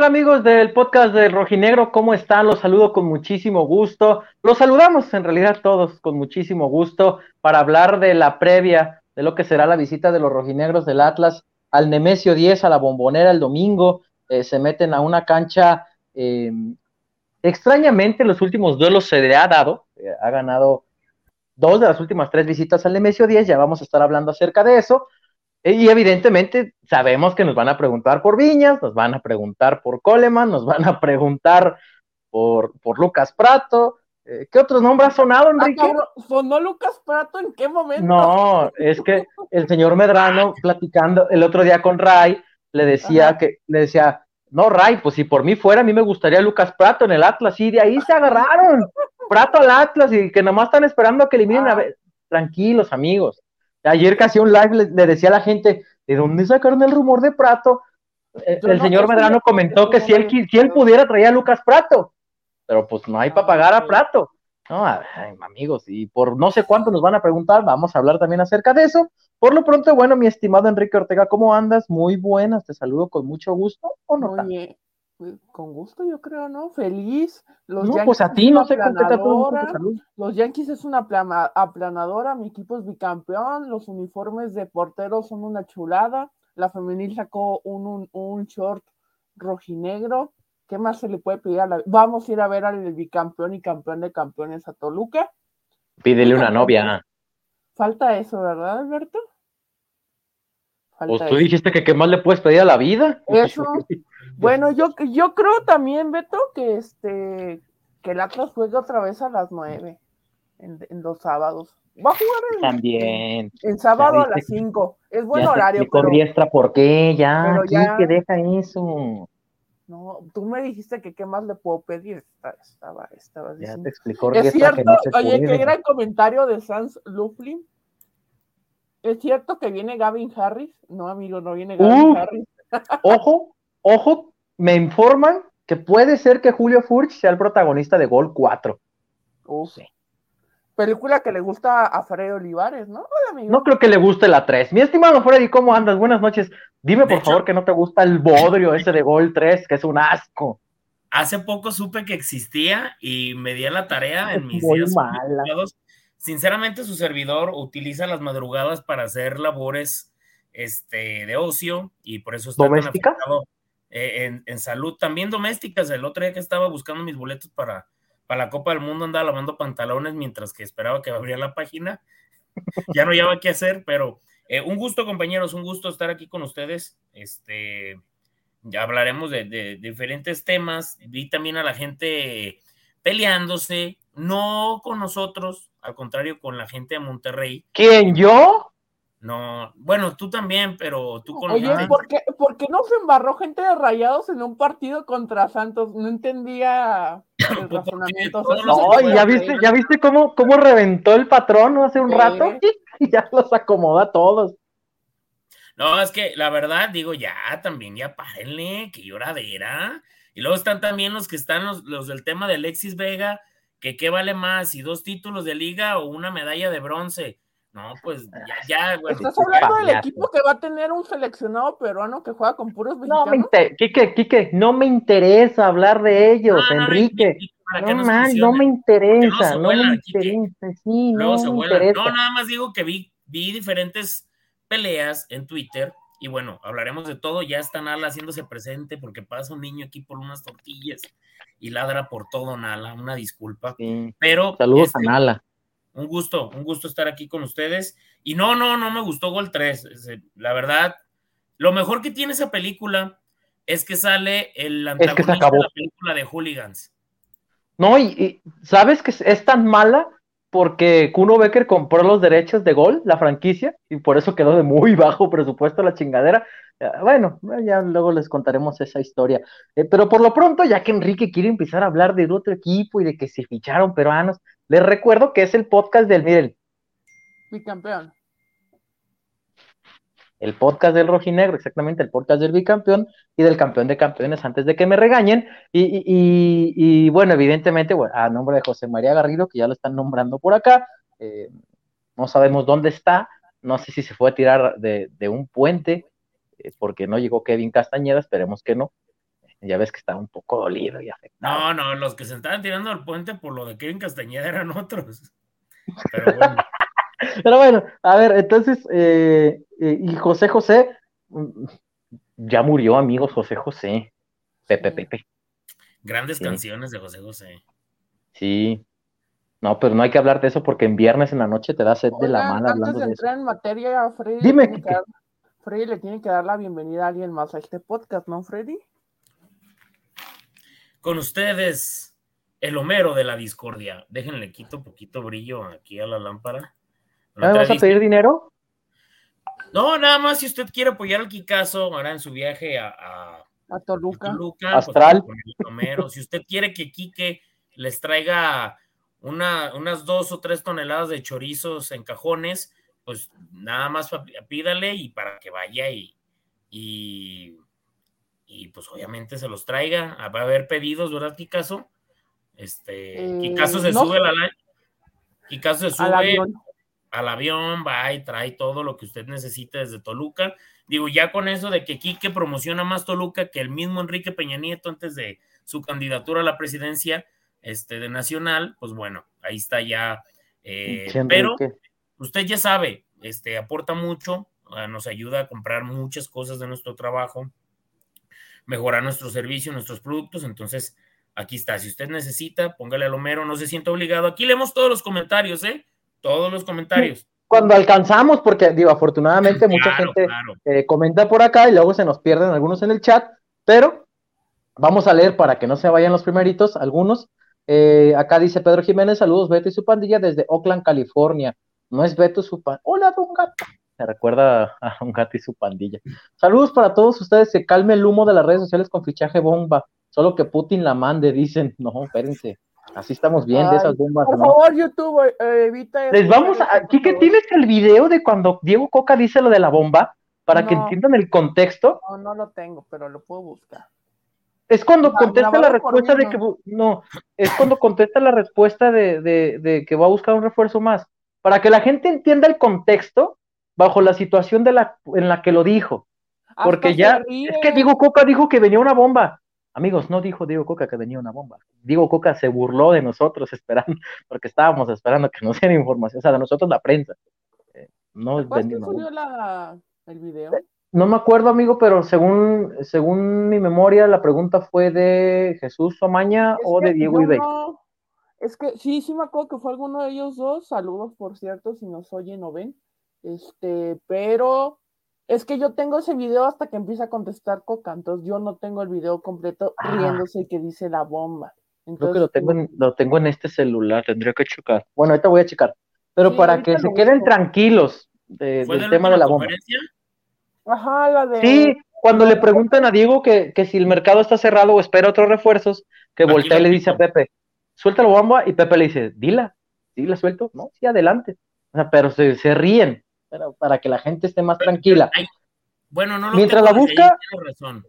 ¿Qué tal amigos del podcast del Rojinegro? ¿Cómo están? Los saludo con muchísimo gusto. Los saludamos en realidad todos con muchísimo gusto para hablar de la previa de lo que será la visita de los rojinegros del Atlas al Nemesio 10 a la bombonera el domingo. Eh, se meten a una cancha. Eh, extrañamente, en los últimos duelos se le ha dado. Eh, ha ganado dos de las últimas tres visitas al Nemesio 10. Ya vamos a estar hablando acerca de eso. Y evidentemente sabemos que nos van a preguntar por Viñas, nos van a preguntar por Coleman, nos van a preguntar por, por Lucas Prato. Eh, ¿Qué otros nombres ha sonado, ah, Enrique? ¿Sonó Lucas Prato en qué momento? No, es que el señor Medrano, platicando el otro día con Ray, le decía que, le decía, no, Ray, pues si por mí fuera, a mí me gustaría Lucas Prato en el Atlas, y de ahí se agarraron. Prato al Atlas, y que nomás están esperando a que eliminen a ah. ver. Tranquilos, amigos. Ayer casi un live le, decía a la gente, ¿de dónde sacaron el rumor de Prato? Eh, el, señor Medrano comentó que si él, si él pudiera traer a Lucas Prato, pero pues no hay para pagar a Prato. No, amigos, y por no sé cuánto nos van a preguntar, vamos a hablar también acerca de eso. Por lo pronto, bueno, mi estimado Enrique Ortega, ¿cómo andas? Muy buenas, te saludo con mucho gusto, ¿o no? Con gusto, yo creo, ¿no? Feliz. Los no, pues a ti no sé con Los Yankees es una aplanadora, mi equipo es bicampeón, los uniformes de porteros son una chulada, la femenil sacó un, un, short rojinegro. ¿Qué más se le puede pedir a la... Vamos a ir a ver al bicampeón y campeón de campeones a Toluca. Pídele una novia. Falta eso, ¿verdad, Alberto? Pues tú dijiste que qué más le puedes pedir a la vida. Eso. Bueno, yo, yo creo también, Beto, que este que el Atlas juegue otra vez a las nueve en, en los sábados. Va a jugar en, También. En, sábado a las cinco. Es buen horario. Pero, ¿por qué? Ya, ya... que deja eso. No, tú me dijiste que qué más le puedo pedir. Estaba, estaba diciendo. Ya te explicó Es cierto, oye, qué gran comentario de Sans Luflin. Es cierto que viene Gavin Harris. No, amigo, no viene Gavin Harris. ojo, ojo, me informan que puede ser que Julio Furch sea el protagonista de Gol 4. Sí. Película que le gusta a Freddy Olivares, ¿no? Hola, amigo. No creo que le guste la 3. Mi estimado Freddy, ¿cómo andas? Buenas noches. Dime, por favor, que no te gusta el bodrio ese de Gol 3, que es un asco. Hace poco supe que existía y me di a la tarea en mis días Sinceramente, su servidor utiliza las madrugadas para hacer labores este, de ocio y por eso está ¿Doméstica? Eh, en, salud, también domésticas. El otro día que estaba buscando mis boletos para, para la Copa del Mundo andaba lavando pantalones mientras que esperaba que abriera la página. ya no llevaba qué hacer, pero eh, un gusto, compañeros, un gusto estar aquí con ustedes. Este, ya hablaremos de, de, diferentes temas. Vi también a la gente peleándose, no con nosotros, al contrario, con la gente de Monterrey. ¿Quién, yo? No, bueno, tú también, pero tú con Oye, ¿por qué, ¿por qué, no se embarró gente de rayados en un partido contra Santos? No entendía el razonamiento. no, ya viste, ya viste cómo, cómo reventó el patrón hace un rato y ya los acomoda a todos. No, es que la verdad, digo, ya también, ya párenle, que lloradera. Y luego están también los que están los, los del tema de Alexis Vega, que qué vale más, si dos títulos de liga o una medalla de bronce no, pues ya, ya güey. Estás hablando del equipo que va a tener un seleccionado peruano que juega con puros mexicanos. No me interesa, Quique, no me interesa hablar de ellos, Enrique. No, no, me interesa, no, me interesa, sí, no me interesa. No, nada más digo que vi, vi diferentes peleas en Twitter y bueno, hablaremos de todo. Ya está Nala haciéndose presente porque pasa un niño aquí por unas tortillas y ladra por todo, Nala. Una disculpa. Pero. Saludos a este, Nala un gusto, un gusto estar aquí con ustedes. Y no, no, no me gustó Gol 3. La verdad, lo mejor que tiene esa película es que sale el antagonista de la película de Hooligans. No, y, sabes que es tan mala porque Kuno Becker compró los derechos de Gol, la franquicia, y por eso quedó de muy bajo presupuesto la chingadera. Eh, bueno, ya luego les contaremos esa historia. Eh, pero por lo pronto, ya que Enrique quiere empezar a hablar de otro equipo y de que se ficharon peruanos, les recuerdo que es el podcast del, miren. Bicampeón. El podcast del rojinegro, exactamente, el podcast del bicampeón y del campeón de campeones antes de que me regañen. Y, bueno, evidentemente, a nombre de José María Garrido, que ya lo están nombrando por acá, eh, no sabemos dónde está, no sé si se fue a tirar de, un puente, porque no llegó Kevin Castañeda, esperemos que no. Ya ves que estaba un poco dolido y afectado. No, no, los que se estaban tirando al puente por lo de Kevin Castañeda eran otros. Pero bueno. Pero bueno, a ver, entonces, eh, eh, y José José, ya murió, amigos, José José. Pepe, Pepe. Grandes canciones de José José. Sí. No, pero no hay que hablar de eso porque en viernes en la noche te da sed de la mala antes hablando de de entrar eso. en materia, Freddy, Dime, que Freddy le tiene que dar la bienvenida a alguien más a este podcast, ¿no, Freddy? Con ustedes, el Homero de la discordia. Déjenle quito poquito brillo aquí a la lámpara. ¿Ya me vas a pedir dinero? No, nada más si usted quiere apoyar al Kikazo ahora en su viaje a, a- A a Toluca. Toluca, pues, Astral. con el Homero. Si usted quiere que Quique les traiga una, unas dos o tres toneladas de chorizos en cajones, pues nada más pídale y para que vaya y, y, y, pues obviamente se los traiga. Va a haber pedidos, ¿verdad, Kikazo? Este, Eh, Kikazo se no. sube a la Kikazo se Al sube avión. al avión, va y trae todo lo que usted necesite desde Toluca. Digo, ya con eso de que Quique promociona más Toluca que el mismo Enrique Peña Nieto antes de su candidatura a la presidencia este, de Nacional, pues bueno, ahí está ya. eh, pero Enrique. Usted ya sabe, este, aporta mucho, ah, nos ayuda a comprar muchas cosas de nuestro trabajo, mejorar nuestro servicio, nuestros productos. Entonces, aquí está. Si usted necesita, póngale al Homero, no se sienta obligado. Aquí leemos todos los comentarios, ¿eh? Todos los comentarios. Cuando alcanzamos, porque digo, afortunadamente mucha Claro, gente claro. eh, comenta por acá y luego se nos pierden algunos en el chat, pero vamos a leer para que no se vayan los primeritos, algunos. Eh, acá dice Pedro Jiménez, saludos Beto y su pandilla desde Oakland, California. No es Beto su pandilla. Hola, Don Gato. Me recuerda a Don Gato y su pandilla. Saludos para todos ustedes, que calme el humo de las redes sociales con fichaje bomba. Solo que Putin la mande, dicen. No, espérense. Así estamos bien de esas bombas, Por ¿no? favor, YouTube, eh, evita Les eso, vamos a. Aquí que tienes el video de cuando Diego Coca dice lo de la bomba, para que entiendan el contexto. No, no lo tengo, pero lo puedo buscar. Es cuando contesta la por respuesta de que. No, es cuando contesta la respuesta de, de, de que va a buscar un refuerzo más. Para que la gente entienda el contexto bajo la situación de la, en la que lo dijo. Porque ya. Es que Diego Coca dijo que venía una bomba. Amigos, no dijo Diego Coca que venía una bomba. Diego Coca se burló de nosotros esperando, porque estábamos esperando que nos dieran información, o sea, de nosotros la prensa. Eh, no ¿Te acuerdas venía quién una bomba. subió la, el video? No me acuerdo, amigo, pero según, según mi memoria, la pregunta fue de Jesús Omaña Es o de Diego Ibey. no- Es que sí, sí me acuerdo que fue alguno de ellos dos. Saludos, por cierto, si nos oyen o ven. Este, pero es que yo tengo ese video hasta que empieza a contestar Coca, entonces yo no tengo el video completo Ah. riéndose que dice la bomba. Creo Entonces, que lo tengo, en, lo tengo en este celular, tendría que checar. Bueno, ahorita voy a checar. Pero Sí, para que se queden tranquilos de- ¿Fue del de tema la de la bomba. Ajá, la de. Sí, cuando le preguntan a Diego que, que si el mercado está cerrado o espera otros refuerzos, que Aquí voltea y le dice a. Pepe, suelta la bomba, y Pepe le dice, dila, ¿sí la suelto? No, sí, adelante. O sea, pero se, se ríen, pero para que la gente esté más tranquila. Ay, Bueno, no lo Mientras tengo la busca- ahí, tiene razón.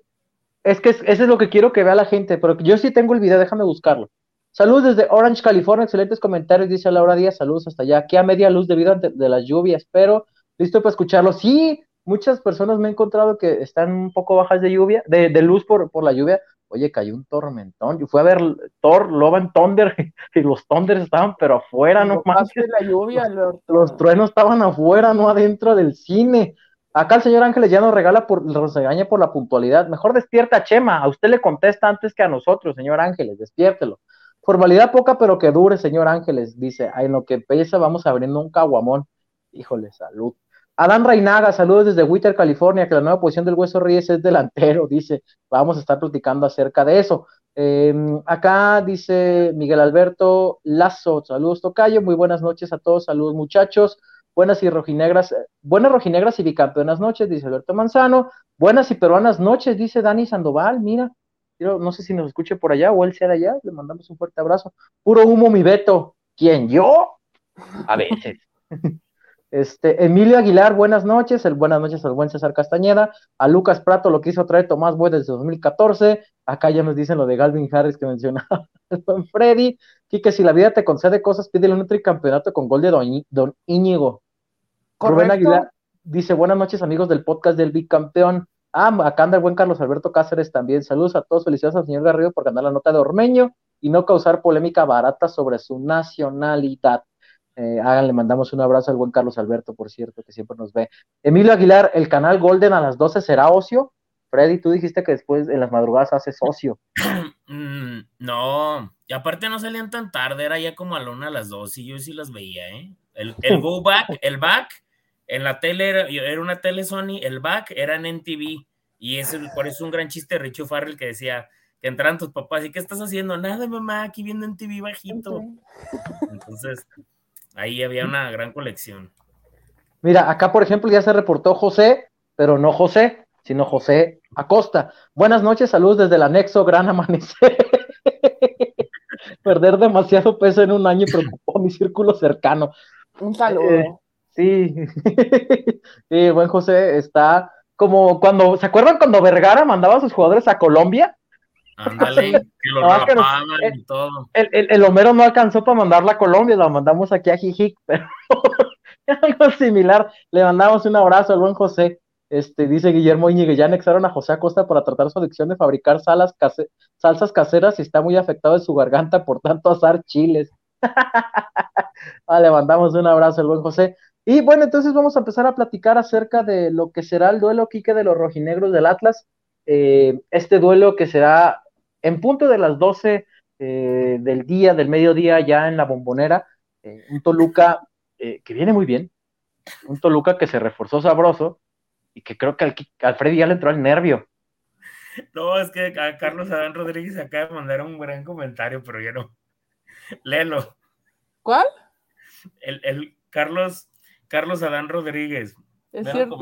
Es que es- eso es lo que quiero que vea la gente, pero yo sí tengo el video, déjame buscarlo. Saludos desde Orange, California, excelentes comentarios, dice Laura Díaz, saludos hasta allá, aquí a media luz debido a de, de las lluvias, pero listo para escucharlo. Sí, muchas personas me he encontrado que están un poco bajas de lluvia, de, de luz por, por la lluvia. Oye, cayó un tormentón. Yo fui a ver Thor, Love and Thunder, y los Thunders estaban, pero afuera, no manches. la lluvia. Los truenos estaban afuera, no adentro del cine. Acá el señor Ángeles ya nos regala por, nos regaña por la puntualidad. Mejor despierta a Chema. A usted le contesta antes que a nosotros, señor Ángeles. Despiértelo. Formalidad poca, pero que dure, señor Ángeles. Dice, "Ay, en lo que empieza vamos abriendo un caguamón. Híjole, salud. Adán Reinaga, saludos desde Witter, California, que la nueva posición del Hueso Ríes es delantero, dice. Vamos a estar platicando acerca de eso. Eh, acá dice Miguel Alberto Lazo, saludos Tocayo, muy buenas noches a todos, saludos muchachos, buenas y rojinegras, eh, buenas rojinegras y bicampeonas noches, dice Alberto Manzano, buenas y peruanas noches, dice Dani Sandoval, mira, no sé si nos escuche por allá o él sea de allá, le mandamos un fuerte abrazo. Puro humo, mi Beto. ¿Quién? ¿Yo? A veces. Este, Emilio Aguilar, buenas noches. El buenas noches al buen César Castañeda. A Lucas Prato lo quiso traer Tomás Boy desde 2014. Acá ya nos dicen lo de Galvin Harris que mencionaba el buen Freddy. Quique, si la vida te concede cosas, pídele un tricampeonato con gol de Don, Don Íñigo. Rubén. Aguilar dice, buenas noches amigos del podcast del bicampeón. Ah, acá anda el buen Carlos Alberto Cáceres también. Saludos a todos, felicidades al señor Garrido por ganar la nota de Ormeño y no causar polémica barata sobre su nacionalidad. Eh, le mandamos un abrazo al buen Carlos Alberto, por cierto, que siempre nos ve. Emilio Aguilar, el canal Golden a las 12 será ocio. Freddy, tú dijiste que después en las madrugadas haces ocio. Mm, no, y aparte no salían tan tarde, era ya como a la una a las dos, y yo sí las veía, ¿eh? El, go back, el back, en la tele era, era, una tele Sony, el back era en NTV, y es por eso un gran chiste de Richo Farrell que decía que entran tus papás, ¿y qué estás haciendo? Nada, mamá, aquí viendo NTV bajito. Entonces, ahí había una gran colección. Mira, acá por ejemplo ya se reportó José, pero no José, sino José Acosta. Buenas noches, saludos desde el anexo Gran Amanecer. Perder demasiado peso en un año preocupó a mi círculo cercano. Un saludo. Eh, sí. sí, buen José está como cuando, ¿se acuerdan cuando Vergara mandaba a sus jugadores a Colombia? Ándale, que lo rapaban y todo. El, el, el, Homero no alcanzó para mandarla a Colombia, la mandamos aquí a Jijic, pero algo similar. Le mandamos un abrazo al buen José. Este, dice Guillermo Íñiguez, ya anexaron a José Acosta para tratar su adicción de fabricar salas salsas caseras y está muy afectado en su garganta por tanto asar chiles. le mandamos un abrazo al buen José. Y bueno, entonces vamos a empezar a platicar acerca de lo que será el duelo, Quique, de los rojinegros del Atlas. Eh, este duelo que será en punto de las 12 eh, del día, del mediodía, ya en la bombonera. Eh, un Toluca que viene muy bien, un Toluca que se reforzó sabroso, y que creo que al, al Freddy ya le entró el nervio. No, es que a Carlos Adán Rodríguez acaba de mandar un gran comentario, pero yo no. Léelo. ¿Cuál? El, el Carlos, Carlos Adán Rodríguez. Es cierto.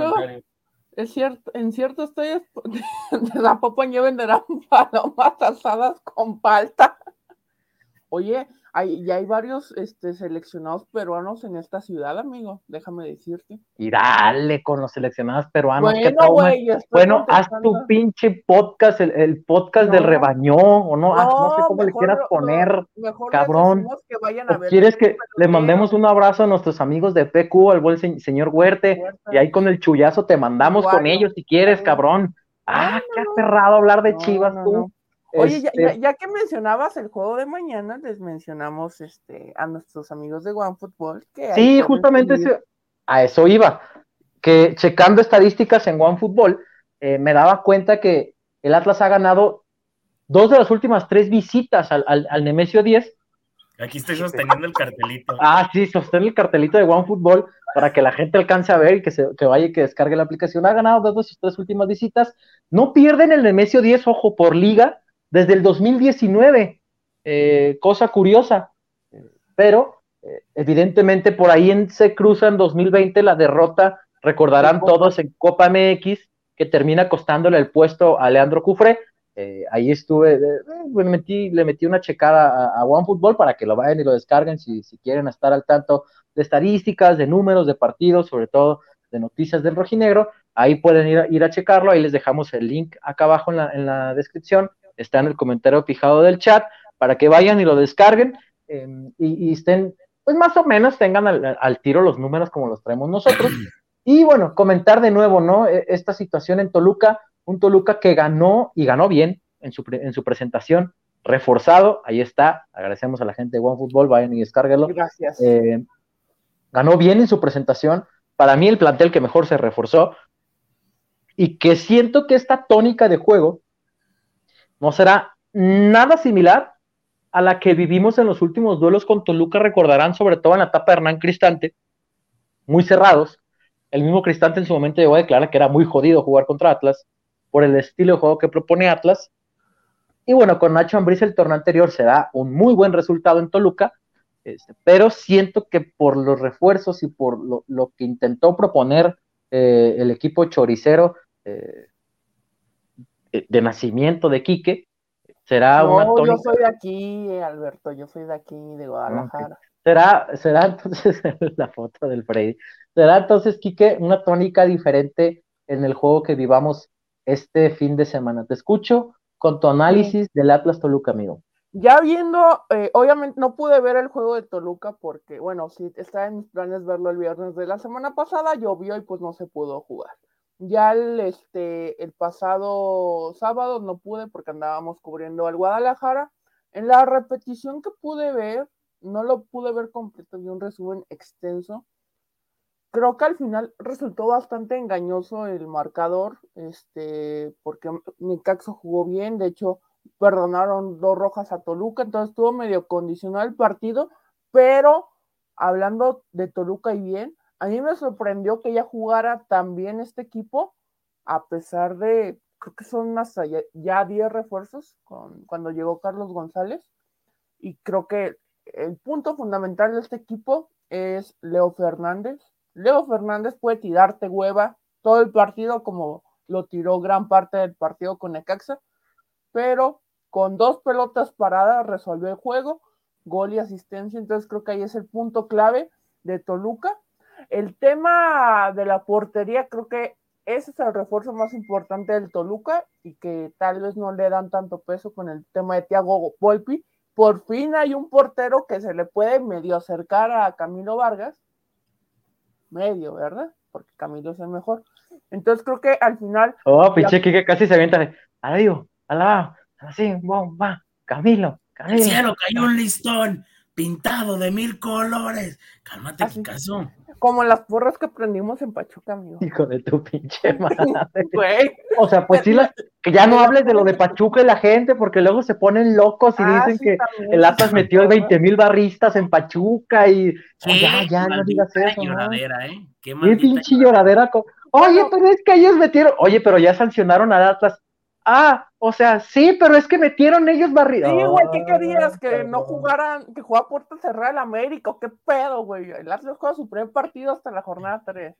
Es cierto, en cierto estoy de la popa venderán palomas asadas con palta. Oye, hay, ya hay varios este, seleccionados peruanos en esta ciudad, amigo, déjame decirte. Y dale con los seleccionados peruanos. Bueno, bueno haz tu pinche podcast, el, podcast del rebaño, o no, no, sé cómo le quieras poner, cabrón. Que vayan a ver ¿Quieres que le mandemos un abrazo a nuestros amigos de PQ, al buen señor Huerte, y ahí con el chullazo te mandamos con ellos si quieres, cabrón? Ah, qué aferrado hablar de Chivas tú. Oye, este ya, que mencionabas el juego de mañana, les mencionamos este, a nuestros amigos de OneFootball. Que sí, justamente a eso iba. Que checando estadísticas en OneFootball, eh, me daba cuenta que el Atlas ha ganado dos de las últimas tres visitas al, al, Nemesio 10. Aquí estoy sosteniendo el cartelito. Ah, sí, sostén el cartelito de OneFootball para que la gente alcance a ver y que, se, que vaya y que descargue la aplicación. Ha ganado dos de sus tres últimas visitas. No pierden el Nemesio 10, ojo, por liga desde el 2019, eh, cosa curiosa, pero eh, evidentemente por ahí se cruza en 2020 la derrota, recordarán todos en Copa MX, que termina costándole el puesto a Leandro Cufre. Eh, ahí estuve, le, metí, le metí una checada a, OneFootball para que lo vayan y lo descarguen si, si quieren estar al tanto de estadísticas, de números, de partidos, sobre todo de noticias del rojinegro. Ahí pueden ir, ir a checarlo, ahí les dejamos el link acá abajo en la, en la descripción está en el comentario fijado del chat, para que vayan y lo descarguen em, y, estén, pues más o menos tengan al, tiro los números como los traemos nosotros. Y bueno, comentar de nuevo, ¿no? E, esta situación en Toluca, un Toluca que ganó y ganó bien en su, en su presentación, reforzado, ahí está, agradecemos a la gente de OneFootball, vayan y descárguenlo. Gracias. Eh, ganó bien en su presentación, para mí el plantel que mejor se reforzó, y que siento que esta tónica de juego no será nada similar a la que vivimos en los últimos duelos con Toluca, recordarán sobre todo en la etapa de Hernán Cristante, muy cerrados. El mismo Cristante en su momento llegó a declarar que era muy jodido jugar contra Atlas por el estilo de juego que propone Atlas. Y bueno, con Nacho Ambriz el torneo anterior será un muy buen resultado en Toluca, este, pero siento que por los refuerzos y por lo, que intentó proponer eh, el equipo choricero, eh, de nacimiento de Quique, será no, Yo soy de aquí, Alberto, yo soy de aquí, de Guadalajara. Será, será entonces la foto del Freddy. Será entonces, Quique, una tónica diferente en el juego que vivamos este fin de semana. Te escucho con tu análisis del Atlas Toluca, amigo. Ya viendo, eh, obviamente no pude ver el juego de Toluca porque, bueno, sí, estaba en mis planes verlo el viernes de la semana pasada, llovió y pues no se pudo jugar. Ya el, este, el pasado sábado no pude porque andábamos cubriendo al Guadalajara. En la repetición que pude ver, no lo pude ver completo, y un resumen extenso. Creo que al final resultó bastante engañoso el marcador, este, porque Nicaxo jugó bien, de hecho, perdonaron dos rojas a Toluca, entonces estuvo medio condicionado el partido, pero hablando de Toluca y bien, a mí me sorprendió que ya jugara tan bien este equipo, a pesar de, creo que son hasta ya 10 refuerzos con, cuando llegó Carlos González, y creo que el punto fundamental de este equipo es Leo Fernández. Leo Fernández puede tirarte hueva todo el partido como lo tiró gran parte del partido con Necaxa, pero con dos pelotas paradas resolvió el juego, gol y asistencia, entonces creo que ahí es el punto clave de Toluca. El tema de la portería, creo que ese es el refuerzo más importante del Toluca y que tal vez no le dan tanto peso con el tema de Thiago Volpi. Por fin hay un portero que se le puede medio acercar a Camilo Vargas. Medio, ¿verdad? Porque Camilo es el mejor. Entonces creo que al final. Oh, pinche que casi se avienta. Adiós, alá, así, bomba, Camilo, Camilo. cielo cayó un listón pintado de mil colores. Cálmate, caso como las porras que aprendimos en Pachuca, amigo. Hijo de tu pinche madre. O sea, pues sí, que ya no hables de lo de Pachuca y la gente, porque luego se ponen locos y ah, dicen que el Atlas metió 20 mil barristas en Pachuca y ya, ya, no digas eso. Lloradera, ¿eh? Qué, Qué pinche lloradera. Oye, pero es que ellos metieron, oye, pero ya sancionaron al Atlas. Ah, o sea, sí, pero es que metieron ellos barridos. Sí, güey, ¿qué querías? Que no jugaran, que jugara puerta cerrada el América, ¿qué pedo, güey? El Atlas juega su primer partido hasta la jornada 3.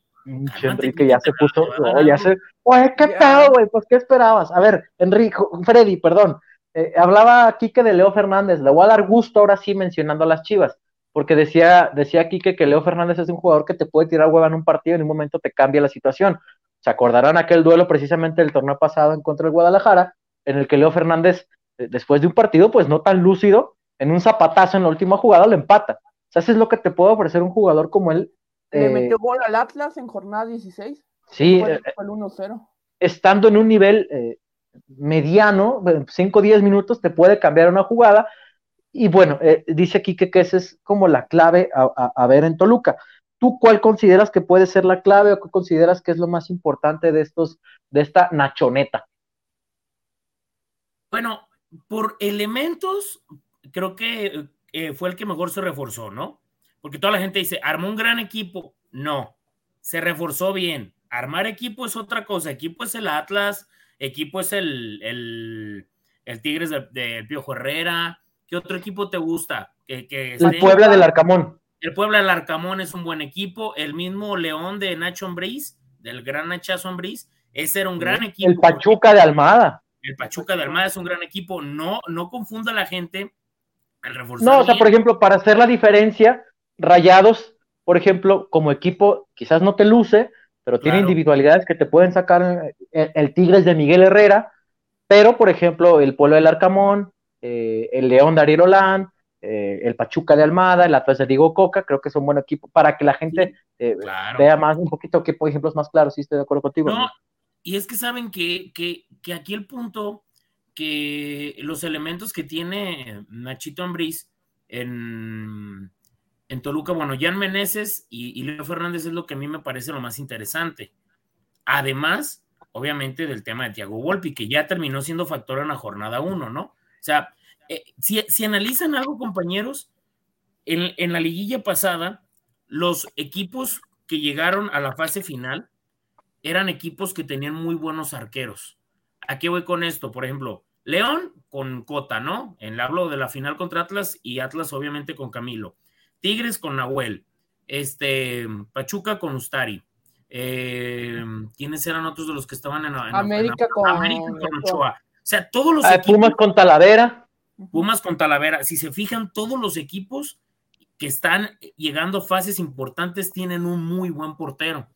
Enrique ya se puso, oh, ya se, oye, qué pedo, güey, pues qué esperabas. A ver, Enrique, Freddy, perdón, eh, hablaba Quique de Leo Fernández, le voy a dar gusto ahora sí mencionando a las Chivas, porque decía, decía Quique que Leo Fernández es un jugador que te puede tirar hueva en un partido y en un momento te cambia la situación. Se acordarán aquel duelo precisamente del torneo pasado en contra del Guadalajara, en el que Leo Fernández, eh, después de un partido, pues no tan lúcido, en un zapatazo en la última jugada lo empata. O sea, eso es lo que te puede ofrecer un jugador como él. Le eh, metió gol al Atlas en jornada 16. Sí, fue, eh, el 1-0. Estando en un nivel mediano, 5 o 10 minutos, te puede cambiar una jugada. Y bueno, dice aquí que, esa es como la clave a ver en Toluca. ¿Tú cuál consideras que puede ser la clave o qué consideras que es lo más importante de estos, de esta nachoneta? Bueno, por elementos, creo que eh, fue el que mejor se reforzó, ¿no? Porque toda la gente dice, armó un gran equipo. No, se reforzó bien. Armar equipo es otra cosa. Equipo es el Atlas, equipo es el, el, Tigres del de Piojo Herrera. ¿Qué otro equipo te gusta? Que, que el Puebla del Arcamón. El Puebla del Arcamón es un buen equipo. El mismo León de Nacho Ambriz, del gran Nachazo Ambriz, ese era un gran equipo. El Pachuca de Almada. El Pachuca de Almada es un gran equipo. No, no confunda a la gente el reforzar. No, o sea, por ejemplo, para hacer la diferencia, Rayados, por ejemplo, como equipo, quizás no te luce, pero tiene individualidades que te pueden sacar el, Tigres de Miguel Herrera, pero por ejemplo, el Pueblo del Arcamón, eh, el León de Ariel eh, el Pachuca de Almada, el Atlas de Diego Coca, creo que es un buen equipo para que la gente eh, vea más, un poquito qué ejemplos más claros, si estoy de acuerdo contigo. No, y es que saben que, que, que, aquí el punto, que los elementos que tiene Nachito Ambriz en, en Toluca, bueno, Jan Meneses y, y Leo Fernández es lo que a mí me parece lo más interesante. Además, obviamente, del tema de Tiago Volpi, que ya terminó siendo factor en la jornada 1, ¿no? O sea, eh, si, analizan algo, compañeros, en, la liguilla pasada, los equipos que llegaron a la fase final eran equipos que tenían muy buenos arqueros. ¿A qué voy con esto? Por ejemplo, León con Cota, ¿no? En hablo de la final contra Atlas y Atlas obviamente con Camilo. Tigres con Nahuel. Este, Pachuca con Ustari. Eh, ¿Quiénes eran otros de los que estaban en, América, con, América con Ochoa? O sea, todos los ah, equipos. Pumas con Talavera. Pumas con Talavera, si se fijan, todos los equipos que están llegando a fases importantes tienen un muy buen portero.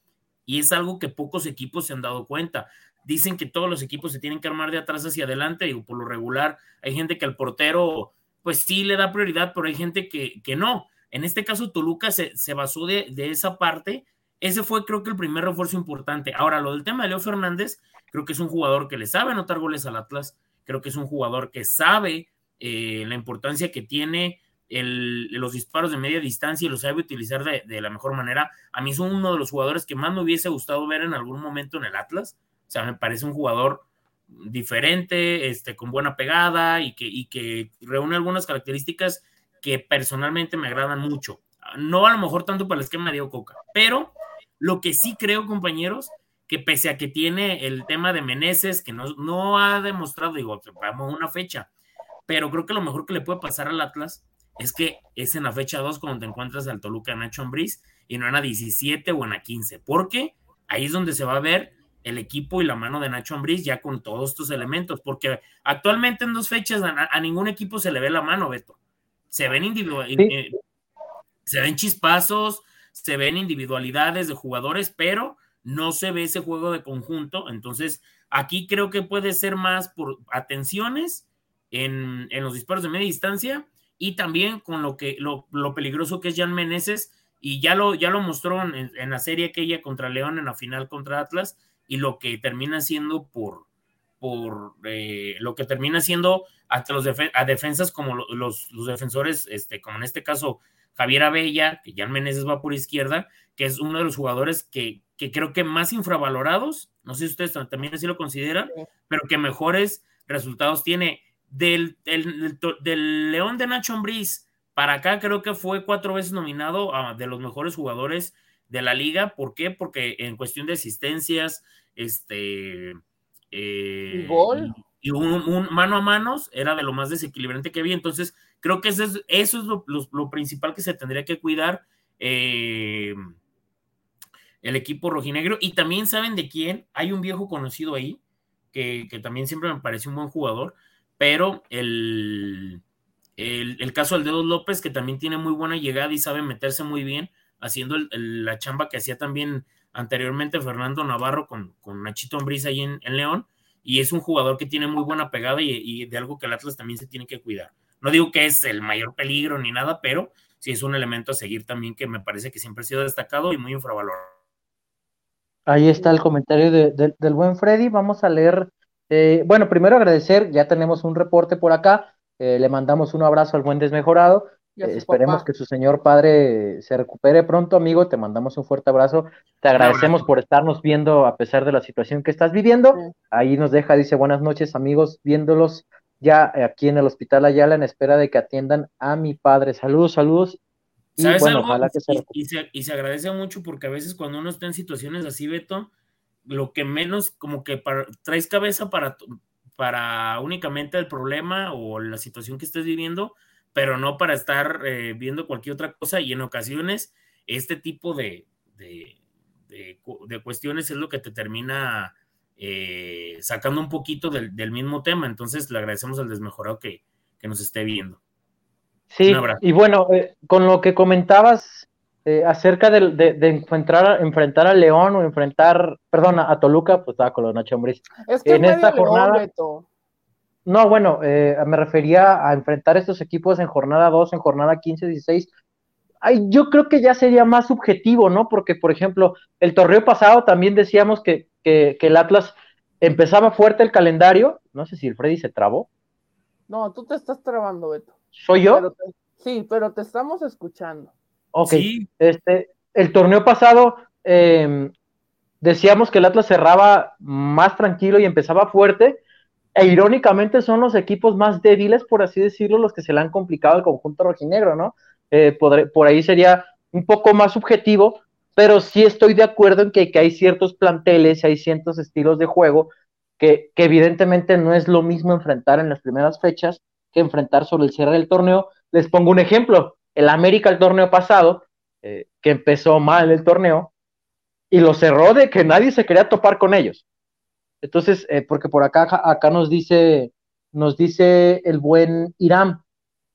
Y es algo que pocos equipos se han dado cuenta. Dicen que todos los equipos se tienen que armar de atrás hacia adelante. y por lo regular, hay gente que al portero, pues sí le da prioridad, pero hay gente que, que no. En este caso, Toluca se, se basó de, de, esa parte ese fue creo que el primer refuerzo importante. Ahora, lo del tema de Leo Fernández, creo que es un jugador que le sabe anotar goles al Atlas, creo que es un jugador que sabe eh, la importancia que tiene los disparos de media distancia y los sabe utilizar de, la mejor manera. A mí es uno de los jugadores que más me hubiese gustado ver en algún momento en el Atlas. O sea, me parece un jugador diferente, este, con buena pegada y que, y que reúne algunas características que personalmente me agradan mucho. No a lo mejor tanto para el esquema de Coca, pero lo que sí creo, compañeros, que pese a que tiene el tema de Meneses, que no, no ha demostrado, digo, vamos una fecha, pero creo que lo mejor que le puede pasar al Atlas es que es en la fecha 2 cuando te encuentras al Toluca Nacho Ambriz y no en la 17 o en la 15, porque ahí es donde se va a ver el equipo y la mano de Nacho Ambriz ya con todos estos elementos, porque actualmente en dos fechas a, ningún equipo se le ve la mano, Beto. Se ven individual, eh, se ven chispazos, se ven individualidades de jugadores, pero no se ve ese juego de conjunto. Entonces, aquí creo que puede ser más por atenciones en, en los disparos de media distancia y también con lo que lo, peligroso que es Jan Meneses y ya lo, ya lo mostró en, la serie aquella contra León en la final contra Atlas y lo que termina siendo por, por eh, lo que termina siendo ante los a defensas como los, los, defensores, este, como en este caso Javier Abella, que Jan Meneses va por izquierda, que es uno de los jugadores que, que creo que más infravalorados, no sé si ustedes también así lo consideran, pero que mejores resultados tiene del, del, León de Nacho Ambriz para acá creo que fue cuatro veces nominado a de los mejores jugadores de la liga. ¿Por qué? Porque en cuestión de asistencias, este... Eh, y un, mano a manos era de lo más desequilibrante que había. Entonces, creo que eso es, eso es lo, principal que se tendría que cuidar eh, el equipo rojinegro. Y también saben de quién, hay un viejo conocido ahí, que, que también siempre me parece un buen jugador, pero el, el, caso del Dedos López, que también tiene muy buena llegada y sabe meterse muy bien, haciendo la chamba que hacía también anteriormente Fernando Navarro con, con Nachito Ambriz ahí en, León, y es un jugador que tiene muy buena pegada y, de algo que el Atlas también se tiene que cuidar. No digo que es el mayor peligro ni nada, pero sí es un elemento a seguir también que me parece que siempre ha sido destacado y muy infravalorado. Ahí está el comentario del buen Freddy. Vamos a leer eh, bueno, primero agradecer, ya tenemos un reporte por acá, eh, le mandamos un abrazo al buen desmejorado, eh, esperemos que su señor padre se recupere pronto, amigo, te mandamos un fuerte abrazo, te agradecemos por estarnos viendo a pesar de la situación que estás viviendo, ahí nos deja, dice buenas noches amigos, viéndolos ya aquí en el Hospital Ayala en espera de que atiendan a mi padre, saludos, saludos. Y bueno, ojalá que se... y se agradece mucho porque a veces cuando uno está en situaciones así, Beto, lo que menos como que traes cabeza para, para únicamente el problema o la situación que estés viviendo, pero no para estar eh, viendo cualquier otra cosa y en ocasiones este tipo de, de, cuestiones es lo que te termina eh, sacando un poquito del, mismo tema. Entonces le agradecemos al desmejorado que, que nos esté viendo. Sí, y bueno, eh, con lo que comentabas eh, acerca de, de, enfrentar, enfrentar a León o enfrentar, perdón, a, Toluca, pues estaba con los Nacho Es que en esta jornada. no, bueno, eh, me refería a enfrentar estos equipos en jornada 2, en jornada 15, 16. Ay, yo creo que ya sería más subjetivo, ¿no? Porque, por ejemplo, el torneo pasado también decíamos que, que, el Atlas empezaba fuerte el calendario. No sé si el Freddy se trabó. No, tú te estás trabando, Beto. ¿Soy yo? sí, pero te estamos escuchando. Ok, este, el torneo pasado em, decíamos que el Atlas cerraba más tranquilo y empezaba fuerte, e irónicamente son los equipos más débiles, por así decirlo, los que se le han complicado al conjunto rojinegro, ¿no? Eh, por, ahí sería un poco más subjetivo, pero sí estoy de acuerdo en que, hay ciertos planteles, hay ciertos estilos de juego que, que, evidentemente no es lo mismo enfrentar en las primeras fechas que enfrentar sobre el cierre del torneo. Les pongo un ejemplo el América el torneo pasado, eh, que empezó mal el torneo, y lo cerró de que nadie se quería topar con ellos. Entonces, eh, porque por acá, acá nos dice, nos dice el buen Irán,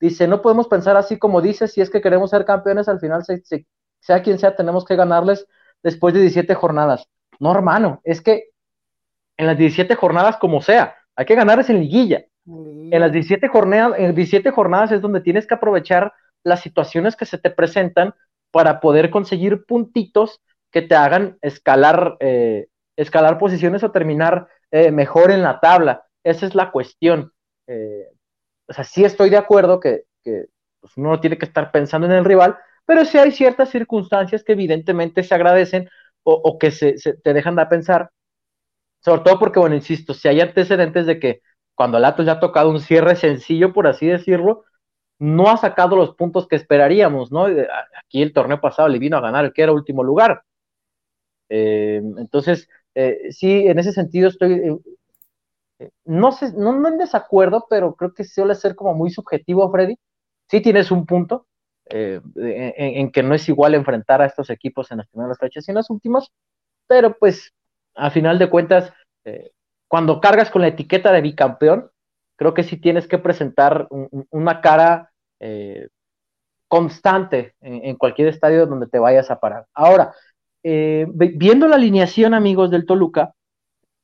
dice, no podemos pensar así como dice, si es que queremos ser campeones, al final, sea quien sea, tenemos que ganarles después de 17 jornadas. No, hermano, es que en las 17 jornadas, como sea, hay que ganarles en liguilla. En las 17 jornadas, en 17 jornadas es donde tienes que aprovechar las situaciones que se te presentan para poder conseguir puntitos que te hagan escalar, eh, escalar posiciones o terminar eh, mejor en la tabla. Esa es la cuestión. Eh, o sea, sí estoy de acuerdo que, pues, uno tiene que estar pensando en el rival, pero sí hay ciertas circunstancias que evidentemente se agradecen o, que se, te dejan de pensar, sobre todo porque, bueno, insisto, si hay antecedentes de que cuando el Atlas ya ha tocado un cierre sencillo, por así decirlo, no ha sacado los puntos que esperaríamos, ¿no? Aquí el torneo pasado le vino a ganar el que era último lugar. Eh, entonces, eh, sí, en ese sentido estoy, eh, no sé, no, en desacuerdo, pero creo que suele ser como muy subjetivo, Freddy. Sí tienes un punto en, que no es igual enfrentar a estos equipos en las primeras fechas y en las últimas, pero pues a final de cuentas, cuando cargas con la etiqueta de bicampeón, creo que sí tienes que presentar una cara constante en, cualquier estadio donde te vayas a parar. Ahora, eh, viendo la alineación, amigos del Toluca,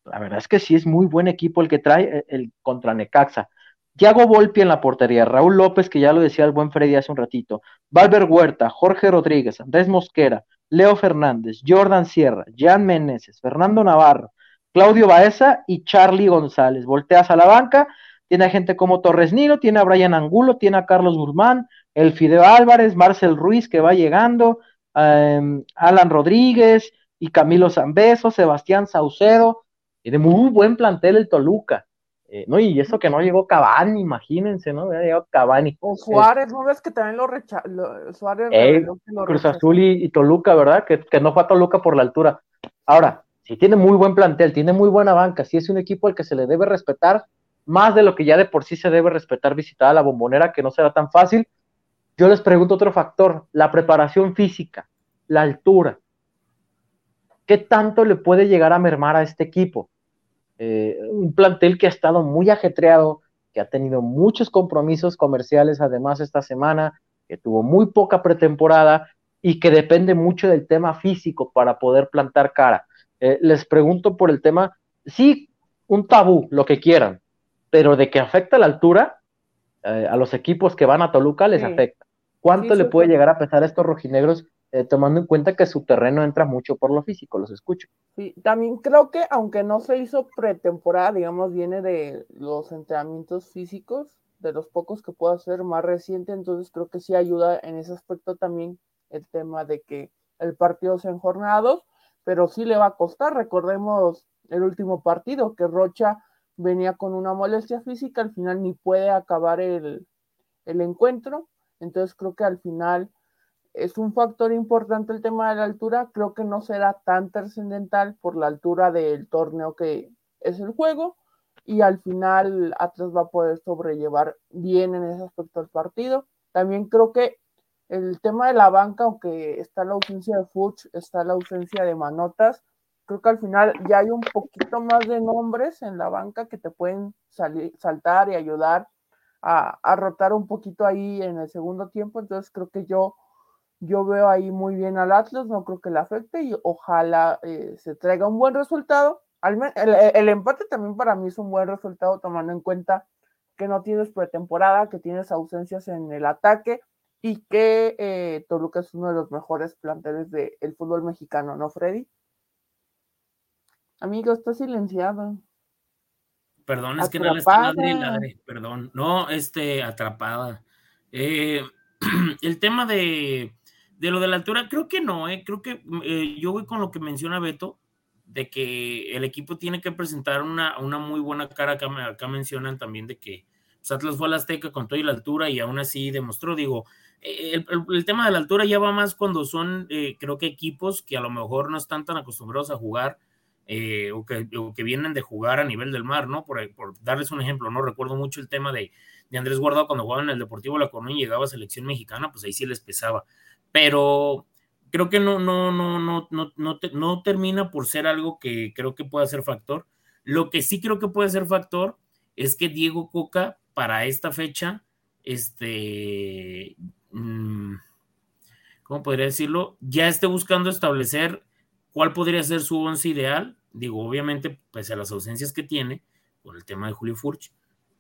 la verdad es que sí es muy buen equipo el que trae eh, el, contra Necaxa. Thiago Volpi en la portería, Raúl López, que ya lo decía el buen Freddy hace un ratito, Valver Huerta, Jorge Rodríguez, Andrés Mosquera, Leo Fernández, Jordan Sierra, Jan Meneses, Fernando Navarro, Claudio Baeza y Charlie González. Volteas a la banca, tiene a gente como Torres Nilo, tiene a Brian Angulo, tiene a Carlos Guzmán, el Fideo Álvarez, Marcel Ruiz que va llegando, Em, Alan Rodríguez y Camilo Zambeso, Sebastián Saucedo, de muy buen plantel el Toluca. Eh, no, y eso que no llegó Cavani, imagínense, ¿no? Ya llegó Cavani. O Suárez, ¿no ves que también lo rechazó? Suárez Cruz Azul y, Toluca, ¿verdad? Que, que, no fue a Toluca por la altura. Ahora, si tiene muy buen plantel, tiene muy buena banca, si es un equipo al que se le debe respetar, más de lo que ya de por sí se debe respetar visitar a la bombonera, que no será tan fácil, yo les pregunto otro factor, la preparación física, la altura. ¿Qué tanto le puede llegar a mermar a este equipo? Eh, un plantel que ha estado muy ajetreado, que ha tenido muchos compromisos comerciales además esta semana, que tuvo muy poca pretemporada y que depende mucho del tema físico para poder plantar cara. Eh, les pregunto por el tema, sí, un tabú, lo que quieran, pero de que afecta la altura, eh, a los equipos que van a Toluca les afecta. ¿Cuánto le puede llegar a pesar a estos rojinegros, eh, tomando en cuenta que su terreno entra mucho por lo físico? Los escucho. Sí, también creo que aunque no se hizo pretemporada, digamos, viene de los entrenamientos físicos, de los pocos que puedo hacer más reciente, entonces creo que sí ayuda en ese aspecto también el tema de que el partido sea en jornados, pero sí le va a costar. Recordemos el último partido, que Rocha venía con una molestia física, al final ni puede acabar el, el encuentro entonces creo que al final es un factor importante el tema de la altura. Creo que no será tan trascendental por la altura del torneo que es el juego. Y al final Atlas va a poder sobrellevar bien en ese aspecto el partido. También creo que el tema de la banca, aunque está la ausencia de Fuchs, está la ausencia de Manotas, creo que al final ya hay un poquito más de nombres en la banca que te pueden salir, saltar y ayudar a, rotar un poquito ahí en el segundo tiempo, entonces creo que yo, yo veo ahí muy bien al Atlas, no creo que le afecte y ojalá eh, se traiga un buen resultado. el, empate también para mí es un buen resultado tomando en cuenta que no tienes pretemporada, que tienes ausencias en el ataque y que eh, Toluca es uno de los mejores planteles del fútbol mexicano, ¿no, Freddy? Amigo, está silenciado. Perdón, es que no le está ladre, perdón. No, este, atrapada. Eh, el tema de, de, lo de la altura, creo que no, eh, creo que eh, yo voy con lo que menciona Beto, de que el equipo tiene que presentar una, una muy buena cara. Acá, acá mencionan también de que pues, Atlas fue a la Azteca con toda la altura y aún así demostró, digo, el, el, tema de la altura ya va más cuando son, creo que equipos que a lo mejor no están tan acostumbrados a jugar eh, o, que, vienen de jugar a nivel del mar, ¿no? Por, darles un ejemplo, no recuerdo mucho el tema de, Andrés Guardado cuando jugaba en el Deportivo La Coruña y llegaba a selección mexicana, pues ahí sí les pesaba. Pero creo que no, no, no, no, no, no, no termina por ser algo que creo que pueda ser factor. Lo que sí creo que puede ser factor es que Diego Coca para esta fecha, este, mm, ¿cómo podría decirlo? Ya esté buscando establecer ¿Cuál podría ser su once ideal? Digo, obviamente, pese a las ausencias que tiene, por el tema de Julio Furch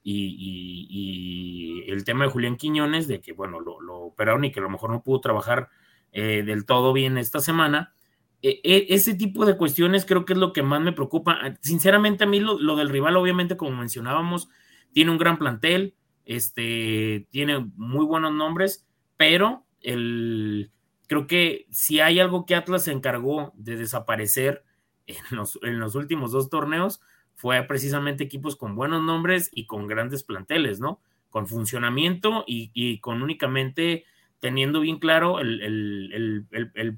y, el tema de Julián Quiñones, de que, bueno, lo, operaron y que a lo mejor no pudo trabajar eh, del todo bien esta semana. e, e, ese tipo de cuestiones creo que es lo que más me preocupa. Sinceramente, a mí lo, del rival, obviamente, como mencionábamos, tiene un gran plantel, este, tiene muy buenos nombres, pero el, creo que si hay algo que Atlas se encargó de desaparecer en los, en los últimos dos torneos, fue precisamente equipos con buenos nombres y con grandes planteles, ¿no? Con funcionamiento y, con únicamente teniendo bien claro el,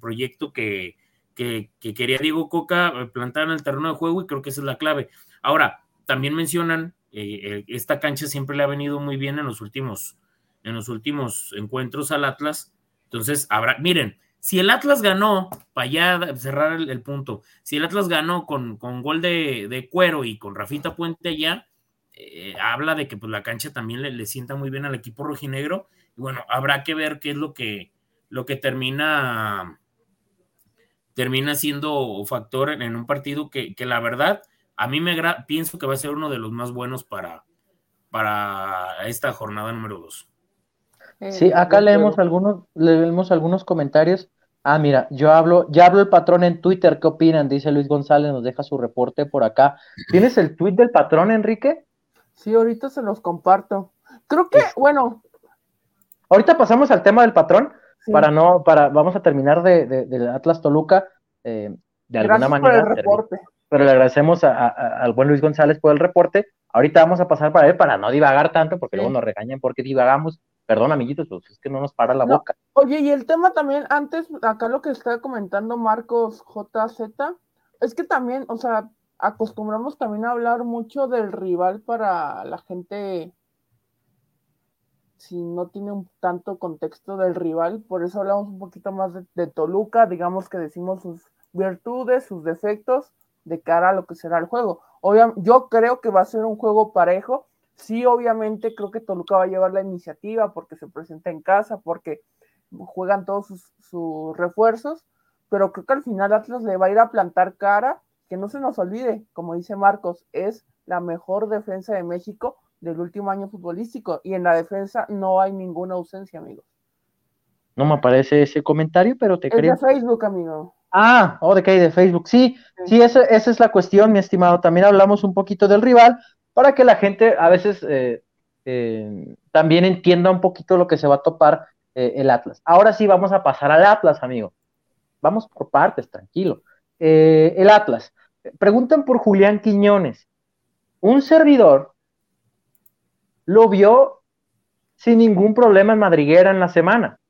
proyecto que, que, quería Diego Coca eh, plantar en el terreno de juego y creo que esa es la clave. Ahora, también mencionan, eh, eh, esta cancha siempre le ha venido muy bien en los últimos, en los últimos encuentros al Atlas. Entonces, habrá, miren, si el Atlas ganó, para ya cerrar el, punto, si el Atlas ganó con, con gol de, cuero y con Rafita Puente allá, eh, habla de que pues, la cancha también le, sienta muy bien al equipo rojinegro. Y bueno, habrá que ver qué es lo que, lo que termina, termina siendo factor en, un partido que, la verdad, a mí me pienso que va a ser uno de los más buenos para, para esta jornada número dos. Sí, acá leemos algunos, leemos algunos comentarios Ah, mira, yo hablo, ya hablo el patrón en Twitter, ¿qué opinan? Dice Luis González, nos deja su reporte por acá. ¿Tienes el tweet del patrón, Enrique? Sí, ahorita se los comparto. Creo que, bueno. Ahorita pasamos al tema del patrón, para no, para, vamos a terminar de, de, Atlas Toluca, eh, de alguna manera. Por el reporte. Pero le agradecemos al buen Luis González por el reporte. Ahorita vamos a pasar para él para no divagar tanto, porque luego nos regañan porque divagamos. Perdón, amiguitos, pues es que no nos para la boca. Oye, y el tema también, antes, acá lo que está comentando Marcos JZ, es que también, o sea, acostumbramos también a hablar mucho del rival para la gente si no tiene un tanto contexto del rival, por eso hablamos un poquito más de, Toluca, digamos que decimos sus virtudes, sus defectos de cara a lo que será el juego. Obviamente, yo creo que va a ser un juego parejo, Sí, obviamente creo que Toluca va a llevar la iniciativa porque se presenta en casa, porque juegan todos sus, refuerzos, pero creo que al final Atlas le va a ir a plantar cara, que no se nos olvide, como dice Marcos, es la mejor defensa de México del último año futbolístico y en la defensa no hay ninguna ausencia, amigos. No me aparece ese comentario, pero te creo. Es de Facebook, amigo. Ah, oh, de que hay de Facebook. Sí, sí, esa, esa, es la cuestión, mi estimado. También hablamos un poquito del rival, para que la gente a veces eh, eh, también entienda un poquito lo que se va a topar eh, el Atlas. Ahora sí vamos a pasar al Atlas, amigo. Vamos por partes, tranquilo. el Atlas. Preguntan por Julián Quiñones. Un servidor lo vio sin ningún problema en Madriguera en la semana.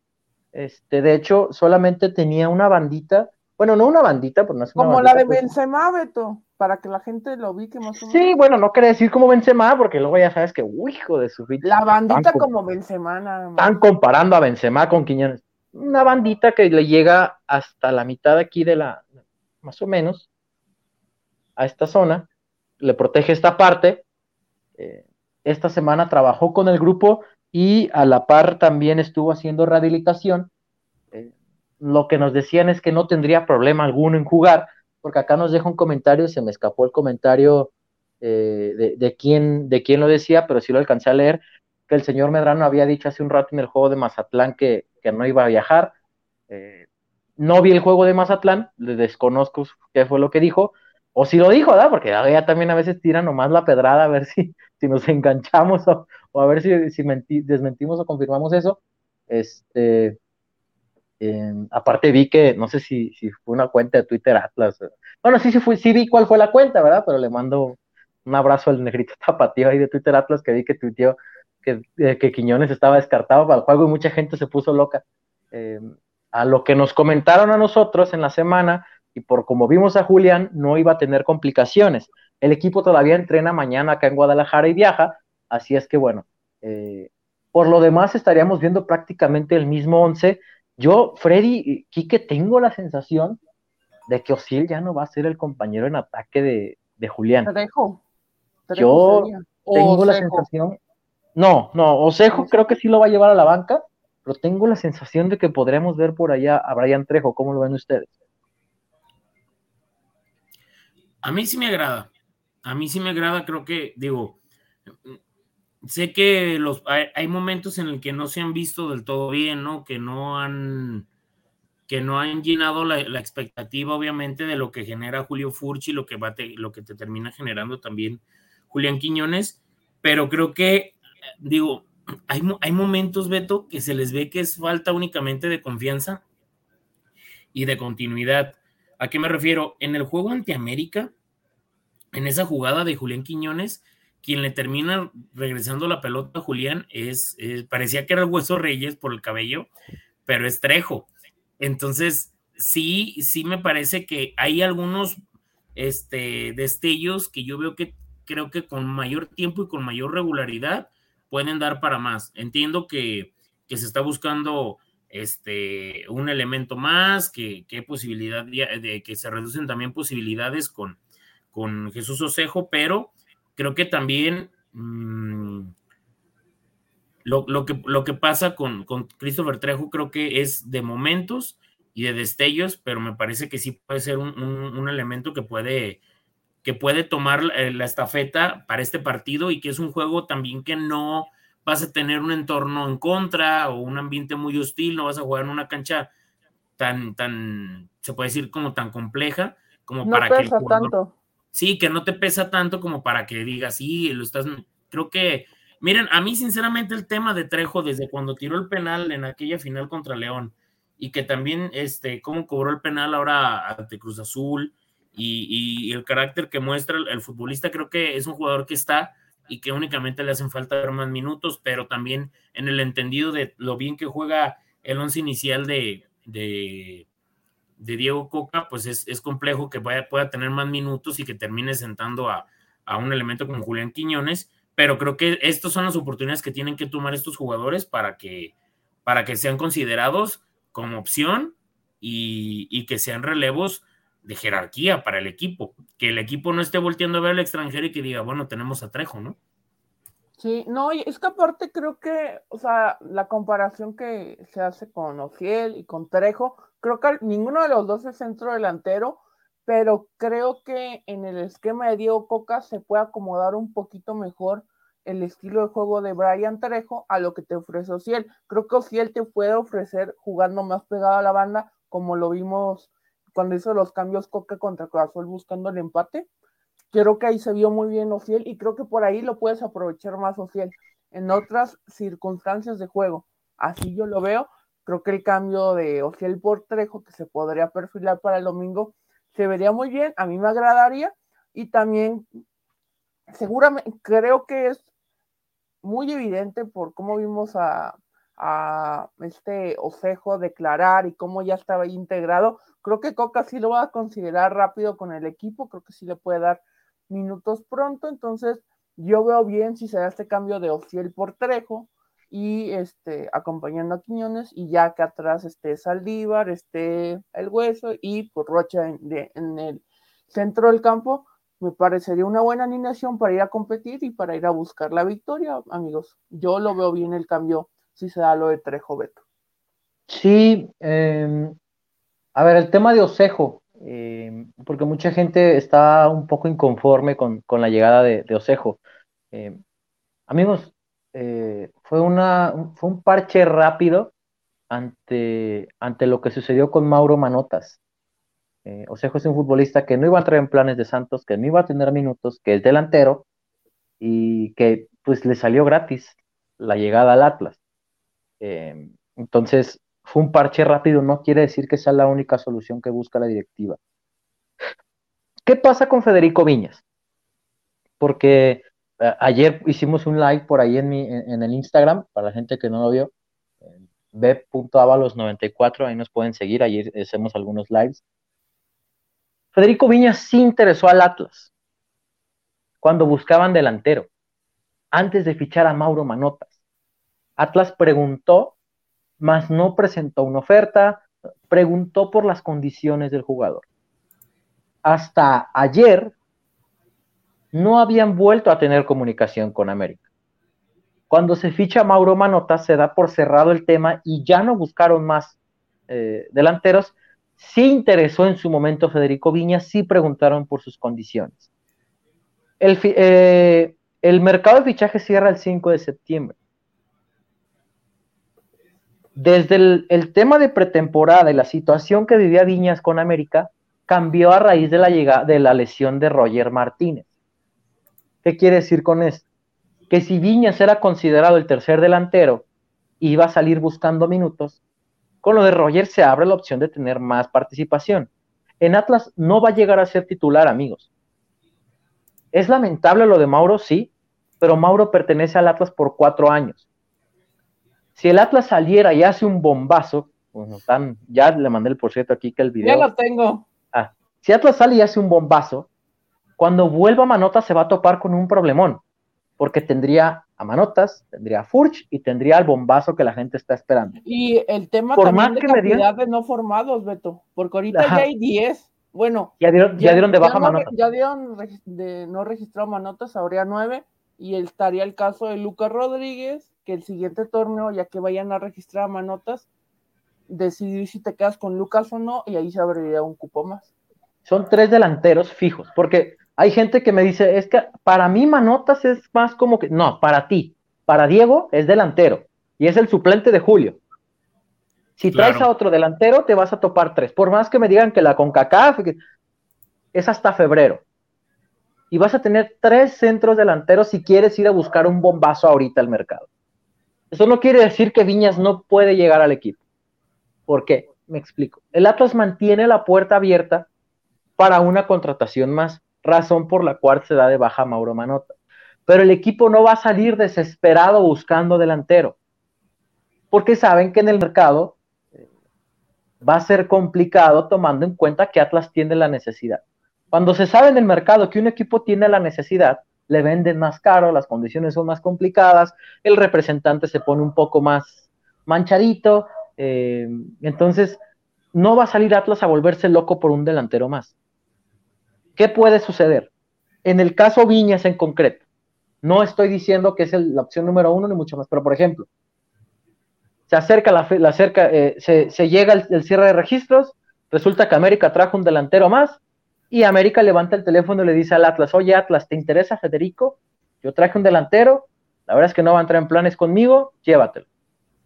Este, de hecho, solamente tenía una bandita bueno, no una bandita, pero no es Como la de pues. Benzema, Beto, para que la gente lo ubique más o menos. Sí, bueno, no quiere decir como Benzema, porque luego ya sabes que, uy, hijo de su vida. La bandita como Benzema, nada más. Están comparando a Benzema con Quiñones. Una bandita que le llega hasta la mitad aquí de la, más o menos, a esta zona, le protege esta parte. Eh, esta semana trabajó con el grupo y a la par también estuvo haciendo rehabilitación lo que nos decían es que no tendría problema alguno en jugar, porque acá nos deja un comentario, se me escapó el comentario eh, de, quién, de quién lo decía, pero sí lo alcancé a leer, que el señor Medrano había dicho hace un rato en el juego de Mazatlán que, no iba a viajar. Eh, no vi el juego de Mazatlán, le desconozco qué fue lo que dijo, o si lo dijo, ¿verdad? Porque ya también a veces tiran nomás la pedrada a ver si, si nos enganchamos o, a ver si, si desmentimos o confirmamos eso. Este, aparte vi que, no sé si, fue una cuenta de Twitter Atlas. Bueno, sí, sí, fue, sí vi cuál fue la cuenta, ¿verdad? Pero le mando un abrazo al negrito tapatío ahí de Twitter Atlas que vi que tuiteó que, eh, que Quiñones estaba descartado para el juego y mucha gente se puso loca. Eh, a lo que nos comentaron a nosotros en la semana y por como vimos a Julián, no iba a tener complicaciones. El equipo todavía entrena mañana acá en Guadalajara y viaja, así es que bueno, eh, por lo demás estaríamos viendo prácticamente el mismo once yo, Freddy, Quique, tengo la sensación de que Osil ya no va a ser el compañero en ataque de, de Julián. Te dejo. Yo tengo la sensación. No, no, Osejo creo que sí lo va a llevar a la banca, pero tengo la sensación de que podremos ver por allá a Brian Trejo. ¿Cómo lo ven ustedes? A mí sí me agrada. A mí sí me agrada, creo que, digo, sé que los, hay, momentos en el que no se han visto del todo bien, ¿no? Que no han, que no han llenado la, expectativa, obviamente, de lo que genera Julio Furchi, lo que, lo que te termina generando también Julián Quiñones, pero creo que, digo, hay, hay momentos, Beto, que se les ve que es falta únicamente de confianza y de continuidad. ¿A qué me refiero? En el juego ante América, en esa jugada de Julián Quiñones, quien le termina regresando la pelota a Julián es, parecía que era el Hueso Reyes por el cabello, pero es Trejo. Entonces, sí, sí me parece que hay algunos este, destellos que yo veo que creo que con mayor tiempo y con mayor regularidad pueden dar para más. Entiendo que, se está buscando este, un elemento más, que, hay posibilidad de, que se reducen también posibilidades con, con Jesús Osejo, pero creo que también mm, lo, que, lo que pasa con, con Christopher Trejo creo que es de momentos y de destellos, pero me parece que sí puede ser un, elemento que puede, que puede tomar eh, la estafeta para este partido y que es un juego también que no vas a tener un entorno en contra o un ambiente muy hostil, no vas a jugar en una cancha tan, tan, se puede decir como tan compleja como para que... tanto sí, que no te pesa tanto como para que digas, sí, lo estás, creo que, miren, a mí sinceramente el tema de Trejo desde cuando tiró el penal en aquella final contra León y que también, este, cómo cobró el penal ahora ante Cruz Azul y, el carácter que muestra el, futbolista, creo que es un jugador que está y que únicamente le hacen falta ver más minutos, pero también en el entendido de lo bien que juega el once inicial de, de, de Diego Coca, pues es, complejo que vaya, pueda tener más minutos y que termine sentando a, un elemento como Julián Quiñones, pero creo que estas son las oportunidades que tienen que tomar estos jugadores para que, para que sean considerados como opción y, que sean relevos de jerarquía para el equipo, que el equipo no esté volteando a ver al extranjero y que diga, bueno, tenemos a Trejo, ¿no? Sí, no, es que aparte creo que, o sea, la comparación que se hace con Ogiel y con Trejo, Creo que ninguno de los dos es centro delantero, pero creo que en el esquema de Diego Coca se puede acomodar un poquito mejor el estilo de juego de Brian Trejo a lo que te ofrece Ociel. Creo que Ociel te puede ofrecer jugando más pegado a la banda, como lo vimos cuando hizo los cambios Coca contra Cruz buscando el empate. Creo que ahí se vio muy bien Ociel y creo que por ahí lo puedes aprovechar más Ociel en otras circunstancias de juego. Así yo lo veo Creo que el cambio de Ociel por Trejo que se podría perfilar para el domingo se vería muy bien, a mí me agradaría y también seguramente creo que es muy evidente por cómo vimos a, este Osejo declarar y cómo ya estaba integrado. Creo que Coca sí lo va a considerar rápido con el equipo, creo que sí le puede dar minutos pronto, entonces yo veo bien si se da este cambio de Ociel por Trejo y este, acompañando a Quiñones y ya que atrás esté Saldívar, esté el Hueso y por pues, Rocha en, el centro del campo, me parecería una buena alineación para ir a competir y para ir a buscar la victoria, amigos. Yo lo veo bien el cambio si se da lo de Trejo Beto. Sí, em, a ver, el tema de Osejo, em, porque mucha gente está un poco inconforme con, la llegada de, Osejo. Em, amigos, eh, fue, un parche rápido ante, lo que sucedió con Mauro Manotas. Eh, Osejo es un futbolista que no iba a entrar en planes de Santos, que no iba a tener minutos, que es delantero y que pues le salió gratis la llegada al Atlas. Eh, entonces, fue un parche rápido, no quiere decir que sea la única solución que busca la directiva. ¿Qué pasa con Federico Viñas? Porque ayer hicimos un live por ahí en, mi, en, el Instagram, para la gente que no lo vio, b.avalos94, ahí nos pueden seguir, ayer hacemos algunos lives. Federico Viñas sí interesó al Atlas cuando buscaban delantero, antes de fichar a Mauro Manotas. Atlas preguntó, mas no presentó una oferta, preguntó por las condiciones del jugador. Hasta ayer, no habían vuelto a tener comunicación con América. Cuando se ficha Mauro Manota, se da por cerrado el tema y ya no buscaron más eh, delanteros. Sí interesó en su momento Federico Viña, sí preguntaron por sus condiciones. El, eh, el mercado de fichaje cierra el 5 de septiembre. desde el, tema de pretemporada y la situación que vivía Viñas con América, cambió a raíz de la, llegada, de la lesión de Roger Martínez. ¿Qué quiere decir con esto? Que si Viñas era considerado el tercer delantero, iba a salir buscando minutos, con lo de Roger se abre la opción de tener más participación. En Atlas no va a llegar a ser titular, amigos. Es lamentable lo de Mauro, sí, pero Mauro pertenece al Atlas por cuatro años. Si el Atlas saliera y hace un bombazo, ya le mandé el por cierto aquí que el video. Ya lo tengo. Ah, si Atlas sale y hace un bombazo, cuando vuelva a Manota se va a topar con un problemón, porque tendría a Manotas, tendría a Furch y tendría el bombazo que la gente está esperando. Y el tema también de cantidad de no formados, Beto, porque ahorita ya hay 10. Bueno, ya dieron, ya, dieron de baja Manotas. Ya dieron de no registrado Manotas, habría 9 y estaría el caso de Lucas Rodríguez, que el siguiente torneo, ya que vayan a registrar manotas, decidir si te quedas con Lucas o no, y ahí se abriría un cupo más. Son tres delanteros fijos, porque hay gente que me dice, es que para mí Manotas es más como que, no, para ti, para Diego es delantero, y es el suplente de Julio. Si traes a otro delantero, te vas a topar tres. Por más que me digan que la CONCACAF es hasta febrero. Y vas a tener tres centros delanteros si quieres ir a buscar un bombazo ahorita al mercado. Eso no quiere decir que Viñas no puede llegar al equipo. ¿Por qué? Me explico. El Atlas mantiene la puerta abierta para una contratación más, razón por la cual se da de baja Mauro Manota. Pero el equipo no va a salir desesperado buscando delantero, porque saben que en el mercado eh, va a ser complicado tomando en cuenta que Atlas tiene la necesidad. Cuando se sabe en el mercado que un equipo tiene la necesidad, le venden más caro, las condiciones son más complicadas, el representante se pone un poco más manchadito, eh, entonces no va a salir Atlas a volverse loco por un delantero más. ¿Qué puede suceder? En el caso Viñas en concreto, no estoy diciendo que es la opción número uno ni mucho más, pero por ejemplo, se acerca la, la eh, se, llega el cierre de registros, resulta que América trajo un delantero más, y América levanta el teléfono y le dice al Atlas, oye Atlas, ¿te interesa Federico? Yo traje un delantero, la verdad es que no va a entrar en planes conmigo, llévatelo.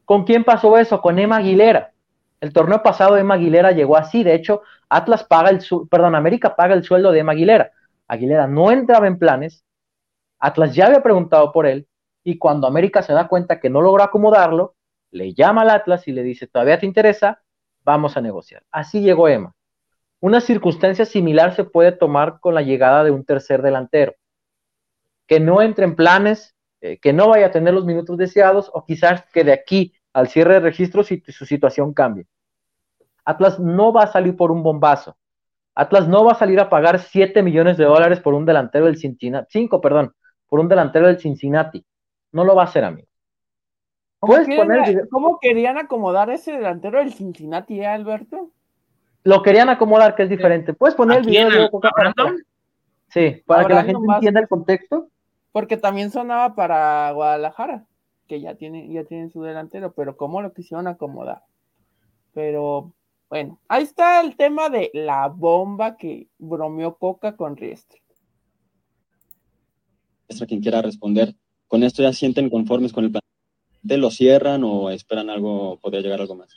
¿Con quién pasó eso? Con Emma Aguilera. El torneo pasado Emma Aguilera llegó así, de hecho, Atlas paga el, perdón, América paga el sueldo de Emma Aguilera. Aguilera no entraba en planes, Atlas ya había preguntado por él, y cuando América se da cuenta que no logró acomodarlo, le llama al Atlas y le dice, ¿todavía te interesa? Vamos a negociar. Así llegó Emma. Una circunstancia similar se puede tomar con la llegada de un tercer delantero, que no entre en planes, eh, que no vaya a tener los minutos deseados o quizás que de aquí al cierre de registros su situación cambie. Atlas no va a salir por un bombazo. Atlas no va a salir a pagar 7 millones de dólares por un delantero del Cincinnati, 5, perdón, por un delantero del Cincinnati. No lo va a hacer, amigo. ¿Cómo, querían acomodar ese delantero del Cincinnati, eh, Alberto? lo querían acomodar, que es diferente. ¿Puedes poner el video de Sí, para que la gente entienda el contexto. Porque también sonaba para Guadalajara, que ya tiene, ya tienen su delantero, pero cómo lo quisieron acomodar. Pero bueno, ahí está el tema de la bomba que bromeó Coca con Riestre. Quien quiera responder, ¿con esto ya sienten conformes con el plan? ¿Te lo cierran o esperan algo, podría llegar algo más?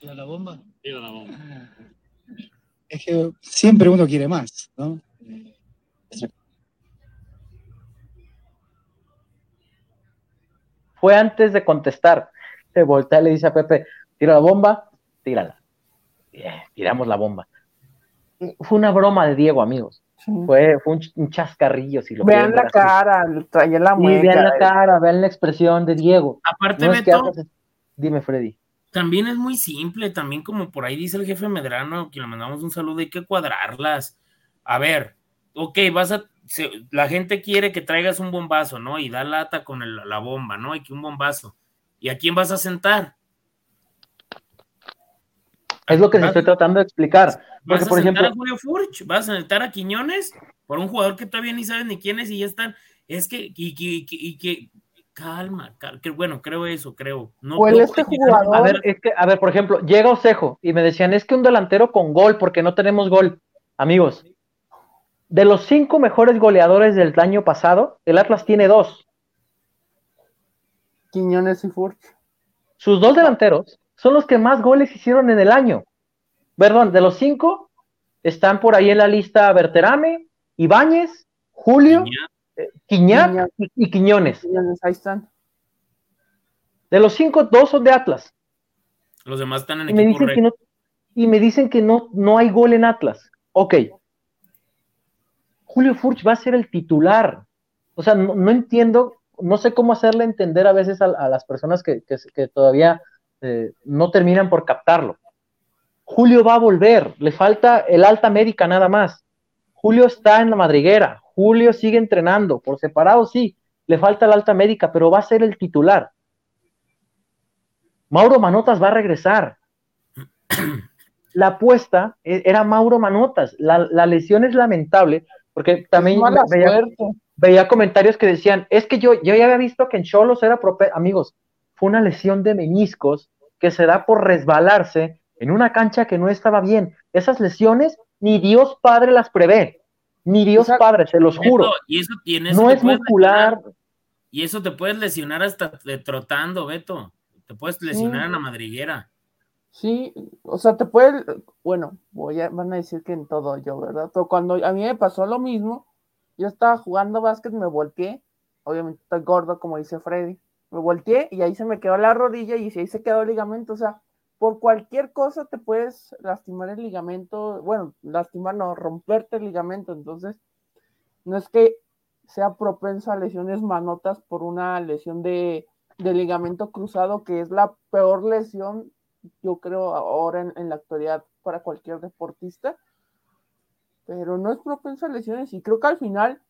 tira la bomba? Tira la bomba. Es que siempre uno quiere más, ¿no? Fue antes de contestar. Se voltea y le dice a Pepe, tira la bomba, tírala. tiramos la bomba. Fue una broma de Diego, amigos. Fue, fue un, chascarrillo. Si lo vean la cara, traía la mueca. vean la cara, vean la expresión de Diego. Aparte, no Dime, Freddy también es muy simple, también como por ahí dice el jefe Medrano, que le mandamos un saludo, hay que cuadrarlas. A ver, ok, vas a, la gente quiere que traigas un bombazo, ¿no? Y da lata con la bomba, ¿no? Hay que un bombazo. ¿Y a quién vas a sentar? Es lo que se estoy tratando de explicar. ¿Vas a por sentar a Julio Furch? ¿Vas a sentar a Quiñones? Por un jugador que todavía ni sabes ni quién es y ya están. Es que, y que calma, que bueno, creo eso, creo. No, este jugador. A ver, es que, a ver, por ejemplo, llega Osejo y me decían, es que un delantero con gol, porque no tenemos gol. Amigos, de los cinco mejores goleadores del año pasado, el Atlas tiene dos. Quiñones y Furch. Sus dos delanteros son los que más goles hicieron en el año. Perdón, de los cinco están por ahí en la lista Berterame, Ibáñez, Julio, Quiñat, Quiñat. y, y Quiñones. Quiñones, ahí están. De los cinco, dos son de Atlas. Los demás están en Y me equipo dicen rey. que no, y me dicen que no, no hay gol en Atlas. Ok. Julio Furch va a ser el titular. O sea, no, no entiendo, no sé cómo hacerle entender a veces a, a las personas que, que- que todavía eh, no terminan por captarlo. Julio va a volver, le falta el alta médica nada más. Julio está en la madriguera, Julio sigue entrenando, por separado sí, le falta la alta médica, pero va a ser el titular. Mauro Manotas va a regresar. La apuesta e- era Mauro Manotas. La, la lesión es lamentable, porque también veía, comentarios que decían, es que yo, yo ya había visto que en Cholos era prope amigos, fue una lesión de meniscos que se da por resbalarse en una cancha que no estaba bien. Esas lesiones ni Dios Padre las prevé, ni Dios Exacto. Padre, se los juro. Beto, y eso, y en eso No es muscular, lesionar, y eso te puedes lesionar hasta de trotando, Beto. Te puedes lesionar en la madriguera. Sí, o sea, te puede, bueno, voy a, van a decir que en todo yo, ¿verdad? Pero cuando a mí me pasó lo mismo, yo estaba jugando básquet, me volteé, obviamente estoy gordo, como dice Freddy, me volteé y ahí se me quedó la rodilla y ahí se quedó el ligamento, o sea, por cualquier cosa te puedes lastimar el ligamento, bueno, lastimar no, romperte el ligamento, entonces, no es que sea propenso a lesiones manotas por una lesión de, de ligamento cruzado, que es la peor lesión yo creo ahora en, en, la actualidad para cualquier deportista, pero no es propenso a lesiones y creo que al final,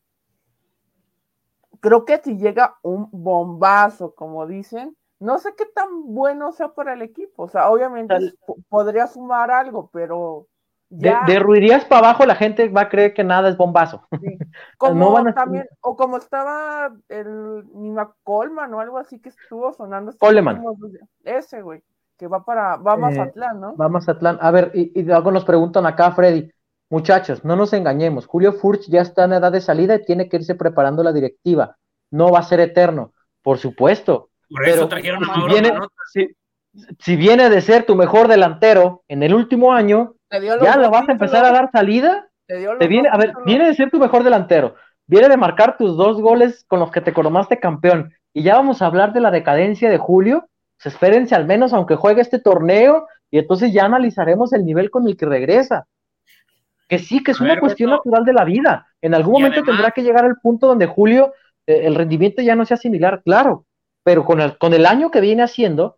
creo que si llega un bombazo, como dicen, no sé qué tan bueno sea para el equipo, o sea, obviamente Tal- podría sumar algo, pero de, ya, de ruirías para abajo la gente va a creer que nada es bombazo. como no van a- también, o como estaba el Nima Coleman o algo así que estuvo sonando. Coleman. Ese, güey, que va para, va a Eh, Mazatlán, ¿no? Va a Mazatlán. A ver, y, y luego nos preguntan acá, Freddy. Muchachos, no nos engañemos. Julio Furch ya está en edad de salida y tiene que irse preparando la directiva. No va a ser eterno, por supuesto. Por eso Pero trajeron a si Mauro viene, si, si viene de ser tu mejor delantero en el último año, ¿ya le vas a empezar a dar salida? te dio Te viene, a ver, viene de ser tu mejor delantero, viene de marcar tus dos goles con los que te coronaste campeón, y ya vamos a hablar de la decadencia de Julio. Pues espérense al menos aunque juegue este torneo, y entonces ya analizaremos el nivel con el que regresa. Que sí, que es A una ver, cuestión Beto. natural de la vida. En algún Y momento además- tendrá que llegar al punto donde Julio, eh, el rendimiento ya no sea similar, claro, pero con el, con el año que viene haciendo,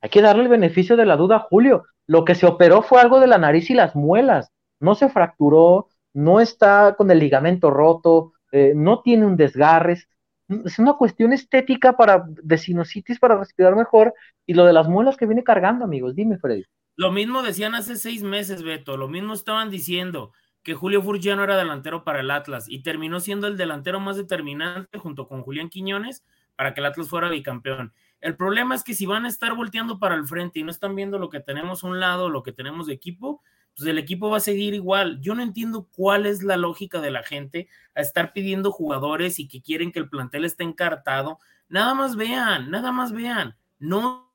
hay que darle el beneficio de la duda a Julio. Lo que se operó fue algo de la nariz y las muelas. No se fracturó, no está con el ligamento roto, eh, no tiene un desgarres. Es una cuestión estética para, de sinusitis para respirar mejor y lo de las muelas que viene cargando, amigos. Dime, Freddy. Lo mismo decían hace seis meses, Beto. Lo mismo estaban diciendo que Julio Furch ya no era delantero para el Atlas y terminó siendo el delantero más determinante junto con Julián Quiñones para que el Atlas fuera bicampeón. El problema es que si van a estar volteando para el frente y no están viendo lo que tenemos a un lado, lo que tenemos de equipo, pues el equipo va a seguir igual. Yo no entiendo cuál es la lógica de la gente a estar pidiendo jugadores y que quieren que el plantel esté encartado. Nada más vean, nada más vean. No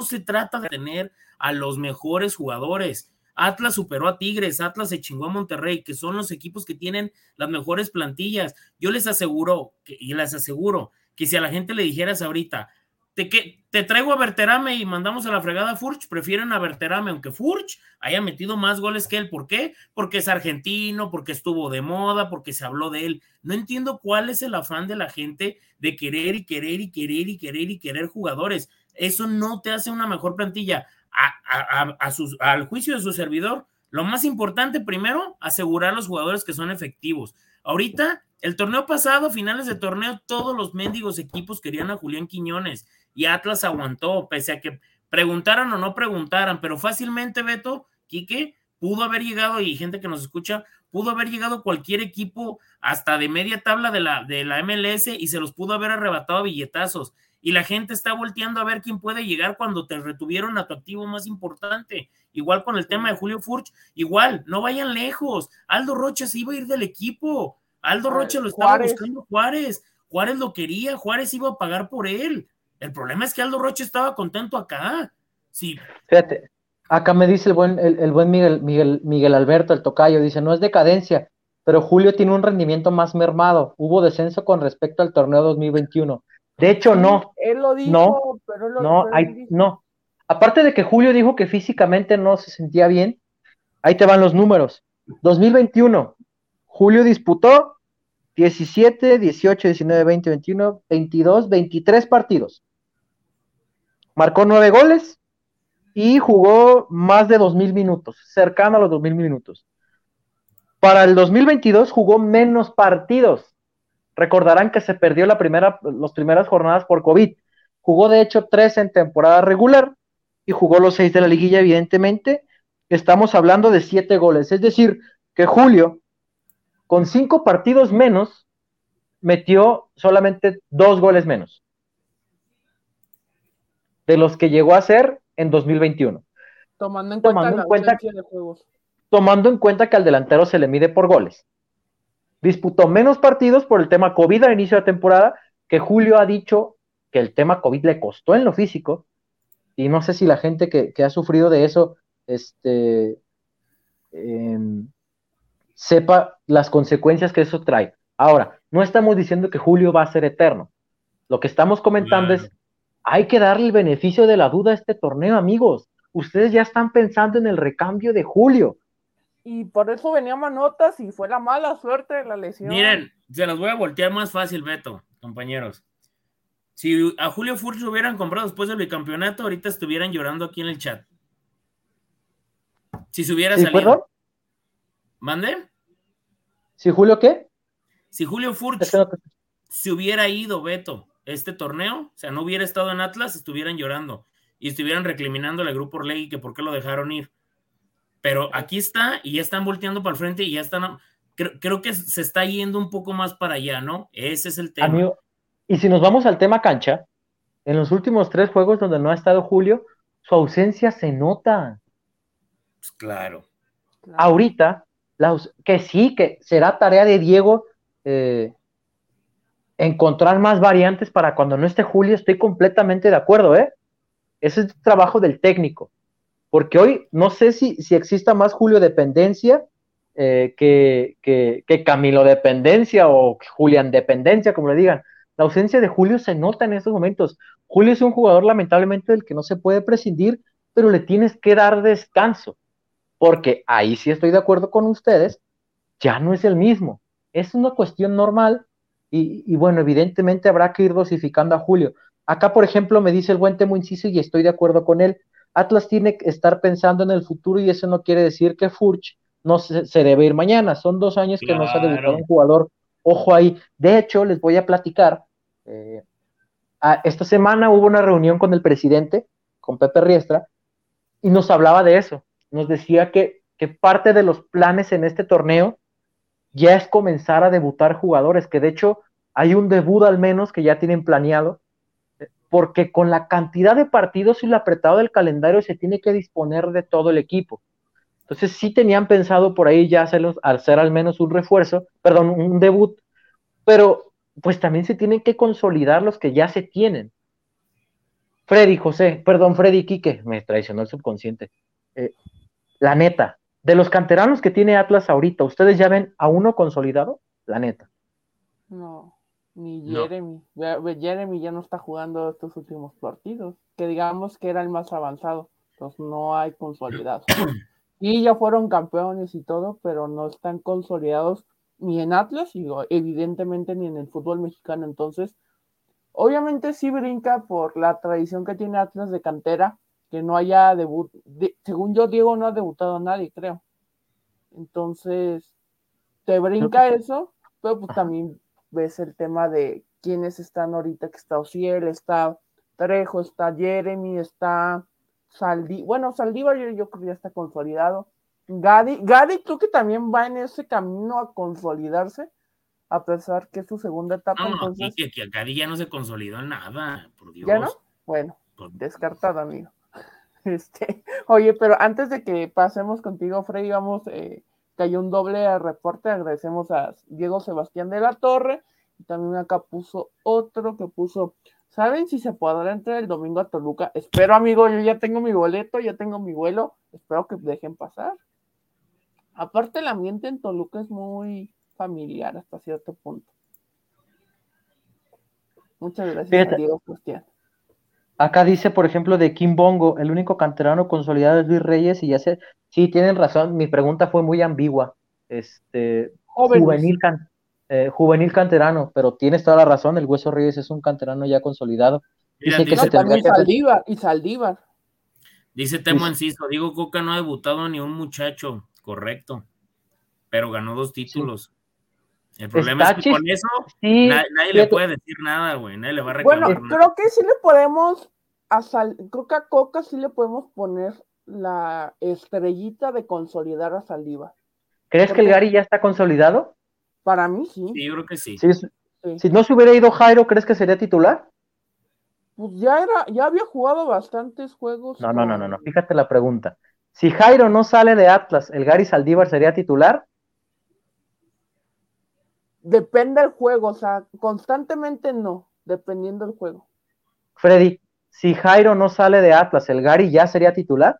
se trata de tener a los mejores jugadores. Atlas superó a Tigres, Atlas se chingó a Monterrey, que son los equipos que tienen las mejores plantillas. Yo les aseguro, y les aseguro, que si a la gente le dijeras ahorita, te, que, te traigo a Berterame y mandamos a la fregada a Furch, prefieren a Berterame, aunque Furch haya metido más goles que él. ¿Por qué? Porque es argentino, porque estuvo de moda, porque se habló de él. No entiendo cuál es el afán de la gente de querer y querer y querer y querer y querer jugadores. Eso no te hace una mejor plantilla. A, a, a sus, al juicio de su servidor, lo más importante primero, asegurar los jugadores que son efectivos. Ahorita, el torneo pasado, finales de torneo, todos los mendigos equipos querían a Julián Quiñones y Atlas aguantó, pese a que preguntaran o no preguntaran, pero fácilmente, Beto, Quique, pudo haber llegado, y gente que nos escucha, pudo haber llegado cualquier equipo hasta de media tabla de la, de la MLS y se los pudo haber arrebatado a billetazos y la gente está volteando a ver quién puede llegar cuando te retuvieron a tu activo más importante. Igual con el tema de Julio Furch, igual, no vayan lejos. Aldo Rocha se iba a ir del equipo. Aldo Rocha lo estaba Juárez. buscando Juárez. Juárez lo quería, Juárez iba a pagar por él. El problema es que Aldo Rocha estaba contento acá. Sí. Fíjate, acá me dice el buen, el, buen Miguel, Miguel, Miguel Alberto, el tocayo, dice, no es decadencia, pero Julio tiene un rendimiento más mermado. Hubo descenso con respecto al torneo 2021. De hecho, no. Él lo dijo, no, pero lo, no, hay, no. Aparte de que Julio dijo que físicamente no se sentía bien, ahí te van los números. 2021, Julio disputó 17, 18, 19, 20, 21, 22, 23 partidos. Marcó nueve goles y jugó más de 2.000 minutos, cercano a los 2.000 minutos. Para el 2022 jugó menos partidos. Recordarán que se perdió la primera, las primeras jornadas por COVID. Jugó de hecho tres en temporada regular y jugó los seis de la liguilla, evidentemente. Estamos hablando de siete goles. Es decir, que Julio, con cinco partidos menos, metió solamente dos goles menos de los que llegó a hacer en 2021. Tomando en cuenta, tomando en cuenta de juegos. Tomando en cuenta que al delantero se le mide por goles. Disputó menos partidos por el tema COVID al inicio de la temporada, que Julio ha dicho que el tema COVID le costó en lo físico, y no sé si la gente que, ha sufrido de eso, este, em, sepa las consecuencias que eso trae. Ahora, no estamos diciendo que Julio va a ser eterno. Lo que estamos comentando es, hay que darle el beneficio de la duda a este torneo, amigos. Ustedes ya están pensando en el recambio de Julio. Y por eso venía Manotas y fue la mala suerte de la lesión. Miren, se los voy a voltear más fácil, Beto, compañeros. Si a Julio Furch lo hubieran comprado después del bicampeonato, ahorita estuvieran llorando aquí en el chat. Si se hubiera salido. ¿Mande? ¿Si Julio qué? Si Julio Furch se hubiera ido, Beto, este torneo, o sea, no hubiera estado en Atlas, estuvieran llorando y estuvieran recriminando al grupo Orlegui que por qué lo dejaron ir. Pero aquí está y ya están volteando para el frente y ya están. Creo, que se está yendo un poco más para allá, ¿no? Ese es el tema. Amigo, y si nos vamos al tema cancha, en los últimos tres juegos donde no ha estado Julio, su ausencia se nota. Pues claro. Ahorita, que sí, que será tarea de Diego eh, encontrar más variantes para cuando no esté Julio, estoy completamente de acuerdo, ¿eh? Ese es el trabajo del técnico. Porque hoy no sé si, si exista más Julio dependencia eh, que, que, Camilo dependencia o Julián dependencia, como le digan. La ausencia de Julio se nota en estos momentos. Julio es un jugador lamentablemente del que no se puede prescindir, pero le tienes que dar descanso. Porque ahí sí estoy de acuerdo con ustedes, ya no es el mismo. Es una cuestión normal y, bueno, evidentemente habrá que ir dosificando a Julio. Acá, por ejemplo, me dice el buen Temo Inciso y estoy de acuerdo con él. Atlas tiene que estar pensando en el futuro y eso no quiere decir que Furch no se, debe ir mañana. Son dos años que no se ha debutado un jugador. Ojo ahí. De hecho, les voy a platicar. Eh, esta semana hubo una reunión con el presidente, con Pepe Riestra, y nos hablaba de eso. Nos decía que, que parte de los planes en este torneo ya es comenzar a debutar jugadores, que de hecho hay un debut al menos que ya tienen planeado, porque con la cantidad de partidos y lo apretado del calendario se tiene que disponer de todo el equipo. Entonces sí tenían pensado por ahí ya hacerlos, hacer al menos un refuerzo, perdón, un debut, pero pues también se tienen que consolidar los que ya se tienen. Freddy José, perdón, Freddy Quique, me traicionó el subconsciente. Eh, la neta, de los canteranos que tiene Atlas ahorita, ¿ustedes ya ven a uno consolidado? La neta. No, ni Jeremy. Jeremy ya no está jugando estos últimos partidos, que digamos que era el más avanzado. Entonces no hay consolidados. Y ya fueron campeones y todo, pero no están consolidados ni en Atlas y evidentemente ni en el fútbol mexicano. Entonces, obviamente sí brinca por la tradición que tiene Atlas de cantera, que no haya debut. según yo, Diego no ha debutado a nadie, creo. Entonces, te brinca eso, pero pues también ves el tema de quiénes están ahorita, que está Ociel, está Trejo, está Jeremy, está Saldi, bueno, Saldívar yo, yo creo que ya está consolidado. Gadi, Gadi creo que también va en ese camino a consolidarse, a pesar que es su segunda etapa. No, entonces... que, que Gadi ya no se consolidó en nada, por Dios. ¿Ya no? Bueno, descartado, amigo. Este, oye, pero antes de que pasemos contigo, Freddy, vamos, eh, que hay un doble reporte. Agradecemos a Diego Sebastián de la Torre También acá puso otro que puso, ¿saben si se podrá entrar el domingo a Toluca? Espero, amigo, yo ya tengo mi boleto, ya tengo mi vuelo, espero que dejen pasar. Aparte, el ambiente en Toluca es muy familiar hasta cierto punto. Muchas gracias, Fíjate. Diego Cristian. Acá dice, por ejemplo, de Kim Bongo, el único canterano consolidado es Luis Reyes y ya sé, sí, tienen razón, mi pregunta fue muy ambigua. Este, Jóvenes. juvenil, can- eh, juvenil canterano, pero tienes toda la razón, el Hueso Reyes es un canterano ya consolidado. Mira, Dicen que dice, se No, Saldívar, y Saldívar. dice Temo Enciso, Diego Coca no ha debutado ni un muchacho, correcto, pero ganó dos títulos. El problema Está es que con eso Sí, nadie le puede decir nada, güey, nadie le va a reclamar Bueno, nada. creo que sí le podemos a Sal- creo que a Coca sí le podemos poner la estrellita de consolidar a Saldívar. ¿crees que el Gary ya está consolidado? Para mí sí. Sí, yo creo que sí. Sí, es- sí. si no se hubiera ido Jairo, ¿crees que sería titular? Pues ya era, ya había jugado bastantes juegos. No, no, no, no, no. Fíjate la pregunta. Si Jairo no sale de Atlas, ¿el Gary Saldívar sería titular? Depende del juego, o sea, constantemente no, dependiendo del juego. Freddy, si Jairo no sale de Atlas, ¿el Gary ya sería titular?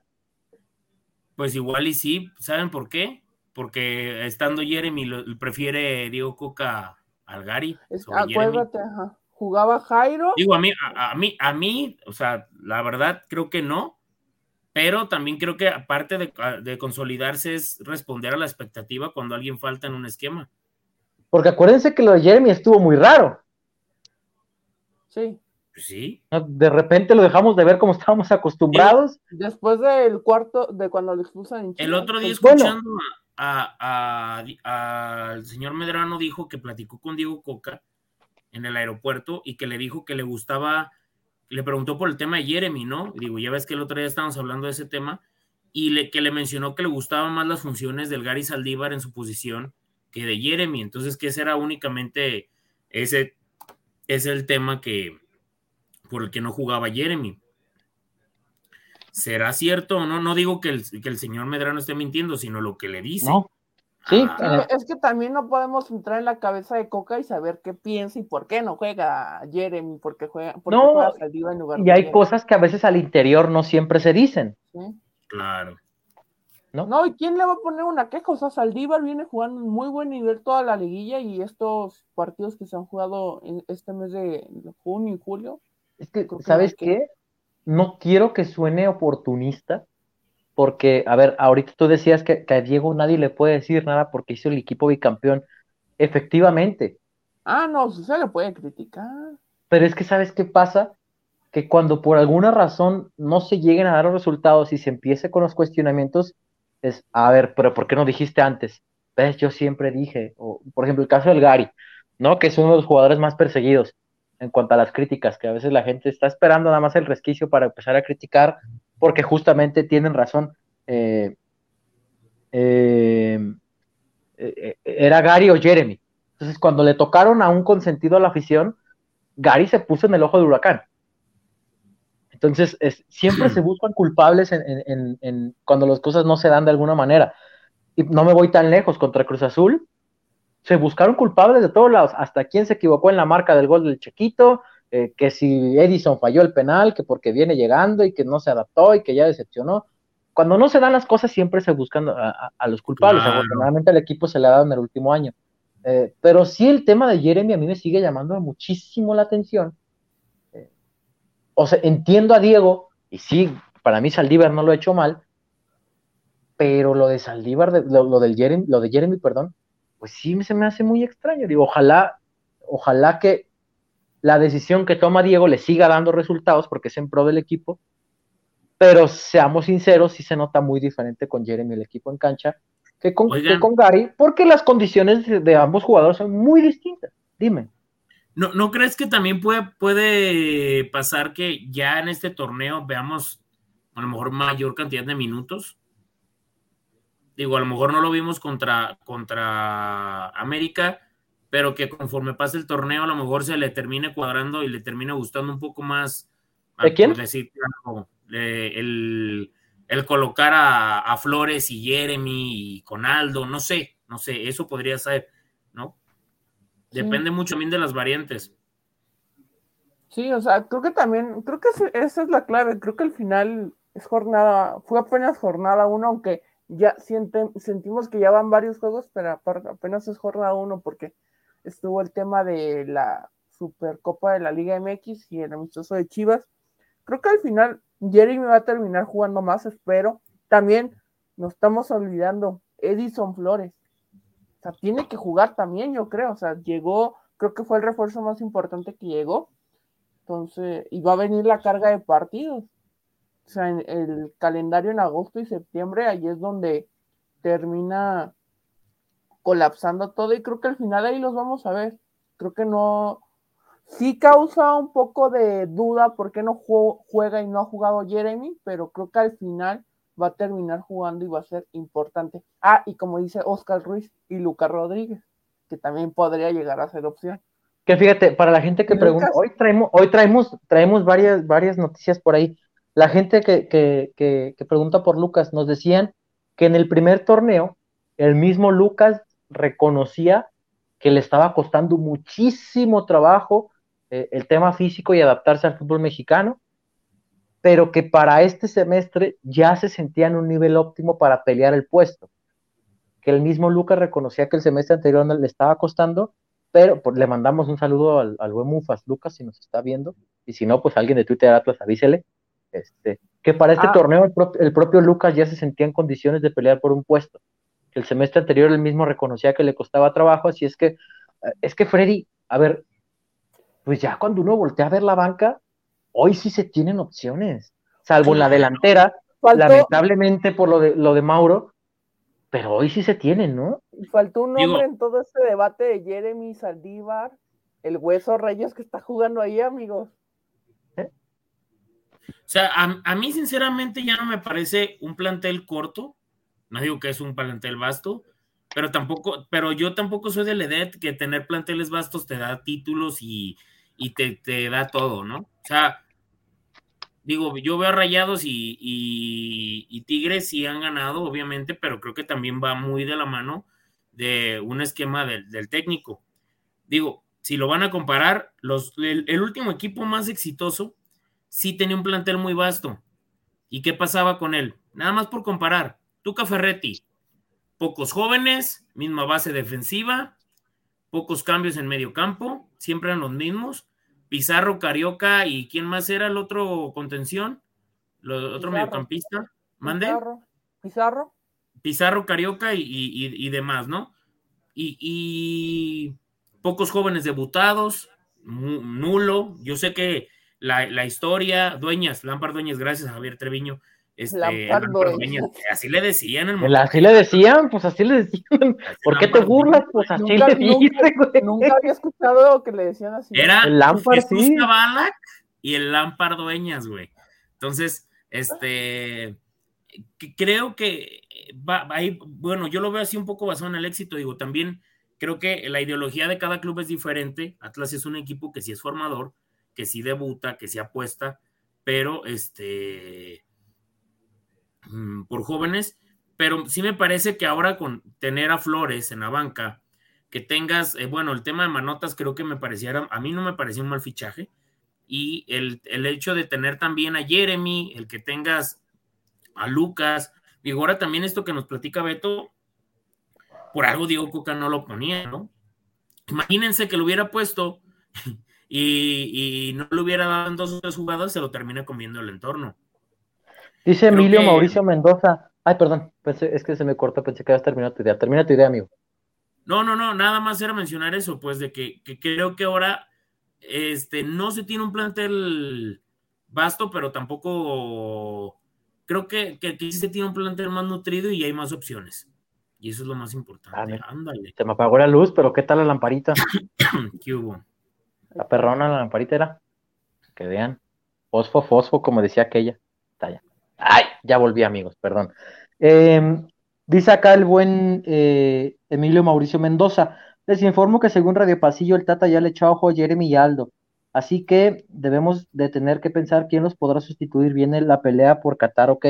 Pues igual y sí, ¿saben por qué? Porque estando Jeremy lo, prefiere Diego Coca al Gary. Es- acuérdate, ajá. Jugaba Jairo. Digo, a mí, a, a mí, a mí, o sea, la verdad creo que no, pero también creo que aparte de, de consolidarse es responder a la expectativa cuando alguien falta en un esquema. Porque acuérdense que lo de Jeremy estuvo muy raro. Sí. Pues sí. De repente lo dejamos de ver como estábamos acostumbrados. Después del cuarto, de cuando lo expulsan en el otro día pues, bueno. escuchando a- a- a- al señor Medrano dijo que platicó con Diego Coca en el aeropuerto y que le dijo que le gustaba, le preguntó por el tema de Jeremy, ¿no? Digo, ya ves que el otro día estábamos hablando de ese tema y le, que le mencionó que le gustaban más las funciones del Gary Saldívar en su posición que de Jeremy, entonces que ese era únicamente ese es el tema que por el que no jugaba Jeremy. ¿Será cierto o no? No digo que el, que el señor Medrano esté mintiendo, sino lo que le dice. No. Sí, Ah, es que también no podemos entrar en la cabeza de Coca y saber qué piensa y por qué no juega Jeremy, porque juega, porque No, juega Saldívar en lugar Y de hay Jeremy, cosas que a veces al interior no siempre se dicen. ¿sí? claro. ¿No? No, ¿y quién le va a poner una queja? O sea, Saldívar viene jugando en muy buen nivel toda la liguilla y estos partidos que se han jugado en este mes de junio y julio. Es que, ¿sabes que- qué? No quiero que suene oportunista, porque, a ver, ahorita tú decías que, que a Diego nadie le puede decir nada porque hizo el equipo bicampeón. Efectivamente, Ah, no, se le puede criticar. pero es que, ¿sabes qué pasa? Que cuando por alguna razón no se lleguen a dar los resultados y se empiece con los cuestionamientos, es, a ver, pero ¿por qué no dijiste antes? ¿Ves? Yo siempre dije, o por ejemplo, el caso del Gary, ¿no? Que es uno de los jugadores más perseguidos en cuanto a las críticas, que a veces la gente está esperando nada más el resquicio para empezar a criticar, porque justamente tienen razón. eh, eh, eh, era Gary o Jeremy. Entonces, cuando le tocaron a un consentido a la afición, Gary se puso en el ojo del huracán. Entonces, es, siempre se buscan culpables en, en- en- en cuando las cosas no se dan de alguna manera. Y no me voy tan lejos contra Cruz Azul. Se buscaron culpables de todos lados, hasta quién se equivocó en la marca del gol del Chequito, eh, que si Edison falló el penal, que porque viene llegando y que no se adaptó y que ya decepcionó. Cuando no se dan las cosas, siempre se buscan a, a- a los culpables. Claro. Afortunadamente, el equipo se le ha dado en el último año. Eh, pero sí, el tema de Jeremy a mí me sigue llamando muchísimo la atención. O sea, entiendo a Diego, y sí, para mí Saldívar no lo ha hecho mal, pero lo de Saldívar, de- lo, lo del Jeremy, lo de Jeremy, perdón, pues sí se me hace muy extraño. Digo, ojalá, ojalá que la decisión que toma Diego le siga dando resultados porque es en pro del equipo, pero seamos sinceros, sí se nota muy diferente con Jeremy el equipo en cancha que con, que con Gary, porque las condiciones de ambos jugadores son muy distintas. Dime. ¿No, ¿No crees que también puede, puede pasar que ya en este torneo veamos a lo mejor mayor cantidad de minutos? Digo, a lo mejor no lo vimos contra, contra América, pero que conforme pase el torneo a lo mejor se le termine cuadrando y le termine gustando un poco más. a- ¿De quién? decir el, el colocar a, a Flores y Jeremy y Conaldo, no sé, no sé, eso podría ser, Depende mucho también de las variantes. Sí, o sea, creo que también, creo que esa es la clave. Creo que al final es jornada, fue apenas jornada uno, aunque ya sentimos que ya van varios juegos, pero apenas es jornada uno porque estuvo el tema de la Supercopa de la Liga MX y el amistoso de Chivas. Creo que al final Jeremy va a terminar jugando más, espero. También nos estamos olvidando, Edison Flores. Sea, tiene que jugar también, yo creo. O sea, llegó, creo que fue el refuerzo más importante que llegó entonces, y va a venir la carga de partidos. O sea, el calendario en agosto y septiembre, ahí es donde termina colapsando todo y creo que al final ahí los vamos a ver. Creo que no, sí causa un poco de duda por qué no juega y no ha jugado Jeremy, pero creo que al final va a terminar jugando y va a ser importante. Ah, y como dice Oscar Ruiz y Lucas Rodríguez, que también podría llegar a ser opción. Que fíjate, para la gente que pregunta, hoy traemos, hoy traemos, traemos varias, varias noticias por ahí. La gente que, que, que, pregunta por Lucas, nos decían que en el primer torneo, el mismo Lucas reconocía que le estaba costando muchísimo trabajo eh, el tema físico y adaptarse al fútbol mexicano, pero que para este semestre ya se sentía en un nivel óptimo para pelear el puesto. Que el mismo Lucas reconocía que el semestre anterior le estaba costando pero pues, le mandamos un saludo al, al buen Mufas Lucas si nos está viendo, y si no, pues alguien de Twitter Atlas avísele, este, que para este ah. torneo el, propio Lucas ya se sentía en condiciones de pelear por un puesto, que el semestre anterior él mismo reconocía que le costaba trabajo, así es que, eh, es que Freddy, a ver, pues ya cuando uno voltea a ver la banca, hoy sí se tienen opciones, salvo en la delantera, lamentablemente por lo de, lo de Mauro, pero hoy sí se tienen, ¿no? Faltó un nombre en todo este debate de Jeremy Saldívar, el Hueso Reyes que está jugando ahí, amigos. ¿Eh? O sea, a, mí sinceramente ya no me parece un plantel corto, no digo que es un plantel vasto, pero tampoco, pero yo tampoco soy del EDET que tener planteles vastos te da títulos y, te, te, da todo, ¿no? O sea, digo, yo veo a Rayados y, Tigres sí han ganado, obviamente, pero creo que también va muy de la mano de un esquema del, técnico. Digo, si lo van a comparar, los, el, último equipo más exitoso sí tenía un plantel muy vasto. ¿Y qué pasaba con él? Nada más por comparar. Tuca Ferretti, pocos jóvenes, misma base defensiva, pocos cambios en medio campo, siempre eran los mismos Pizarro, Carioca y ¿quién más era el otro contención? El otro mediocampista. ¿Mande? Pizarro. Pizarro, Carioca y, demás, ¿no? Y, pocos jóvenes debutados, nulo. Yo sé que la, historia, Dueñas, Lampard Dueñas, gracias a Javier Treviño, este, así le decían el Así le decían, pues así le decían. ¿Por qué te burlas? Pues así nunca, le dice, güey. Nunca había escuchado que le decían así. Era el Lampard, sí. y el Lampard Dueñas, güey. Entonces, este, creo que va, ahí, bueno, yo lo veo así un poco basado en el éxito, digo, también creo que la ideología de cada club es diferente. Atlas es un equipo que sí es formador, que sí debuta, que sí apuesta, pero este por jóvenes, pero sí me parece que ahora con tener a Flores en la banca, que tengas, eh, bueno, el tema de Manotas creo que me pareciera, a mí no me parecía un mal fichaje, y el, hecho de tener también a Jeremy, el que tengas a Lucas, y ahora también esto que nos platica Beto, por algo Diego Cuca no lo ponía, ¿no? Imagínense que lo hubiera puesto y, no lo hubiera dado dos o tres jugadas, se lo termina comiendo el entorno. Dice Emilio Mauricio Mendoza. Ay, perdón, es que se me cortó, pensé que habías terminado tu idea. Termina tu idea, amigo. No, no, no, nada más era mencionar eso, pues de que, creo que ahora este, no se tiene un plantel vasto, pero tampoco creo que, que aquí se tiene un plantel más nutrido y hay más opciones. Y eso es lo más importante. Ah, Ándale. Se me apagó la luz, pero ¿qué tal la lamparita? ¿Qué hubo? La perrona, la lamparita era. Que vean. Fosfo, fosfo, como decía aquella. Talla. Ay, ya volví, amigos, perdón. Em, dice acá el buen eh, Emilio Mauricio Mendoza. Les informo que según Radio Pasillo, el Tata ya le echó ojo a Jeremy y Aldo. Así que debemos de tener que pensar quién los podrá sustituir. Viene la pelea por Qatar, ok.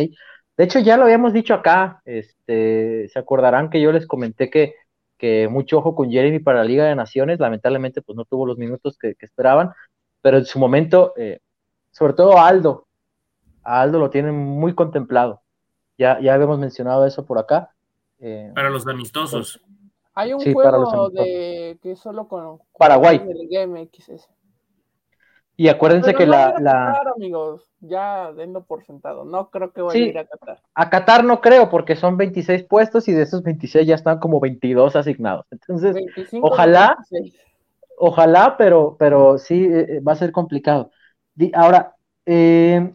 De hecho, ya lo habíamos dicho acá. Este, se acordarán que yo les comenté que, que mucho ojo con Jeremy para la Liga de Naciones, lamentablemente pues no tuvo los minutos que, esperaban, pero en su momento, eh, sobre todo Aldo, a Aldo lo tienen muy contemplado, ya, ya habíamos mencionado eso por acá. Eh, para los amistosos. Hay un juego de que solo con Paraguay. Y acuérdense que la, la... amigos, ya denlo por sentado. No creo que vaya a ir a Qatar. A Qatar no creo, porque son 26 puestos y de esos 26 ya están como 22 asignados. Entonces, ojalá, ojalá, pero, pero sí eh, eh, va a ser complicado. Ahora, eh,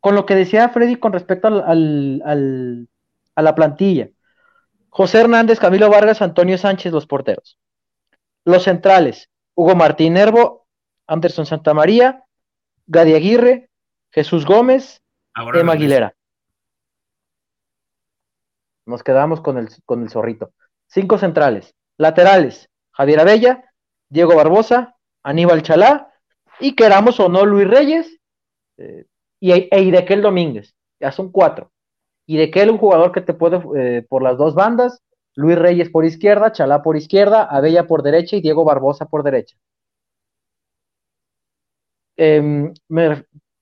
con lo que decía Freddy con respecto al, al, a la plantilla, José Hernández, Camilo Vargas, Antonio Sánchez, los porteros. Los centrales, Hugo Martín Nervo, Anderson Santamaría, Gadi Aguirre, Jesús Gómez, Emma Aguilera. Nos quedamos con el, con el zorrito. Cinco centrales. Laterales, Javier Abella, Diego Barbosa, Aníbal Chalá, y queramos o no Luis Reyes, eh, y, e Idequel Domínguez. Ya son cuatro. Idequel, un jugador que te puede eh, por las dos bandas, Luis Reyes por izquierda, Chalá por izquierda, Abella por derecha y Diego Barbosa por derecha. Em,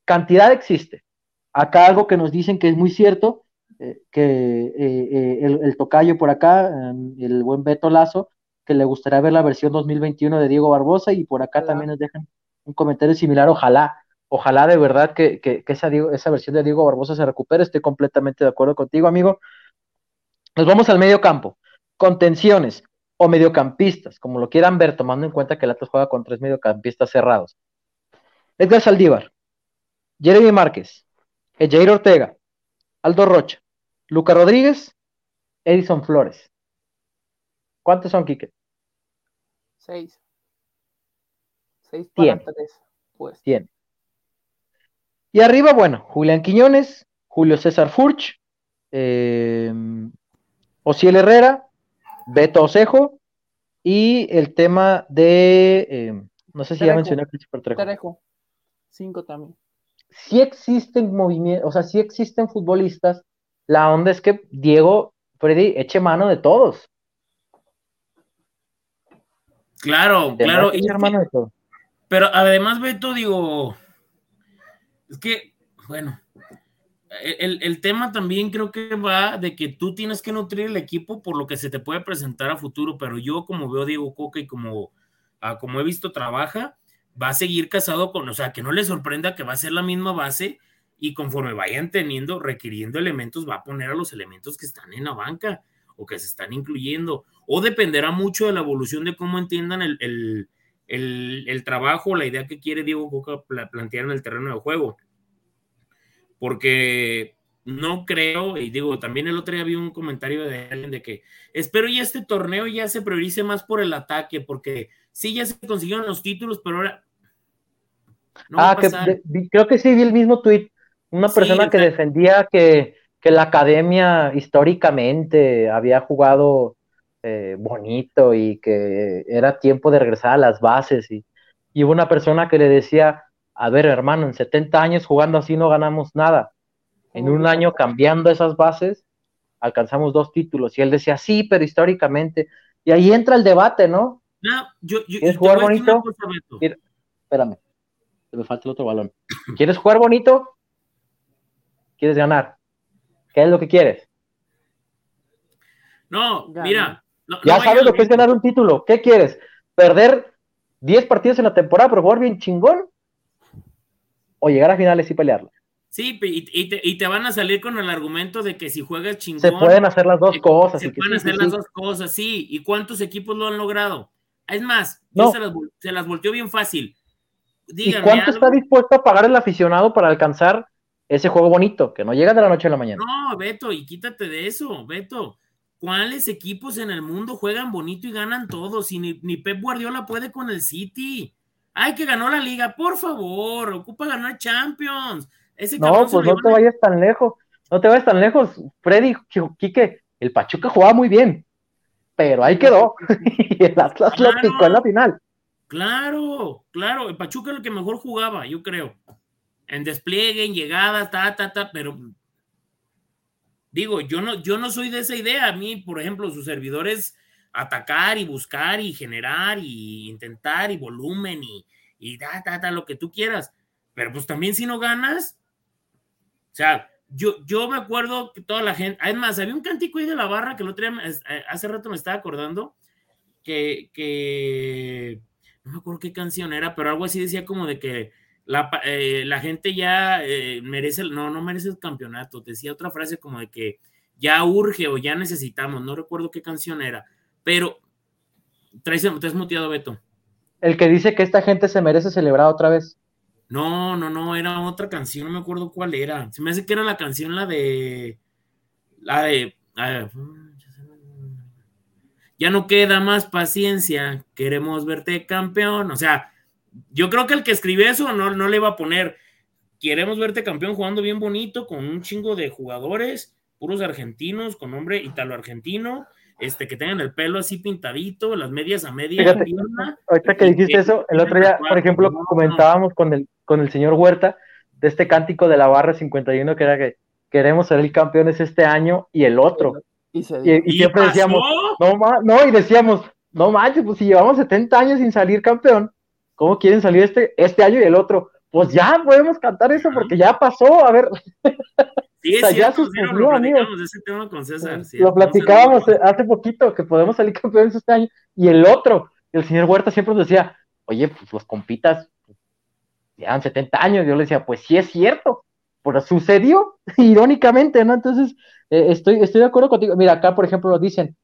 cantidad existe. Acá algo que nos dicen que es muy cierto, eh, que eh, el, tocayo por acá, em, el buen Beto Lazo, que le gustaría ver la versión 2021 de Diego Barbosa y por acá también nos dejan un comentario similar, ojalá, ojalá de verdad que, esa, esa versión de Diego Barbosa se recupere, estoy completamente de acuerdo contigo, amigo. Nos vamos al medio campo, contenciones o mediocampistas, como lo quieran ver, tomando en cuenta que el Atlas juega con tres mediocampistas cerrados. Edgar Saldívar, Jeremy Márquez, Jair Ortega, Aldo Rocha, Luca Rodríguez, Edison Flores. ¿Cuántos son, Quique? Seis. Seis para tres, pues. Y arriba, bueno, Julián Quiñones, Julio César Furch, eh, Ociel Herrera, Beto Osejo y el tema de, eh, no sé si ya mencioné a Christopher Trejo. Cinco también. Si existen movimientos, o sea, si existen futbolistas, la onda es que Diego, Freddy, eche mano de todos. Claro, claro. Pero además, Beto, digo, es que, bueno, el, el, tema también creo que va de que tú tienes que nutrir el equipo por lo que se te puede presentar a futuro, pero yo como veo a Diego Coca y como, ah, como he visto trabaja, va a seguir casado con, o sea, que no le sorprenda que va a ser la misma base y conforme vayan teniendo, requiriendo elementos, va a poner a los elementos que están en la banca o que se están incluyendo, o dependerá mucho de la evolución de cómo entiendan el, el, trabajo, la idea que quiere Diego Coca plantear en el terreno de juego. Porque no creo, y digo, también el otro día vi un comentario de alguien de que espero ya este torneo ya se priorice más por el ataque, porque sí, ya se consiguieron los títulos, pero ahora ah, que creo que sí vi el mismo tweet. Una persona que defendía que, la academia históricamente había jugado eh, bonito y que era tiempo de regresar a las bases. Y, y hubo una persona que le decía, a ver hermano, en 70 años jugando así no ganamos nada. En un año cambiando esas bases, alcanzamos dos títulos. Y él decía, sí, pero históricamente. Y ahí entra el debate, ¿no? No, yo, yo, ¿Quieres jugar bonito? espérame me falta el otro balón. ¿Quieres jugar bonito? ¿Quieres ganar? ¿Qué es lo que quieres? No, mira. Ya sabes lo que es ganar un título. ¿Qué quieres? ¿Perder 10 partidos en la temporada pero jugar bien chingón? ¿O llegar a finales y pelearlo? Sí, y, te, van a salir con el argumento de que si juegas chingón. Se pueden hacer las dos cosas. Se pueden hacer las dos cosas, sí. ¿Y cuántos equipos lo han logrado? Es más, no. se, las, se las volteó bien fácil. ¿Y cuánto está dispuesto a pagar el aficionado para alcanzar ese juego bonito, que no llega de la noche a la mañana? No, Beto, y quítate de eso, Beto. ¿Cuáles equipos en el mundo juegan bonito y ganan todos? Y ni, Pep Guardiola puede con el City. Ay, que ganó la liga, por favor, ocupa ganar Champions. Ese no, pues no te vayas tan lejos. No te vayas tan lejos. Freddy, Quique, el Pachuca jugaba muy bien, pero ahí quedó. y el Atlas lo picó en la final. Claro, claro, el Pachuca es el que mejor jugaba, yo creo. En despliegue, en llegada, ta, ta, ta, pero digo, yo no, yo no soy de esa idea. A mí, por ejemplo, sus servidores atacar y buscar y generar y intentar y volumen y, y da, da, da, lo que tú quieras. Pero pues también si no ganas, o sea, yo, yo me acuerdo que toda la gente, además, había un cántico ahí de la barra que el otro día, eh, hace rato me estaba acordando, que, que, no me acuerdo qué canción era, pero algo así decía como de que la, eh, la gente ya eh, merece, no, no merece el campeonato, decía otra frase como de que ya urge o ya necesitamos, no recuerdo qué canción era, pero traes, te has muteado, Beto. El que dice que esta gente se merece celebrar otra vez. No, no, no, era otra canción, no me acuerdo cuál era. Se me hace que era la canción, la de. La de. ya no queda más paciencia, queremos verte campeón. O sea, yo creo que el que escribió eso no, no le iba a poner. Queremos verte campeón jugando bien bonito, con un chingo de jugadores, puros argentinos, con nombre italo-argentino, este, que tengan el pelo así pintadito, las medias a media. Fíjate, ahorita que dijiste eso, el otro día, por ejemplo, comentábamos con el, con el señor Huerta de este cántico de la barra 51 que era que queremos ser el campeones este año y el otro. Y, siempre decíamos, no, no, y decíamos, no manches, pues si llevamos 70 años sin salir campeón, ¿cómo quieren salir este, este año y el otro? Pues ya podemos cantar eso porque ya pasó, a ver. Sí, o sea, ya sucedió, lo ese tema con César. lo platicábamos hace poquito, que podemos salir campeones este año, y el otro, el señor Huerta siempre nos decía, oye, pues los compitas llevan 70 años, yo le decía, pues sí es cierto, pero sucedió, irónicamente, ¿no? Entonces, eh, estoy, estoy de acuerdo contigo. Mira, acá, por ejemplo, lo dicen,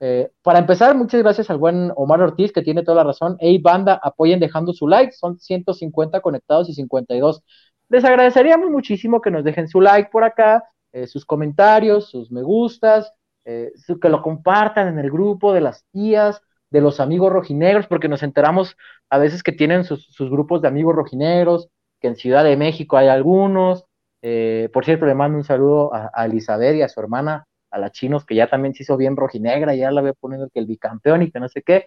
eh, para empezar, muchas gracias al buen Omar Ortiz, que tiene toda la razón. Hey, banda, apoyen dejando su like, son 150 conectados y 52 les agradeceríamos muchísimo que nos dejen su like por acá, eh, sus comentarios, sus me gustas, eh, que lo compartan en el grupo de las tías, de los amigos rojinegros, porque nos enteramos a veces que tienen sus, grupos de amigos rojinegros, que en Ciudad de México hay algunos. Por cierto, le mando un saludo a, Elizabeth y a su hermana, a la Chinos, que ya también se hizo bien rojinegra, ya la veo poniendo que el bicampeón y que no sé qué.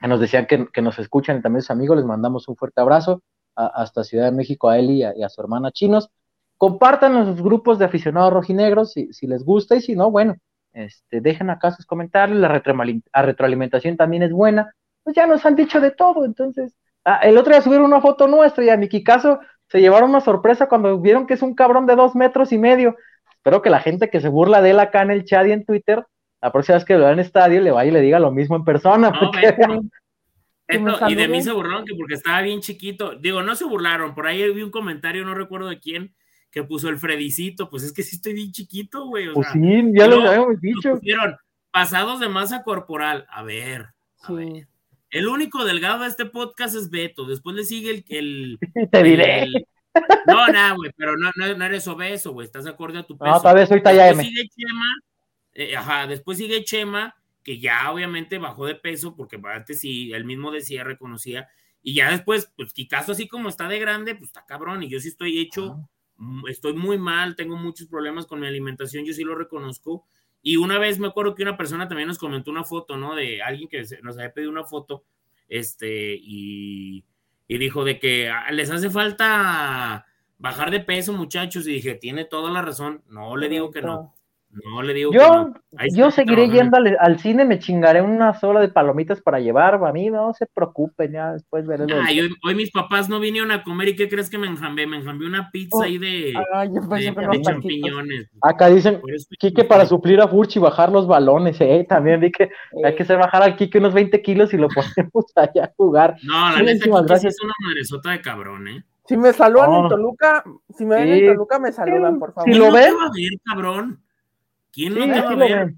Nos decían que, que nos escuchan y también sus amigos, les mandamos un fuerte abrazo hasta Ciudad de México a él y a, su hermana chinos. Compartan los grupos de aficionados rojinegros si, si les gusta y si no, bueno, este, dejen acá sus comentarios, la, retroalimentación también es buena. Pues ya nos han dicho de todo, entonces. Ah, el otro día subieron una foto nuestra y a Miki Caso se llevaron una sorpresa cuando vieron que es un cabrón de dos metros y medio. Espero que la gente que se burla de él acá en el chat y en Twitter, la próxima vez que lo vea en estadio, le vaya y le diga lo mismo en persona. y de mí se burlaron que porque estaba bien chiquito. Digo, no se burlaron. Por ahí vi un comentario, no recuerdo de quién, que puso el Fredicito. Pues es que sí estoy bien chiquito, güey. pues sí, ya lo habíamos dicho. Pusieron pasados de masa corporal. A ver, El único delgado de este podcast es Beto. Después le sigue el. el Te diré. No, nada, güey, pero no, no, eres obeso, güey. Estás acorde a tu peso. No, tal vez soy talla después Sigue Chema, eh, ajá, después sigue Chema que ya obviamente bajó de peso, porque antes sí, él mismo decía, reconocía, y ya después, pues caso así como está de grande, pues está cabrón, y yo sí estoy hecho, estoy muy mal, tengo muchos problemas con mi alimentación, yo sí lo reconozco, y una vez me acuerdo que una persona también nos comentó una foto, ¿no? De alguien que nos había pedido una foto, este, y, y dijo de que ah, les hace falta bajar de peso, muchachos, y dije, tiene toda la razón, no le digo que no no le digo. Yo, yo seguiré yendo al, cine, me chingaré una sola de palomitas para llevar. A mí no se preocupen, ya después veré. hoy, mis papás no vinieron a comer y ¿qué crees que me enjambé? Me enjambé una pizza oh, ahí de, champiñones. Acá dicen, Kike para suplir a Furchi y bajar los balones, eh. También vi que hay que hacer bajar al Kike unos 20 kilos y lo ponemos allá a jugar. No, la neta, Kike sí es una madresota de cabrón, ¿eh. Si me saludan en Toluca, si me ven en Toluca, me saludan, por favor. Si lo ven. cabrón? ¿Quién no te va a ver?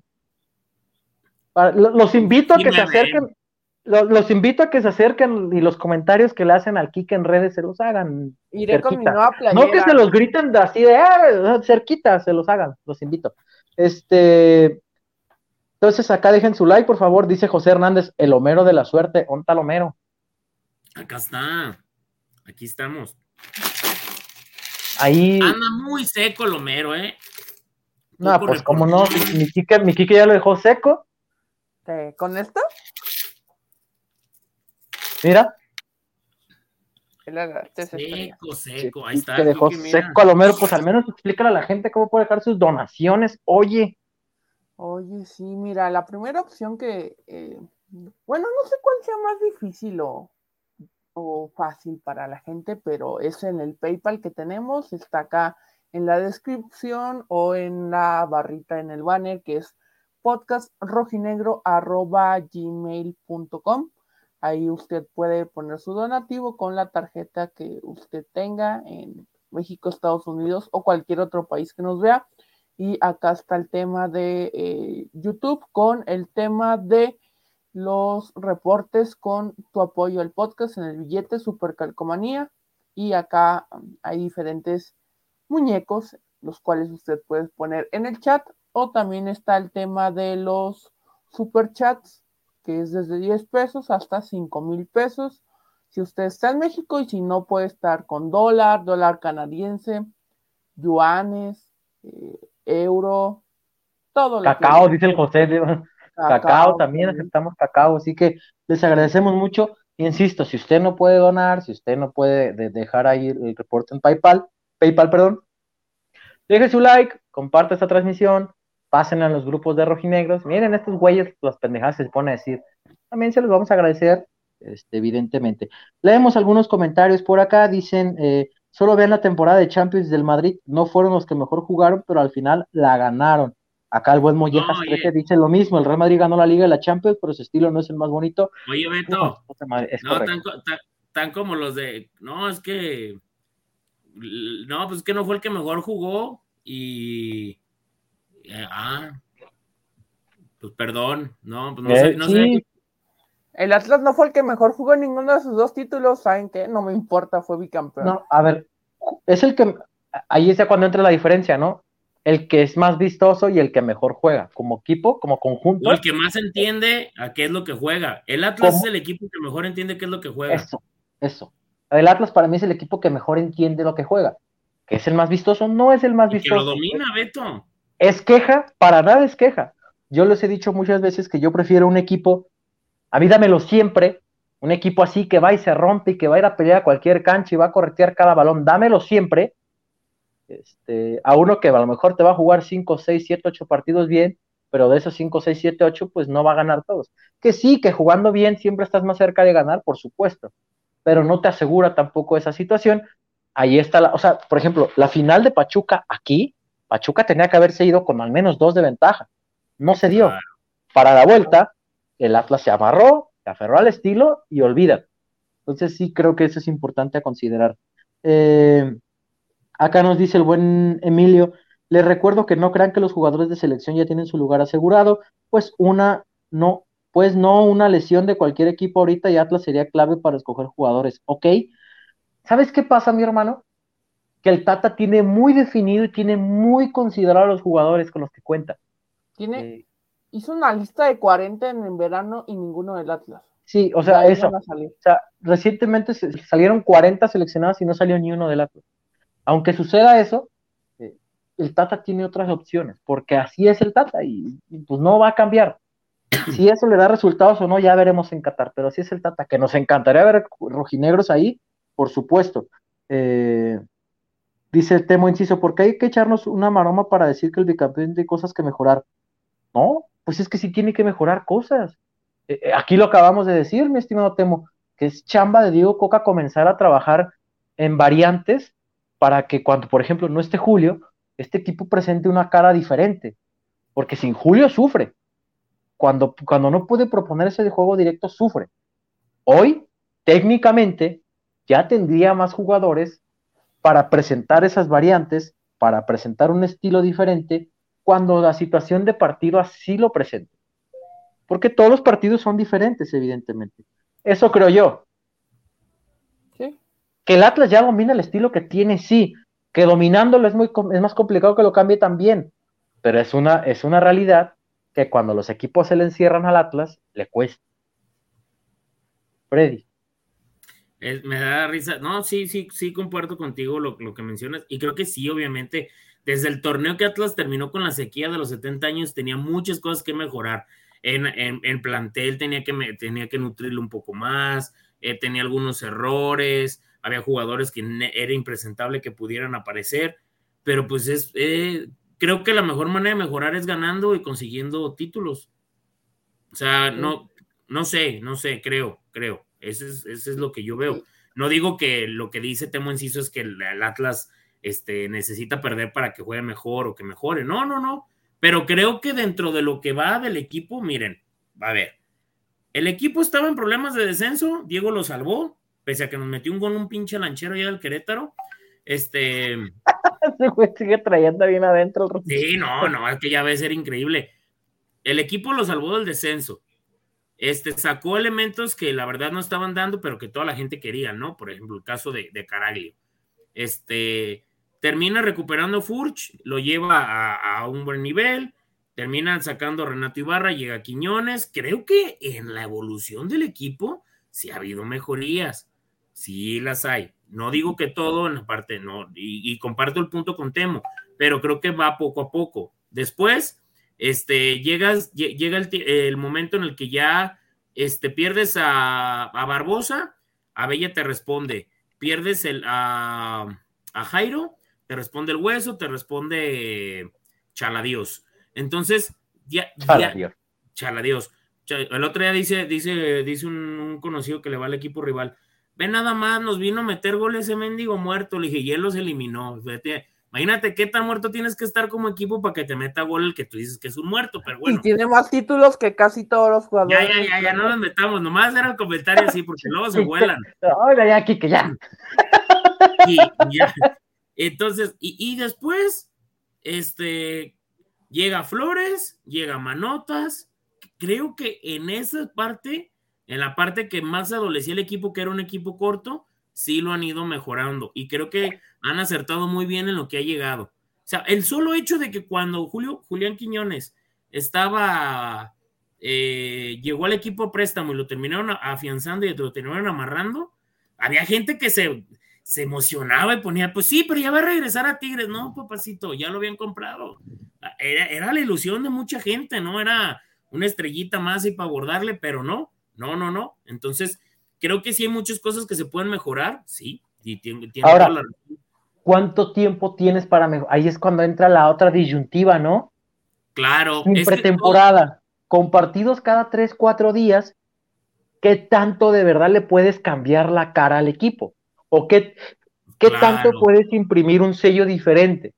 Los invito a que se acerquen, los, invito a que se acerquen y los comentarios que le hacen al Kike en redes se los hagan. Iré con mi nueva No que se los griten así de ah, cerquita, se los hagan, los invito. Este, entonces acá dejen su like, por favor, dice José Hernández, el Homero de la suerte, ¿onta Homero? Acá está, aquí estamos. Ahí. Anda muy seco el Homero, ¿eh? No, pues como no, mi Kike, mi ya lo dejó seco. ¿Con esto? Mira. Seco, seco, ahí está. Que dejó seco a lo mejor, pues al menos explícale a la gente cómo puede dejar sus donaciones. Oye. Oye, sí, mira, la primera opción que, eh, bueno, no sé cuál sea más difícil o, o fácil para la gente, pero es en el PayPal que tenemos, está acá en la descripción o en la barrita en el banner que es podcastrojinegro.gmail.com. Ahí usted puede poner su donativo con la tarjeta que usted tenga en México, Estados Unidos o cualquier otro país que nos vea. Y acá está el tema de eh, YouTube con el tema de los reportes con tu apoyo al podcast en el billete Super Calcomanía. Y acá um, hay diferentes muñecos, los cuales usted puede poner en el chat. O también está el tema de los super chats, que es desde 10 pesos hasta 5 mil pesos. Si usted está en México y si no puede estar con dólar, dólar canadiense, yuanes, eh, euro, todo lo Cacao, dice el José. Cacao, también aceptamos cacao, así que les agradecemos mucho. Insisto, si usted no puede donar, si usted no puede dejar ahí el reporte en PayPal, PayPal, perdón, deje su like, comparte esta transmisión, pasen a los grupos de rojinegros. Miren, estos güeyes, las pendejadas se pone a decir. También se los vamos a agradecer, este, evidentemente. Leemos algunos comentarios por acá, dicen, eh, solo vean la temporada de Champions del Madrid, no fueron los que mejor jugaron, pero al final la ganaron. Acá el buen Mollejas no, dice lo mismo, el Real Madrid ganó la Liga de la Champions, pero su estilo no es el más bonito. Oye, Beto, no, tan, como los de, no, es que, no, pues es que no fue el que mejor jugó y, eh, ah, pues perdón, no, pues no, sé, no sé. El Atlas no fue el que mejor jugó en ninguno de sus dos títulos, ¿saben qué? No me importa, fue bicampeón. No, a ver, es el que, ahí es cuando entra la diferencia, ¿no? el que es más vistoso y el que mejor juega, como equipo, como conjunto. el que más entiende a qué es lo que juega. El Atlas es el equipo que mejor entiende qué es lo que juega. Eso, eso. El Atlas para mí es el equipo que mejor entiende lo que juega. Que es el más vistoso, no es el más vistoso. Que lo domina, Beto. Es queja, para nada es queja. Yo les he dicho muchas veces que yo prefiero un equipo, a mí dámelo siempre, un equipo así que va y se rompe y que va a ir a pelear a cualquier cancha y va a corretear cada balón, dámelo siempre, este, a uno que a lo mejor te va a jugar 5, 6, 7, 8 partidos bien, pero de esos 5, 6, 7, 8, pues no va a ganar todos. Que sí, que jugando bien siempre estás más cerca de ganar, por supuesto, pero no te asegura tampoco esa situación. Ahí está la, o sea, por ejemplo, la final de Pachuca aquí, Pachuca tenía que haberse ido con al menos dos de ventaja. No se dio. Para la vuelta, el Atlas se amarró, se aferró al estilo y olvida. Entonces sí creo que eso es importante a considerar. Eh, Acá nos dice el buen Emilio, les recuerdo que no crean que los jugadores de selección ya tienen su lugar asegurado, pues una no, pues no una lesión de cualquier equipo ahorita y Atlas sería clave para escoger jugadores, ¿ok? ¿Sabes qué pasa, mi hermano? Que el Tata tiene muy definido y tiene muy considerado a los jugadores con los que cuenta. Tiene, eh, hizo una lista de 40 en verano y ninguno del Atlas. Sí, o sea, eso. O sea, recientemente salieron 40 seleccionados y no salió ni uno del Atlas. Aunque suceda eso, eh, el Tata tiene otras opciones, porque así es el Tata y, pues no va a cambiar. Si eso le da resultados o no, ya veremos en Qatar, pero así es el Tata, que nos encantaría ver rojinegros ahí, por supuesto. Eh, dice el Temo Inciso, porque hay que echarnos una maroma para decir que el bicampeón tiene cosas que mejorar? No, pues es que sí tiene que mejorar cosas. Eh, aquí lo acabamos de decir, mi estimado Temo, que es chamba de Diego Coca comenzar a trabajar en variantes para que cuando, por ejemplo, no esté Julio, este equipo presente una cara diferente, porque sin Julio sufre. Cuando, cuando no puede proponerse de juego directo, sufre. Hoy, técnicamente, ya tendría más jugadores para presentar esas variantes, para presentar un estilo diferente, cuando la situación de partido así lo presente. Porque todos los partidos son diferentes, evidentemente. Eso creo yo. Que el Atlas ya domina el estilo que tiene, sí. Que dominándolo es, muy, es más complicado que lo cambie también. Pero es una, es una realidad que cuando los equipos se le encierran al Atlas, le cuesta. Freddy. me da risa. No, sí, sí, sí, comparto contigo lo, que mencionas. Y creo que sí, obviamente, desde el torneo que Atlas terminó con la sequía de los 70 años, tenía muchas cosas que mejorar. En, en, plantel tenía que, tenía que nutrirlo un poco más, eh, tenía algunos errores, había jugadores que era impresentable que pudieran aparecer, pero pues es, eh, creo que la mejor manera de mejorar es ganando y consiguiendo títulos. O sea, no, no sé, no sé, creo, creo. Ese es, es lo que yo veo. No digo que lo que dice Temo Enciso es que el, Atlas este, necesita perder para que juegue mejor o que mejore. No, no, no. Pero creo que dentro de lo que va del equipo, miren, a ver, el equipo estaba en problemas de descenso, Diego lo salvó, pese a que nos metió un gol un pinche lanchero allá del Querétaro. Este. Sigue trayendo bien adentro. Sí, no, no, es que ya va a ser increíble. El equipo lo salvó del descenso. Este sacó elementos que la verdad no estaban dando, pero que toda la gente quería, ¿no? Por ejemplo, el caso de, de Caraglio. Este termina recuperando Furch, lo lleva a, a un buen nivel terminan sacando a Renato Ibarra, llega Quiñones. Creo que en la evolución del equipo sí ha habido mejorías, sí las hay. No digo que todo en la parte, no, y, comparto el punto con Temo, pero creo que va poco a poco. Después, este, llegas, llega el, momento en el que ya este, pierdes a, Barbosa, a Bella te responde, pierdes el, a, a Jairo, te responde el hueso, te responde Chaladios entonces, ya. Chala Dios. El otro día dice, dice, dice un, conocido que le va al equipo rival. Ve nada más, nos vino a meter goles ese mendigo muerto. Le dije, y él los eliminó. Imagínate qué tan muerto tienes que estar como equipo para que te meta gol el que tú dices que es un muerto, pero bueno. Y tiene más títulos que casi todos los jugadores. Ya, ya, ya, ya no los metamos, nomás era el comentario así, porque luego se vuelan. Ahora ya, que ya. Y, ya. Entonces, y, y después, este, Llega Flores, llega Manotas. Creo que en esa parte, en la parte que más adolecía el equipo, que era un equipo corto, sí lo han ido mejorando. Y creo que han acertado muy bien en lo que ha llegado. O sea, el solo hecho de que cuando Julio, Julián Quiñones estaba, eh, llegó al equipo préstamo y lo terminaron afianzando y lo terminaron amarrando, había gente que se, se emocionaba y ponía, pues sí, pero ya va a regresar a Tigres. No, papacito, ya lo habían comprado. Era, la ilusión de mucha gente, ¿no? Era una estrellita más y para abordarle, pero no, no, no, no. Entonces, creo que sí hay muchas cosas que se pueden mejorar, sí. Y tiene, Ahora, ¿cuánto tiempo tienes para mejorar? Ahí es cuando entra la otra disyuntiva, ¿no? Claro. En pretemporada, con partidos cada tres, cuatro días, ¿qué tanto de verdad le puedes cambiar la cara al equipo? ¿O qué, qué tanto puedes imprimir un sello diferente?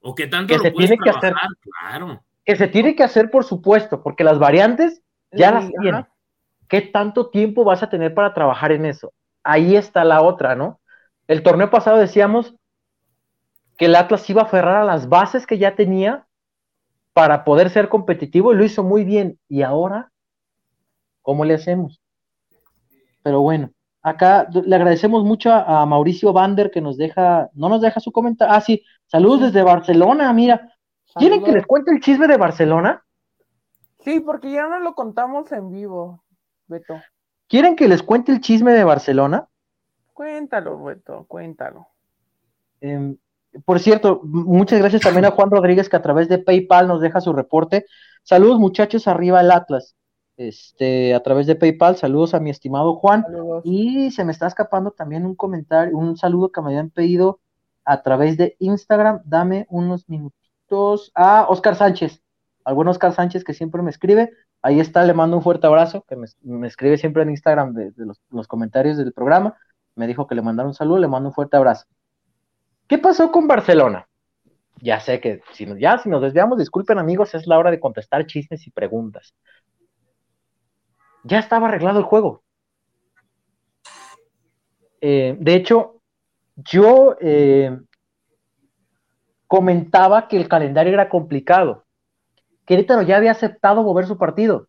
¿O qué tanto se tiene que hacer? Claro. Que se tiene que hacer, por supuesto, porque las variantes ya las tienen. ¿Qué tanto tiempo vas a tener para trabajar en eso? Ahí está la otra, ¿no? El torneo pasado decíamos que el Atlas iba a aferrar a las bases que ya tenía para poder ser competitivo y lo hizo muy bien. ¿Y ahora? ¿Cómo le hacemos? Pero bueno, Acá le agradecemos mucho a, Mauricio Bander que nos deja, no nos deja su comentario. Ah, sí, saludos desde Barcelona, mira. ¿Quieren que les cuente el chisme de Barcelona? Sí, porque ya no lo contamos en vivo, Beto. ¿Quieren que les cuente el chisme de Barcelona? Cuéntalo, Beto, cuéntalo. Em, por cierto, muchas gracias también a Juan Rodríguez que a través de PayPal nos deja su reporte. Saludos muchachos, arriba el Atlas este, a través de PayPal. Saludos a mi estimado Juan. Y se me está escapando también un comentario, un saludo que me habían pedido a través de Instagram. Dame unos minutitos a Oscar Sánchez. Algún Oscar Sánchez que siempre me escribe. Ahí está, le mando un fuerte abrazo, que me, escribe siempre en Instagram de, los, comentarios del programa. Me dijo que le mandara un saludo, le mando un fuerte abrazo. ¿Qué pasó con Barcelona? Ya sé que si ya si nos desviamos, disculpen amigos, es la hora de contestar chismes y preguntas ya estaba arreglado el juego. Eh, de hecho, yo eh, comentaba que el calendario era complicado. Querétaro ya había aceptado mover su partido.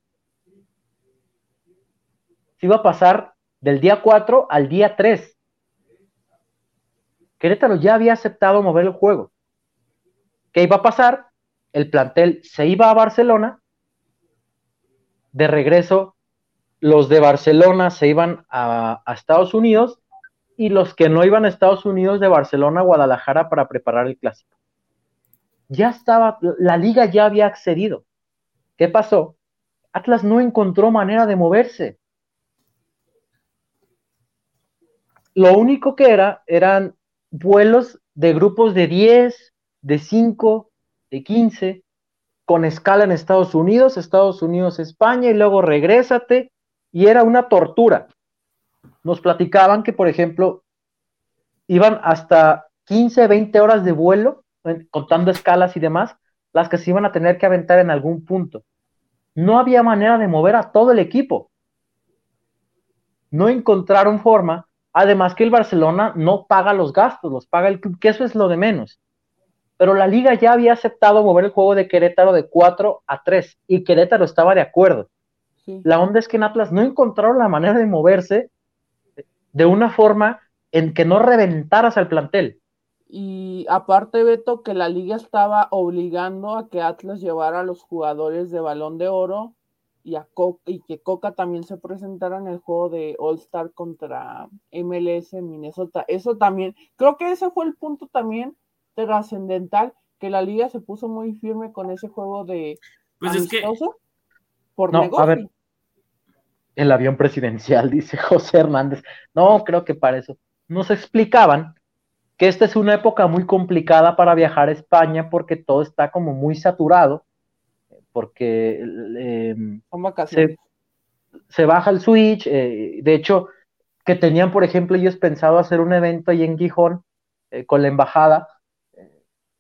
Se iba a pasar del día 4 al día 3. Querétaro ya había aceptado mover el juego. ¿Qué iba a pasar? El plantel se iba a Barcelona. De regreso los de Barcelona se iban a, Estados Unidos y los que no iban a Estados Unidos de Barcelona a Guadalajara para preparar el clásico. Ya estaba, la liga ya había accedido. ¿Qué pasó? Atlas no encontró manera de moverse. Lo único que era eran vuelos de grupos de 10, de 5, de 15, con escala en Estados Unidos, Estados Unidos, España, y luego regrésate, y era una tortura. Nos platicaban que, por ejemplo, iban hasta 15, 20 horas de vuelo, contando escalas y demás, las que se iban a tener que aventar en algún punto. No había manera de mover a todo el equipo. No encontraron forma, además que el Barcelona no paga los gastos, los paga el club, que eso es lo de menos pero la liga ya había aceptado mover el juego de Querétaro de 4 a 3 y Querétaro estaba de acuerdo. La onda es que en Atlas no encontraron la manera de moverse de una forma en que no reventaras al plantel. Y aparte, Beto, que la liga estaba obligando a que Atlas llevara a los jugadores de balón de oro y, a y que Coca también se presentara en el juego de All Star contra MLS en Minnesota. Eso también, creo que ese fue el punto también trascendental que la liga se puso muy firme con ese juego de pues es que por no, A ver, el avión presidencial, dice José Hernández. No, creo que para eso. Nos explicaban que esta es una época muy complicada para viajar a España porque todo está como muy saturado, porque em, se, se, baja el switch. Eh, de hecho, que tenían, por ejemplo, ellos pensado hacer un evento ahí en Gijón eh, con la embajada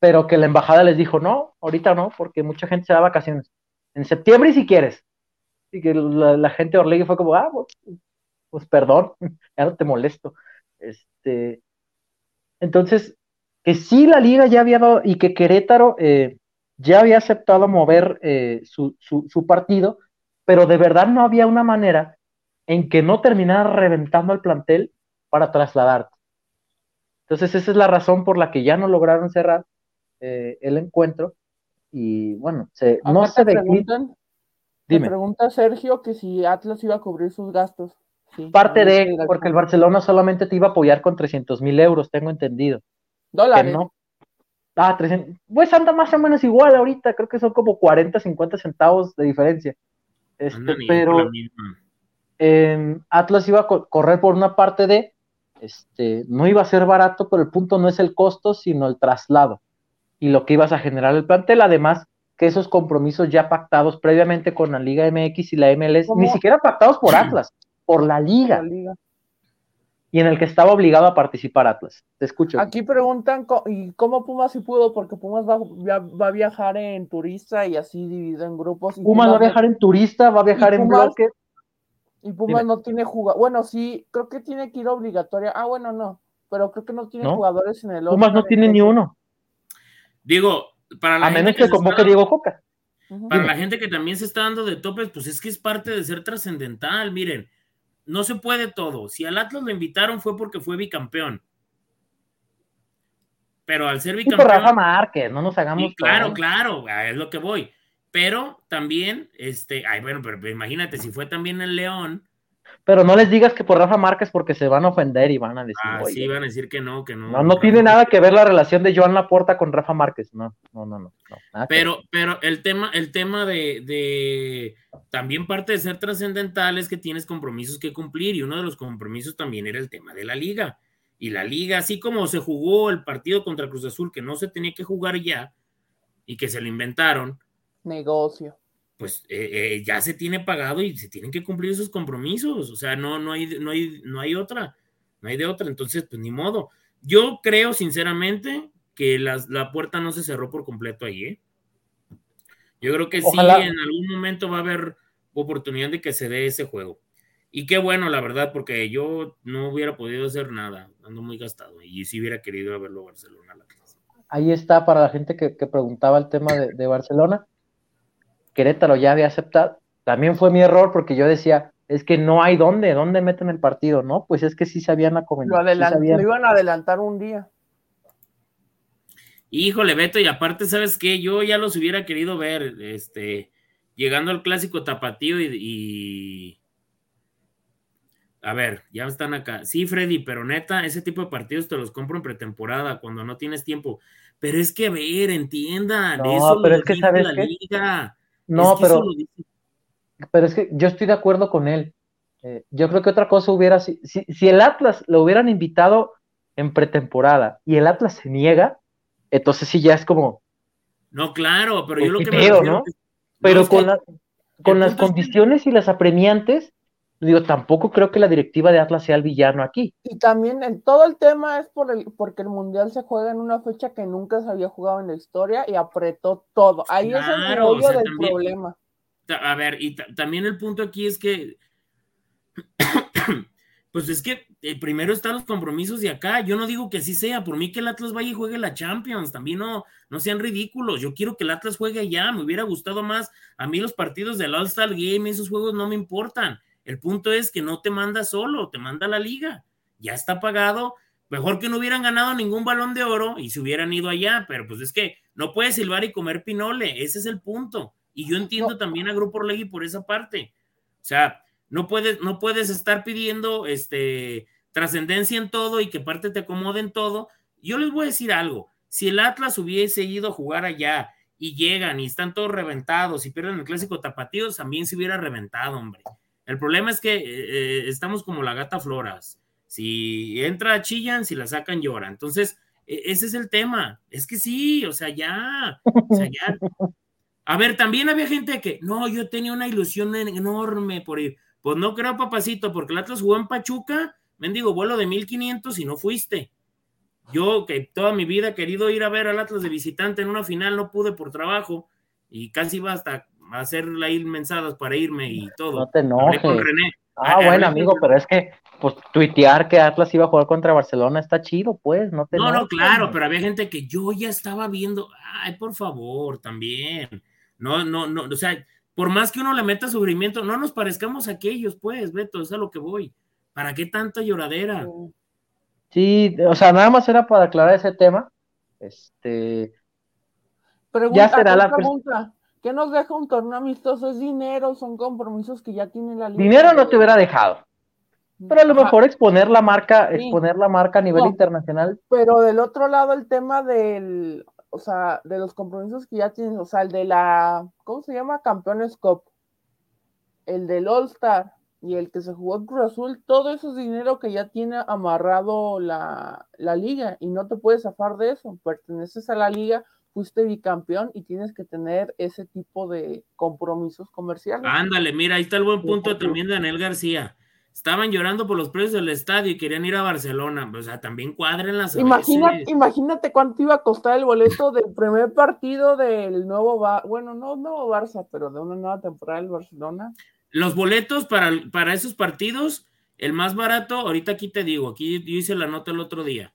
pero que la embajada les dijo, no, ahorita no, porque mucha gente se da vacaciones. En septiembre y si quieres. Y que la, gente de Orlegui fue como, ah, pues, pues, perdón, ya no te molesto. Este, entonces, que sí la liga ya había dado, y que Querétaro eh, ya había aceptado mover eh, su, su, partido, pero de verdad no había una manera en que no terminara reventando al plantel para trasladarte. Entonces, esa es la razón por la que ya no lograron cerrar eh, el encuentro y bueno, se, no se preguntan, Dime. pregunta Sergio que si Atlas iba a cubrir sus gastos. Parte de, porque el Barcelona solamente te iba a apoyar con 300 mil euros, tengo entendido. Dólares. Ah, 300. Pues anda más o menos igual ahorita, creo que son como 40, 50 centavos de diferencia. Este, pero Atlas iba a correr por una parte de, este, no iba a ser barato, pero el punto no es el costo, sino el traslado y lo que ibas a generar el plantel. Además, que esos compromisos ya pactados previamente con la Liga MX y la MLS, ni siquiera pactados por Atlas, por la Liga. Y en el que estaba obligado a participar Atlas. Te escucho. Aquí preguntan, ¿y cómo Pumas si pudo? Porque Pumas va, a viajar en turista y así dividido en grupos. Pumas, va a viajar en turista, va a viajar en bloque. Y Pumas no tiene jugadores. Bueno, sí, creo que tiene que ir obligatoria. Ah, bueno, no. Pero creo que no tiene jugadores en el Pumas no tiene ni uno. Digo, para la a menos que, convoque Diego Coca. Para la gente que también se está dando de topes, pues es que es parte de ser trascendental. Miren, no se puede todo. Si al Atlas lo invitaron fue porque fue bicampeón. Pero al ser bicampeón. Y Rafa Márquez, no nos hagamos. claro, claro, es lo que voy. Pero también, este, ay, bueno, pero imagínate, si fue también el León, pero no les digas que por Rafa Márquez porque se van a ofender y van a decir. Ah, sí, van a decir que no, que no. No, no tiene nada que ver la relación de Joan Laporta con Rafa Márquez. No, no, no, no. pero, pero el tema, el tema de, de también parte de ser trascendental es que tienes compromisos que cumplir y uno de los compromisos también era el tema de la liga. Y la liga, así como se jugó el partido contra Cruz Azul, que no se tenía que jugar ya y que se lo inventaron. Negocio pues eh, eh, ya se tiene pagado y se tienen que cumplir esos compromisos. O sea, no, no, hay, no, hay, no hay otra, no hay de otra. Entonces, pues ni modo. Yo creo sinceramente que la, puerta no se cerró por completo ahí. ¿eh? Yo creo que sí, en algún momento va a haber oportunidad de que se dé ese juego. Y qué bueno, la verdad, porque yo no hubiera podido hacer nada, ando muy gastado, y sí hubiera querido verlo Barcelona. La Ahí está para la gente que, preguntaba el tema de Barcelona Querétaro ya había aceptado. También fue mi error porque yo decía, es que no hay dónde, dónde meten el partido, ¿no? Pues es que sí se habían acomodado. Lo, iban a adelantar un día. Híjole, Beto, y aparte, ¿sabes qué? Yo ya los hubiera querido ver, este, llegando al clásico tapatío y, A ver, ya están acá. Sí, Freddy, pero neta, ese tipo de partidos te los compro en pretemporada, cuando no tienes tiempo. Pero es que, a ver, entiendan, no, eso pero es que sabes la liga. No, pero, pero es que yo estoy de acuerdo con él. Eh, yo creo que otra cosa hubiera si, si el Atlas lo hubieran invitado en pretemporada y el Atlas se niega, entonces sí ya es como, No, claro, pero yo lo Pues que qué me refiero ¿no? Pero con, que la- con las que- condiciones y las apremiantes, digo, tampoco creo que la directiva de Atlas sea el villano aquí. Y también en todo el tema es por el, porque el Mundial se juega en una fecha que nunca se había jugado en la historia y apretó todo. Ahí es el o sea, del también- problema. A ver, y ta- también el punto aquí es que, pues es que eh, primero están los compromisos de acá. Yo no digo que así sea, por mí que el Atlas vaya y juegue la Champions, también no, no sean ridículos. Yo quiero que el Atlas juegue allá, me hubiera gustado más. A mí los partidos del All-Star Game, esos juegos no me importan. El punto es que no te manda solo, te manda la liga. Ya está pagado. Mejor que no hubieran ganado ningún balón de oro y se hubieran ido allá, pero pues es que no puedes silbar y comer pinole, ese es el punto. Y yo entiendo también a Grupo Orlegui por esa parte. O sea, no puedes, no puedes estar pidiendo este trascendencia en todo y que parte te acomode en todo. Yo les voy a decir algo. Si el Atlas hubiese ido a jugar allá y llegan y están todos reventados y pierden el clásico tapatío, también se hubiera reventado, hombre. El problema es que eh, estamos como la gata floras. Si entra chillan, si la sacan lloran. Entonces, e- ese es el tema. Es que sí, o sea, ya. O sea, ya. A ver, también había gente que, no, yo tenía una ilusión en- enorme por ir. Pues no creo, papacito, porque el Atlas jugó en Pachuca, mendigo vuelo de 1500 y no fuiste. Yo, que toda mi vida he querido ir a ver al Atlas de visitante en una final, no pude por trabajo y casi iba hasta a hacer ahí mensadas para irme y todo. No te Hablé con enojes. René. Ah, Hablé bueno, con- amigo, pero es que, pues, tuitear que Atlas iba a jugar contra Barcelona está chido, pues, no te No, no, enojes. claro, pero había gente que yo ya estaba viendo, ay, por favor, también. No, no, no, o sea, por más que uno le meta sufrimiento, no nos parezcamos a aquellos, pues, Beto, es a lo que voy. ¿Para qué tanta lloradera? Sí, o sea, nada más era para aclarar ese tema. Este, Pregunta, Ya será la pregunta. ¿Qué nos deja un torneo amistoso? ¿Es dinero? ¿Son compromisos que ya tiene la liga? dinero no te hubiera dejado, pero a lo Ajá, mejor exponer la marca, Sí. exponer la marca a nivel No. internacional. Pero del otro lado el tema del, o sea, de los compromisos que ya tienes, o sea, el de la, ¿cómo se llama? Campeones Cup, el del All Star y el que se jugó en Cruz Azul, todo eso es dinero que ya tiene amarrado la, la liga y no te puedes zafar de eso, perteneces a la liga, fuiste bicampeón y tienes que tener ese tipo de compromisos comerciales. Ándale, mira, ahí está el buen punto también de Daniel García. Estaban llorando por los precios del estadio y querían ir a Barcelona. O sea, también cuadren las Imagínate, imagínate cuánto iba a costar el boleto del primer partido del nuevo Bar bueno, no nuevo Barça, pero de una nueva temporada del Barcelona. Los boletos para, para esos partidos, el más barato, ahorita aquí te digo, aquí yo hice la nota el otro día.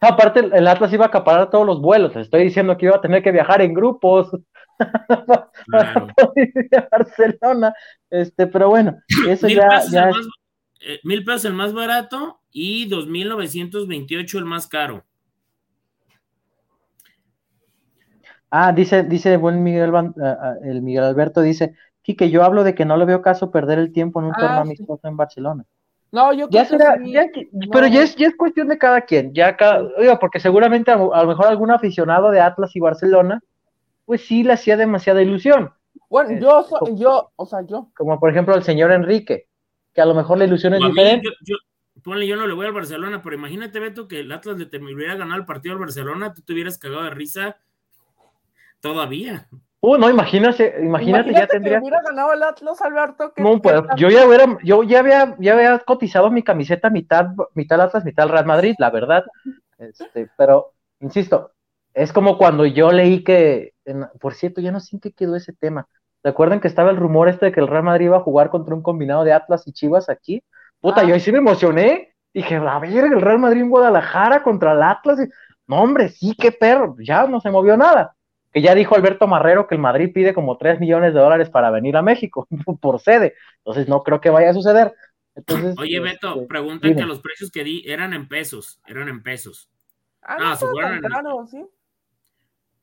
Aparte, el- Atlas iba a acaparar todos los vuelos. Te estoy diciendo que iba a tener que viajar en grupos Claro. a Barcelona. Este, pero bueno, eso mil, ya, pesos ya el es- más, eh, mil pesos el más barato y 2.928 el más caro. Ah, dice, dice buen Miguel, Van- ah, ah, el Miguel Alberto dice, que yo hablo de que no le veo caso perder el tiempo en un Ah, torneo sí. amistoso en Barcelona. No, yo Ya creo que será, sí, ya que- no. pero ya es, ya es cuestión de cada quien, ya cada, oiga, porque seguramente a, a lo mejor algún aficionado de Atlas y Barcelona, pues sí le hacía demasiada ilusión, Bueno, yo, so- yo, o sea, yo. como por ejemplo el señor Enrique, que a lo mejor la ilusión es mí, diferente. yo, yo- ponle, yo no le voy al Barcelona, pero imagínate, Beto, que el Atlas le termi- hubiera ganado el partido al Barcelona, tú te hubieras cagado de risa todavía. Uh, no, imagínate, imagínate, ya tendría. que hubiera ganado el Atlas, Alberto. que- No, pues, yo ya hubiera, yo ya había, ya había cotizado mi camiseta mitad, mitad Atlas, mitad Real Madrid, la verdad. Este, pero, insisto, es como cuando yo leí que, en- por cierto, ya no sé en qué quedó ese tema. ¿Recuerdan que estaba el rumor este de que el Real Madrid iba a jugar contra un combinado de Atlas y Chivas aquí? Puta, Ah. yo ahí sí me emocioné. Dije, a ver, el Real Madrid en Guadalajara contra el Atlas. Y- No, hombre, sí, qué perro. Ya no se movió nada. Que ya dijo Alberto Marrero que el Madrid pide como 3 millones de dólares para venir a México por sede. Entonces no creo que vaya a suceder. Entonces, Oye, Beto, este, preguntan dime. que los precios que di eran en pesos, eran en pesos. Ah, no, se fueron en- ¿sí?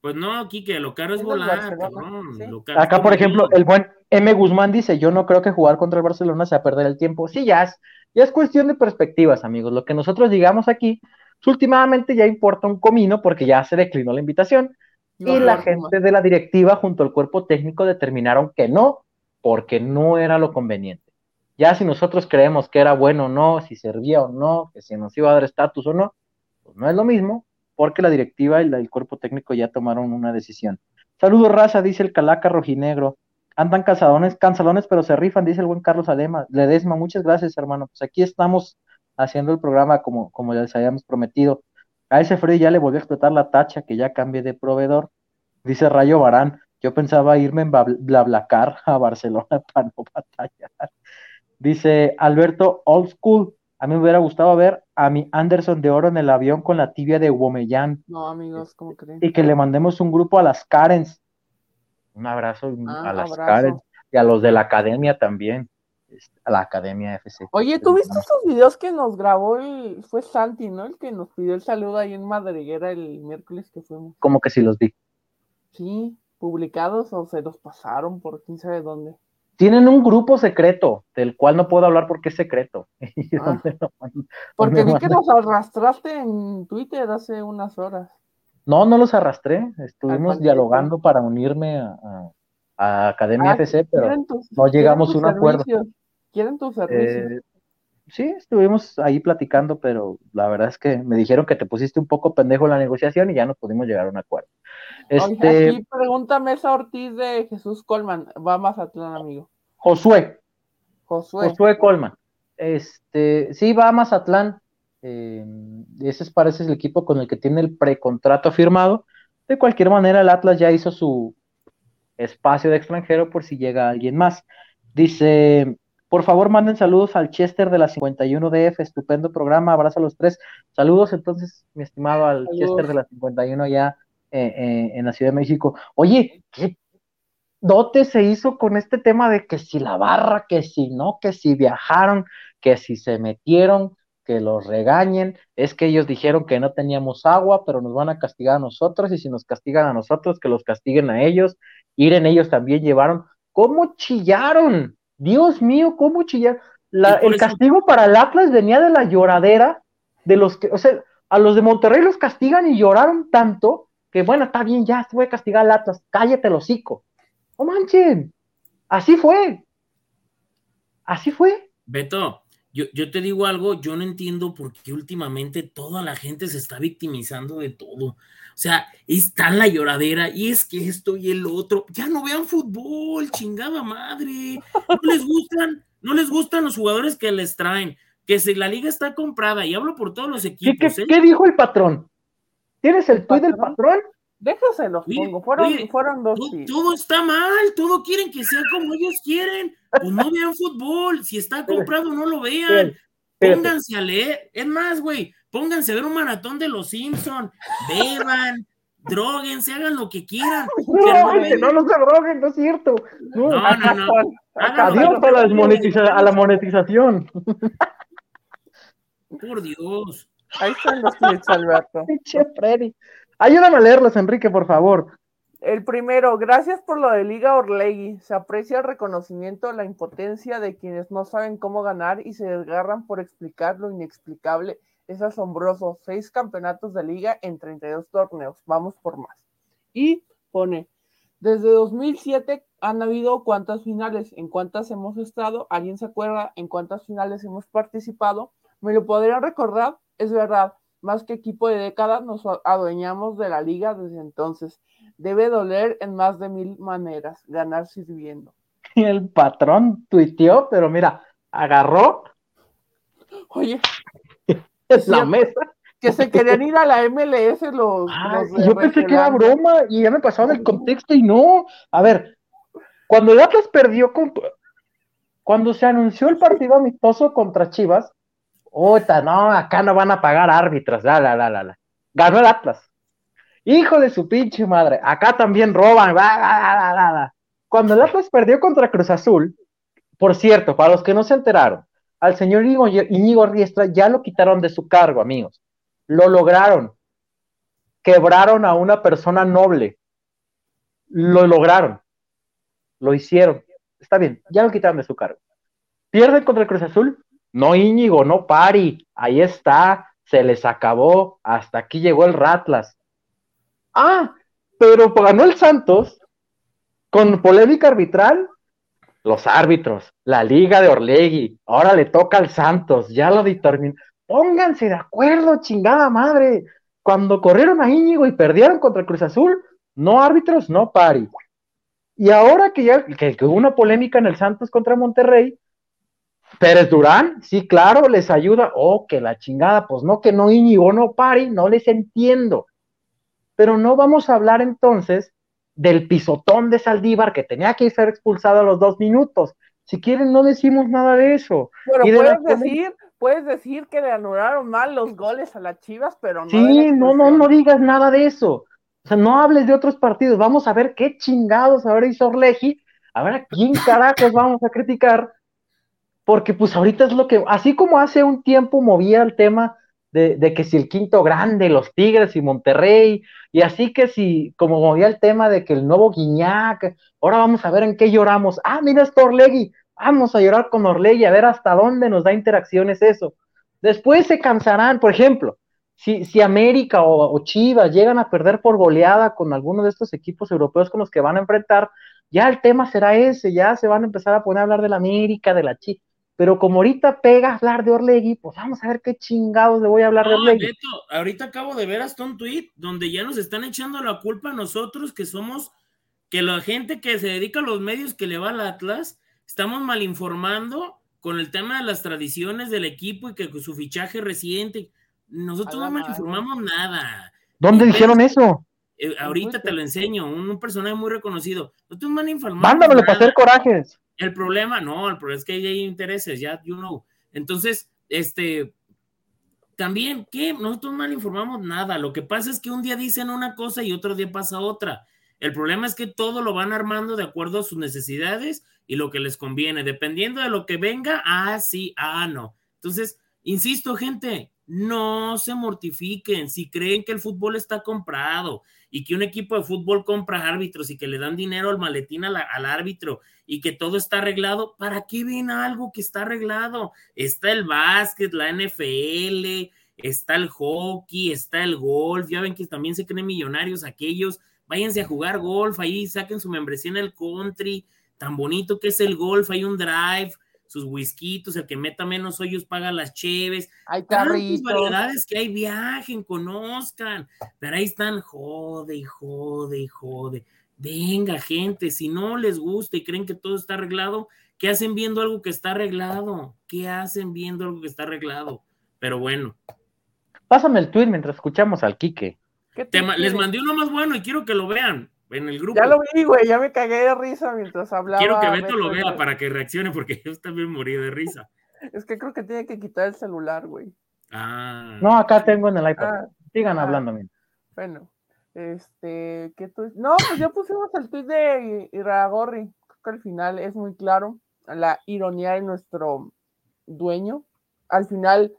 Pues no, Quique, lo caro es volar, cabrón. sí. lo caro es Acá, por ejemplo, el buen M. Guzmán dice, yo no creo que jugar contra el Barcelona sea perder el tiempo. Sí, ya es, ya es cuestión de perspectivas, amigos. Lo que nosotros digamos aquí, pues, últimamente ya importa un comino porque ya se declinó la invitación No, y la no, gente de la directiva junto al cuerpo técnico determinaron que no, porque no era lo conveniente. Ya si nosotros creemos que era bueno o no, si servía o no, que si nos iba a dar estatus o no, pues no es lo mismo, porque la directiva y el cuerpo técnico ya tomaron una decisión. Saludos, raza, dice el Calaca Rojinegro. Andan cansadones, cansadones, pero se rifan, dice el buen Carlos Alema. Ledesma, muchas gracias, hermano. Pues aquí estamos haciendo el programa como, como les habíamos prometido. A ese Freddy ya le volvió a explotar la tacha, que ya cambié de proveedor. Dice Rayo Barán, yo pensaba irme en Blablacar a Barcelona para no batallar. Dice Alberto Old School, a mí me hubiera gustado ver a mi Anderson de Oro en el avión con la tibia de Womeyan. No, amigos, ¿cómo creen? Y que le mandemos un grupo a las Karens. Un abrazo Ah, a las abrazo. Karens y a los de la academia también. Este, A la academia FC. Oye, ¿tú viste esos videos que nos grabó el, fue Santi, ¿no? El que nos pidió el saludo ahí en Madriguera el miércoles que fuimos. Como que sí los vi. Sí, publicados o se los pasaron por quién sabe dónde. Tienen un grupo secreto, del cual no puedo hablar porque es secreto. ¿Y Ah. Porque ¿Dónde vi que nos arrastraste en Twitter hace unas horas. No, no los arrastré. Estuvimos Al dialogando para unirme a, a- a Academia Ah, FC, pero no llegamos a un tus acuerdo. Quieren tus servicios. eh, sí, estuvimos ahí platicando, pero la verdad es que me dijeron que te pusiste un poco pendejo en la negociación y ya no pudimos llegar a un acuerdo. Oye, Este, aquí pregúntame esa Ortiz de Jesús Colman. Va a Mazatlán, amigo. Josué, Josué. Josué Colman. Este, sí, va a Mazatlán. Eh, ese es, parece el equipo con el que tiene el precontrato firmado. De cualquier manera, el Atlas ya hizo su espacio de extranjero por si llega alguien más. Dice, por favor, manden saludos al Chester de la 51DF, estupendo programa, abrazo a los tres. Saludos entonces, mi estimado, al Saludos. Chester de la 51 ya eh, eh, en la Ciudad de México. Oye, ¿qué dote se hizo con este tema de que si la barra, que si no, que si viajaron, que si se metieron, que los regañen, es que ellos dijeron que no teníamos agua, pero nos van a castigar a nosotros, y si nos castigan a nosotros, que los castiguen a ellos, Iren ellos también llevaron, ¿cómo chillaron? Dios mío, ¿cómo? La- por el eso- castigo para el Atlas venía de la lloradera de los que, o sea, a los de Monterrey los castigan y lloraron tanto que bueno, está bien, ya te voy a castigar al Atlas, cállate el hocico. No manchen, así fue. Así fue. Beto, yo, yo te digo algo, yo no entiendo por qué últimamente toda la gente se está victimizando de todo. O sea, está la lloradera y es que esto y el otro. Ya no vean fútbol, chingada madre. No les gustan, no les gustan los jugadores que les traen. Que si la liga está comprada, y hablo por todos los ¿Qué, equipos, qué- ¿eh? qué dijo el patrón? ¿Tienes el ¿El tuit del patrón? Patrón? Déjaselos Oye, pongo. Fueron, oye, fueron dos Todo, sí. todo está mal, todo quieren que sea como ellos quieren. Pues no vean fútbol, si está comprado no lo vean. Pónganse a leer, es más, güey, pónganse a ver un maratón de los Simpson, beban, droguense, hagan lo que quieran. No, no, no, no se droguen, no es cierto. No, no, no, no. Adiós a la, a la monetización. Por Dios. Ahí están los tweets, Alberto. Pinche Freddy. Ayúdame a leerlos, Enrique, por favor. El primero, gracias por lo de Liga Orlegui. Se aprecia el reconocimiento, la impotencia de quienes no saben cómo ganar y se desgarran por explicar lo inexplicable. Es asombroso. Seis campeonatos de liga en 32 torneos. Vamos por más. Y pone, desde 2007 han habido cuántas finales, en cuántas hemos estado, alguien se acuerda en cuántas finales hemos participado. ¿Me lo podrían recordar? Es verdad, más que equipo de décadas nos adueñamos de la liga desde entonces. Debe doler en más de mil maneras, ganar sirviendo. Y el patrón tuiteó, pero mira, agarró Oye, la cierto. mesa. que se querían ir a la MLS los... De yo pensé que era broma y ya me pasaron el contexto y no. A ver, cuando el Atlas perdió con. Cuando se anunció el partido amistoso contra Chivas, Ota, no, acá no van a pagar árbitros, la, la, la, la. Ganó el Atlas. Hijo de su pinche madre, acá también roban, la, la, la. Cuando el Atlas perdió contra Cruz Azul, por cierto, para los que no se enteraron, al señor Íñigo, Riestra ya lo quitaron de su cargo, amigos. Lo lograron. Quebraron a una persona noble. Lo lograron. Lo hicieron. Está bien, ya lo quitaron de su cargo. Pierden contra Cruz Azul. No Íñigo, no Pari. Ahí está. Se les acabó. Hasta aquí llegó el Ratlas. Ah, pero ganó el Santos con polémica arbitral. Los árbitros, la Liga de Orlegui. Ahora le toca al Santos. Ya lo determinó. Pónganse de acuerdo, chingada madre. Cuando corrieron a Íñigo y perdieron contra el Cruz Azul, No árbitros, no pari. Y ahora que ya que, hubo una polémica en el Santos contra Monterrey, Pérez Durán, sí, claro, les ayuda. Oh, que la chingada, pues no, que no Íñigo no pari, no les entiendo. Pero no vamos a hablar entonces del pisotón de Saldívar que tenía que ser expulsado a los dos minutos. Si quieren, no decimos nada de eso. Pero puedes decir, puedes decir que le anularon mal los goles a las Chivas, pero no. Sí, no, no, no digas nada de eso. O sea, no hables de otros partidos. Vamos a ver qué chingados ahora hizo Orleji. A ver a quién carajos vamos a criticar. Porque pues ahorita es lo que, así como hace un tiempo movía el tema de, que si el quinto grande, los Tigres y Monterrey, y así que si, como movía el tema de que el nuevo Guiñac, ahora vamos a ver en qué lloramos. Ah, mira, esto Orlegui, vamos a llorar con Orlegui, a ver hasta dónde nos da interacciones eso. Después se cansarán, por ejemplo, si, si América o, Chivas llegan a perder por goleada con alguno de estos equipos europeos con los que van a enfrentar, ya el tema será ese, ya se van a empezar a poner a hablar de la América, de la Chivas. Pero como ahorita pega hablar de Orlegui, pues vamos a ver qué chingados le voy a hablar de Orlegui. Beto, ahorita acabo de ver hasta un tweet donde ya nos están echando la culpa a nosotros que somos, que la gente que se dedica a los medios que le va al Atlas, estamos mal informando con el tema de las tradiciones del equipo y que su fichaje reciente. Nosotros no informamos nada. ¿Dónde dijeron eso? Eh, ahorita te lo enseño, un, personaje muy reconocido. Nosotros no informado. Mándamelo para hacer corajes. El problema, no, el problema es que hay intereses, ya, you know. Entonces, este, también, ¿qué? Nosotros no le informamos nada. Lo que pasa es que un día dicen una cosa y otro día pasa otra. El problema es que todo lo van armando de acuerdo a sus necesidades y lo que les conviene. Dependiendo de lo que venga, ah, sí, ah, no. Entonces, insisto, gente, no se mortifiquen si creen que el fútbol está comprado y que un equipo de fútbol compra árbitros y que le dan dinero al maletín al, árbitro y que todo está arreglado. ¿Para qué ven algo que está arreglado? Está el básquet, la NFL, está el hockey, está el golf. Ya ven que también se creen millonarios aquellos. Váyanse a jugar golf ahí, saquen su membresía en el country. Tan bonito que es el golf, hay un drive sus whiskitos, el que meta menos hoyos paga las cheves. Hay carritos. variedades que hay, viajen, conozcan. Pero ahí están, jode y jode y jode. Venga, gente, si no les gusta y creen que todo está arreglado, ¿qué hacen viendo algo que está arreglado? ¿Qué hacen viendo algo que está arreglado? Pero bueno. Pásame el tweet mientras escuchamos al Quique. les mandé uno más bueno y quiero que lo vean en el grupo. Ya lo vi, güey, ya me cagué de risa mientras hablaba. Quiero que Beto lo vea para que reaccione, porque yo también morí de risa. Es que creo que tiene que quitar el celular, güey. Ah. No, acá tengo en el iPad. Ah. Sigan ah. hablando, Bueno, este, ¿qué tú? No, pues ya pusimos el tweet de Iragorri. Creo que al final es muy claro la ironía de nuestro dueño. Al final,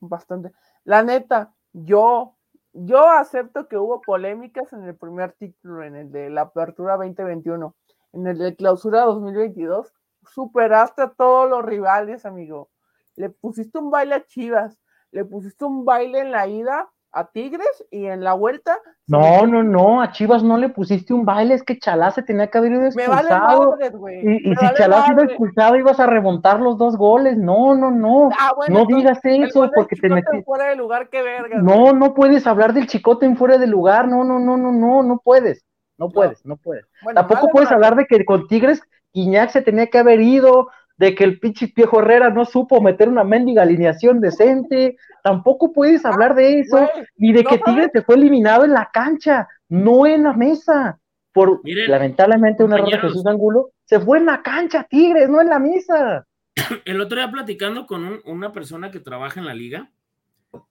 bastante. La neta, yo yo acepto que hubo polémicas en el primer título, en el de la apertura 2021, en el de clausura 2022. Superaste a todos los rivales, amigo. Le pusiste un baile a Chivas, le pusiste un baile en la ida a Tigres y en la vuelta. No, no, no, a Chivas no le pusiste un baile, es que Chalá se tenía que haber ido expulsado. y, y si Chalá se iba expulsado, ibas a remontar los dos goles. No, no, no. Ah, no digas eso porque te metiste. fuera de lugar, qué verga. No, no puedes hablar del chicote en fuera de lugar. No, no, no, no, no, no puedes. No puedes, no, puedes. Tampoco puedes hablar de que con Tigres Iñak se tenía que haber ido, de que el pinche viejo Herrera no supo meter una mendiga alineación decente, tampoco puedes hablar de eso, ni de que Tigres se fue eliminado en la cancha, no en la mesa. Por lamentablemente un error de Jesús Angulo, se fue en la cancha, Tigres, no en la mesa. El otro día platicando con una persona que trabaja en la liga,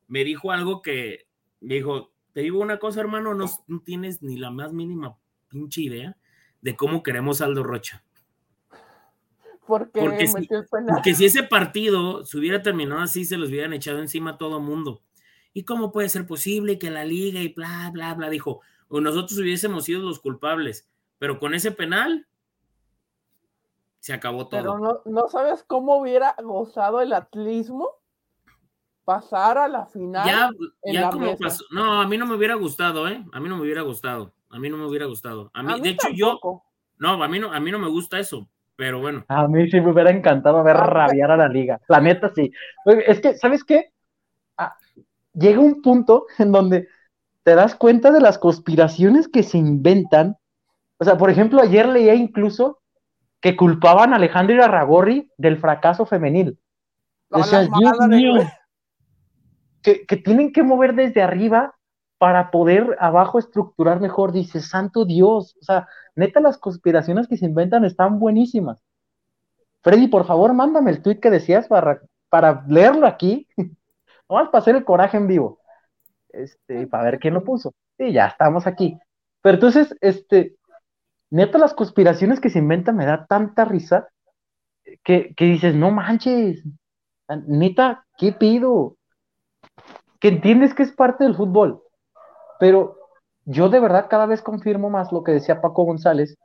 me dijo algo que me dijo, te digo una cosa, hermano, no, no tienes ni la más mínima pinche idea de cómo queremos Aldo Rocha. Porque, si, ese partido se hubiera terminado así, se los hubieran echado encima a todo mundo. ¿Y cómo puede ser posible que la liga y bla, bla, bla? Dijo, o nosotros hubiésemos sido los culpables, pero con ese penal se acabó todo. Pero no, no sabes cómo hubiera gozado el atlismo pasar a la final. Ya, ya como pasó. No, a mí no me hubiera gustado, ¿eh? A mí no me hubiera gustado. A mí no me hubiera gustado. A mí, de hecho, yo. No, a mí no, a mí no me gusta eso. Pero bueno. A mí sí me hubiera encantado ver rabiar a la liga. La neta sí. Es que, ¿sabes qué? Ah, llega un punto en donde te das cuenta de las conspiraciones que se inventan. O sea, por ejemplo, ayer leía incluso que culpaban a Alejandro Irarragorri del fracaso femenil. A la Decías, Dios mío, que, que tienen que mover desde arriba para poder abajo estructurar mejor. Dice, santo Dios. O sea, neta, las conspiraciones que se inventan están buenísimas. Freddy, por favor, mándame el tweet que decías para, para leerlo aquí. Vamos para hacer el coraje en vivo. Este, para ver quién lo puso. Y ya estamos aquí. Pero entonces, este, neta, las conspiraciones que se inventan me da tanta risa que, que dices, no manches, neta, ¿qué pido? Que entiendes que es parte del fútbol, pero yo de verdad cada vez confirmo más lo que decía Paco González,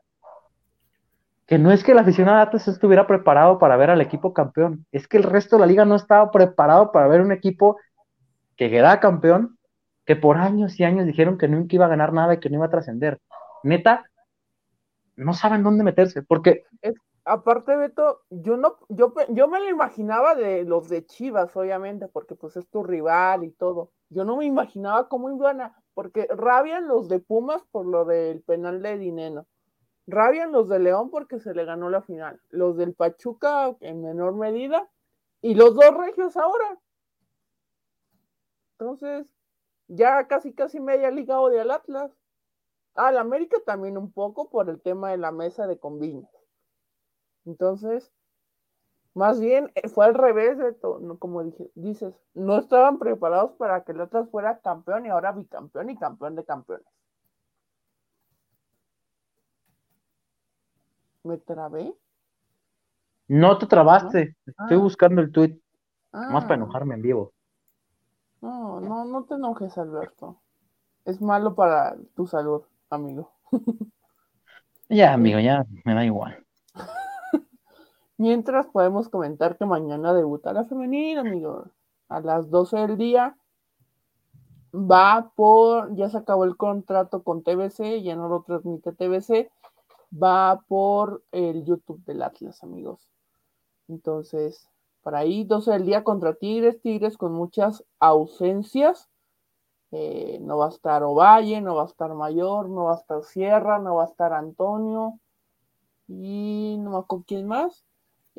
que no es que el aficionado de Atlas estuviera preparado para ver al equipo campeón, es que el resto de la liga no estaba preparado para ver un equipo que quedaba campeón, que por años y años dijeron que nunca iba a ganar nada y que no iba a trascender. Neta, no saben dónde meterse, porque Aparte, Beto, yo no, yo, yo me lo imaginaba de los de Chivas, obviamente, porque pues es tu rival y todo. Yo no me imaginaba cómo iban a, porque rabian los de Pumas por lo del penal de Dineno. Rabian los de León porque se le ganó la final. Los del Pachuca en menor medida. Y los dos regios ahora. Entonces, ya casi casi media liga odia al Atlas. Al América también un poco por el tema de la mesa de combinos. Entonces, más bien eh, fue al revés de todo, como dije, dices, no estaban preparados para que el Atlas fuera campeón y ahora bicampeón y campeón de campeones. ¿Me trabé? no te trabaste. Estoy Ah. buscando el tweet, más para Ah, enojarme en vivo. No, no, no te enojes, Alberto. Es malo para tu salud, amigo. Ya, amigo, ya me da igual. Mientras podemos comentar que mañana debuta la femenil, amigos. A las 12 del día va por, ya se acabó el contrato con TBC, ya no lo transmite TBC, va por el YouTube del Atlas, amigos. Entonces, para ahí 12 del día contra Tigres, Tigres con muchas ausencias. Eh, no va a estar Ovalle, no va a estar Mayor, no va a estar Sierra, no va a estar Antonio y no me acuerdo quién más.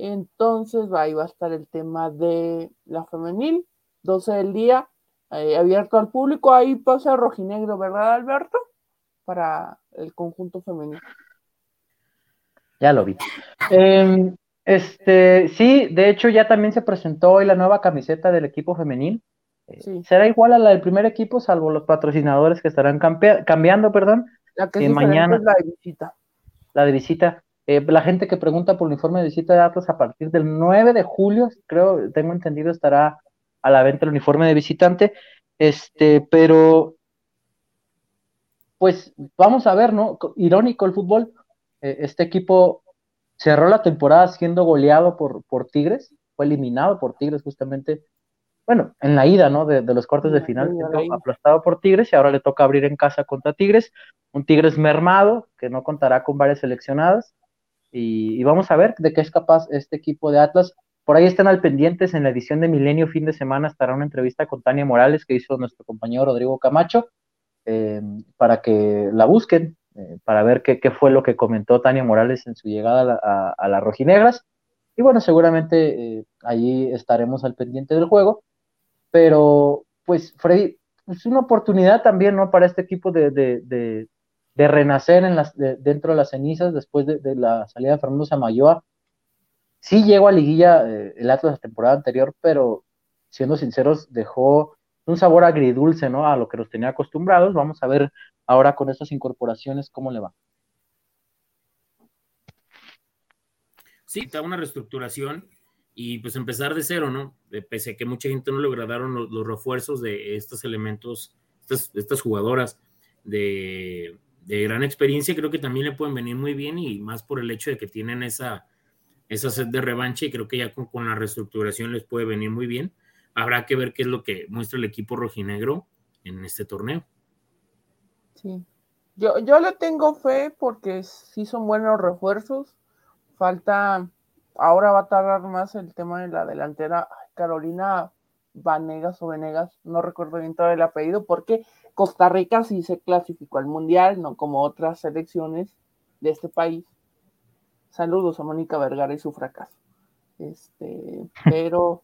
Entonces va, ahí va a estar el tema de la femenil, 12 del día, eh, abierto al público, ahí pasa rojinegro, ¿verdad, Alberto? Para el conjunto femenil. Ya lo vi. Em, este, sí, de hecho ya también se presentó hoy la nueva camiseta del equipo femenil. Eh, Sí. Será igual a la del primer equipo, salvo los patrocinadores que estarán cambiando, perdón, La que es mañana- es la de visita. la de visita. Eh, la gente que pregunta por el informe de visita de Atlas a partir del 9 de julio, creo, tengo entendido, estará a la venta el uniforme de visitante. Este, pero pues vamos a ver, ¿no? Co- Irónico el fútbol. Eh, este equipo cerró la temporada siendo goleado por, por Tigres, fue eliminado por Tigres justamente, bueno, en la ida, ¿no? De, de los cuartos de final, siendo aplastado por Tigres y ahora le toca abrir en casa contra Tigres, un Tigres mermado que no contará con varias seleccionadas y, vamos a ver de qué es capaz este equipo de Atlas. Por ahí están al pendientes en la edición de Milenio fin de semana estará una entrevista con Tania Morales que hizo nuestro compañero Rodrigo Camacho eh, para que la busquen, eh, para ver qué, fue lo que comentó Tania Morales en su llegada a, la, las rojinegras. Y bueno, seguramente eh, allí estaremos al pendiente del juego. Pero, pues, Freddy, es una oportunidad también, ¿no? Para este equipo de, de renacer dentro de las cenizas después de, la salida de Fernando Samayoa. Sí llegó a liguilla eh, el Atlas la temporada anterior, pero siendo sinceros, dejó un sabor agridulce, ¿no? A lo que nos tenía acostumbrados. Vamos a ver ahora con estas incorporaciones cómo le va. Sí, está una reestructuración y pues empezar de cero, ¿no? De, pese a que mucha gente no le agradaron los, los refuerzos de estos elementos, estas, estas jugadoras de, de, gran experiencia, creo que también le pueden venir muy bien y más por el hecho de que tienen esa, esa sed de revancha y creo que ya con, la reestructuración les puede venir muy bien. Habrá que ver qué es lo que muestra el equipo rojinegro en este torneo. Sí. Yo, yo le tengo fe porque sí son buenos refuerzos. Falta, ahora va a tardar más el tema de la delantera. Carolina Vanegas o Venegas, no recuerdo bien todo el apellido, porque Costa Rica sí se clasificó al Mundial, no como otras selecciones de este país. Saludos a Mónica Vergara y su fracaso. Este, pero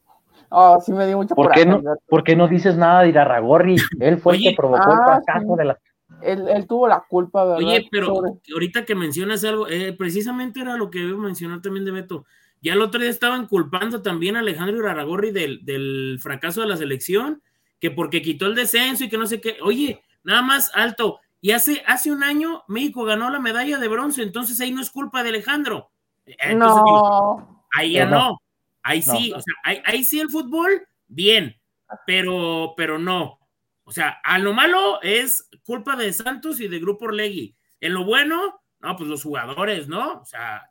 oh, sí me dio mucho ¿Por, qué no, ¿Por qué no dices nada de Irarragorri? Él fue el que provocó el ah, fracaso de la. Él, tuvo la culpa, ¿verdad? Oye, pero ahorita que mencionas algo, eh, precisamente era lo que debo mencionar también de Beto. Ya el otro día estaban culpando también a Alejandro Iraragorri del, del fracaso de la selección, que porque quitó el descenso y que no sé qué. Oye, nada más alto. Y hace, hace un año México ganó la medalla de bronce, entonces ahí no es culpa de Alejandro. no. Ahí ya no. Ahí sí, o sea, ahí, sí el fútbol, bien, pero, pero no. O sea, a lo malo es culpa de Santos y de Grupo Orlegui. En lo bueno, no, pues los jugadores, ¿no? O sea,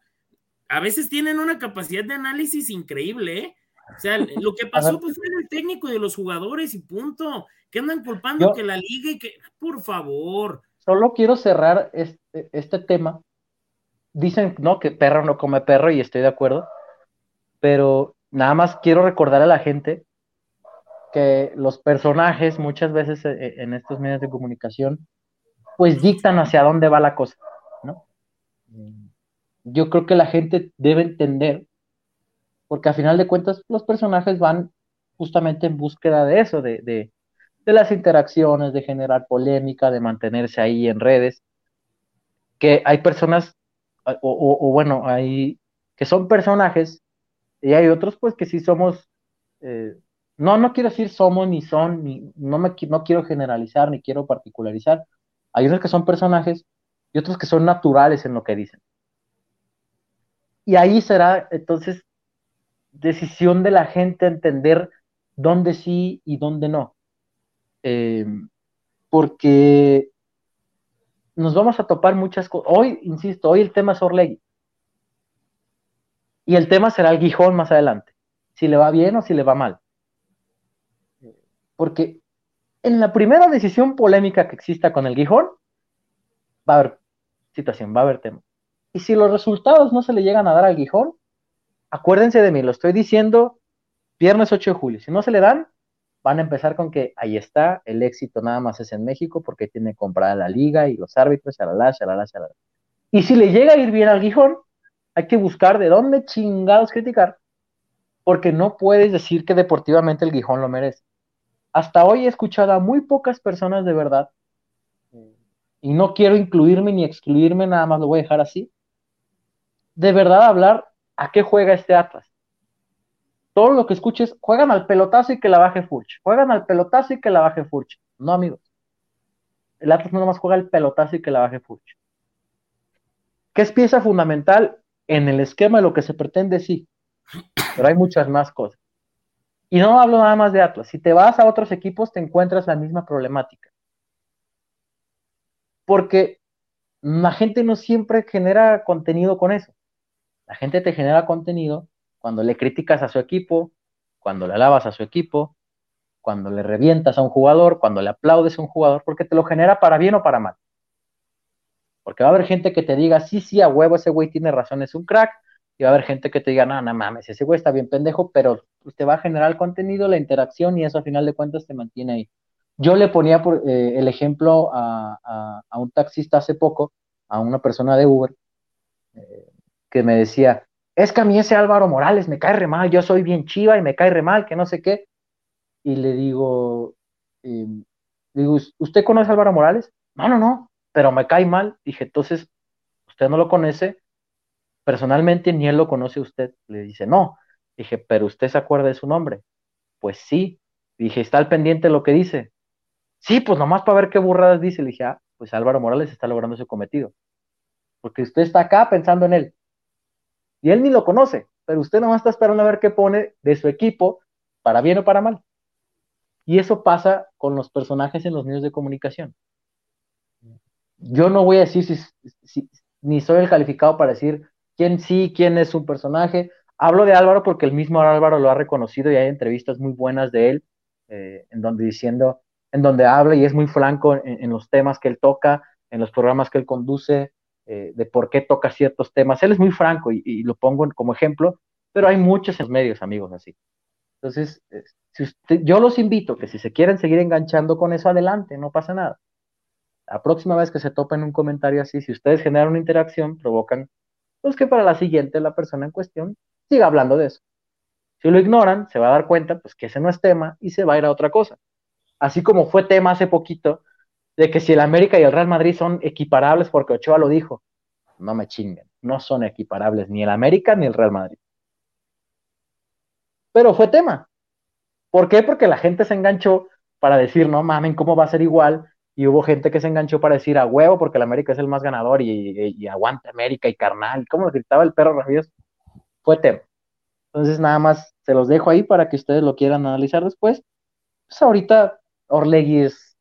a veces tienen una capacidad de análisis increíble, ¿eh? O sea, lo que pasó pues fue el técnico de los jugadores y punto. Que andan culpando que la liga y que, por favor. Solo quiero cerrar este, este tema. Dicen, no, que perro no come perro y estoy de acuerdo. Pero nada más quiero recordar a la gente que los personajes muchas veces eh, eh, en estos medios de comunicación pues dictan hacia dónde va la cosa, ¿no? Yo creo que la gente debe entender, porque a final de cuentas los personajes van justamente en búsqueda de eso, de, de, las interacciones, de generar polémica, de mantenerse ahí en redes, que hay personas, o, bueno, hay que son personajes, y hay otros pues que sí somos, eh, no, no quiero decir somos ni son, ni, no, me, no quiero generalizar, ni quiero particularizar, hay unos que son personajes y otros que son naturales en lo que dicen. Y ahí será entonces decisión de la gente entender dónde sí y dónde no. Eh, porque nos vamos a topar muchas cosas. Hoy, insisto, hoy el tema es Orlegui. Y el tema será el guijón más adelante. Si le va bien o si le va mal. Porque en la primera decisión polémica que exista con el guijón, va a haber situación, va a haber tema. Y si los resultados no se le llegan a dar al guijón, acuérdense de mí, lo estoy diciendo viernes 8 de julio. Si no se le dan, van a empezar con que ahí está, el éxito nada más es en México porque tiene comprada la liga y los árbitros, shalala, shalala, shalala. Y si le llega a ir bien al guijón, hay que buscar de dónde chingados criticar, porque no puedes decir que deportivamente el guijón lo merece. Hasta hoy he escuchado a muy pocas personas de verdad, y no quiero incluirme ni excluirme, nada más lo voy a dejar así, de verdad hablar a qué juega este Atlas. Todo lo que escuches, juegan al pelotazo y que la baje Furch. Juegan al pelotazo y que la baje Furch. No, amigos. El Atlas no nomás juega el pelotazo y que la baje Furch. ¿Qué es pieza fundamental en el esquema de lo que se pretende? Sí. Pero hay muchas más cosas. Y no hablo nada más de Atlas. Si te vas a otros equipos, te encuentras la misma problemática. Porque la gente no siempre genera contenido con eso. La gente te genera contenido cuando le criticas a su equipo, cuando le alabas a su equipo, cuando le revientas a un jugador, cuando le aplaudes a un jugador, porque te lo genera para bien o para mal. Porque va a haber gente que te diga, sí, sí, a huevo, ese güey tiene razón, es un crack, y va a haber gente que te diga, no, no mames, ese güey está bien pendejo, pero usted va a generar el contenido, la interacción, y eso a final de cuentas te mantiene ahí. Yo le ponía por, eh, el ejemplo a, un taxista hace poco, a una persona de Uber, eh, que me decía, es que a mí ese Álvaro Morales me cae re mal, yo soy bien chiva y me cae re mal, que no sé qué. Y le digo, em, digo, ¿usted conoce a Álvaro Morales? No, no, no, pero me cae mal. Dije, entonces, usted no lo conoce personalmente, ni él lo conoce a usted. Le dice, no. Dije, pero usted se acuerda de su nombre. Pues sí. Dije, ¿está al pendiente de lo que dice? Sí, pues nomás para ver qué burradas dice. Le dije, ah, pues Álvaro Morales está logrando su cometido. Porque usted está acá pensando en él. Y él ni lo conoce, pero usted nomás está esperando a ver qué pone de su equipo, para bien o para mal. Y eso pasa con los personajes en los medios de comunicación. Yo no voy a decir si, ni soy el calificado para decir quién sí, quién es un personaje. Hablo de Álvaro porque el mismo Álvaro lo ha reconocido y hay entrevistas muy buenas de él, eh, en donde diciendo, en donde habla y es muy franco en, los temas que él toca, en los programas que él conduce, eh, de por qué toca ciertos temas. Él es muy franco y, lo pongo como ejemplo, pero hay muchos en los medios, amigos, así. Entonces, si usted, yo los invito que si se quieren seguir enganchando con eso, adelante, no pasa nada. La próxima vez que se topen un comentario así, si ustedes generan una interacción, provocan, pues que para la siguiente la persona en cuestión siga hablando de eso. Si lo ignoran, se va a dar cuenta, pues que ese no es tema y se va a ir a otra cosa. Así como fue tema hace poquito de que si el América y el Real Madrid son equiparables, porque Ochoa lo dijo, no me chinguen, no son equiparables ni el América ni el Real Madrid. Pero fue tema. ¿Por qué? Porque la gente se enganchó para decir, no mamen, ¿cómo va a ser igual? Y hubo gente que se enganchó para decir a huevo, porque el América es el más ganador y, y, aguanta América y carnal. ¿Cómo lo gritaba el perro rabioso? Fue tema. Entonces, nada más se los dejo ahí para que ustedes lo quieran analizar después. Pues ahorita Orlegui es,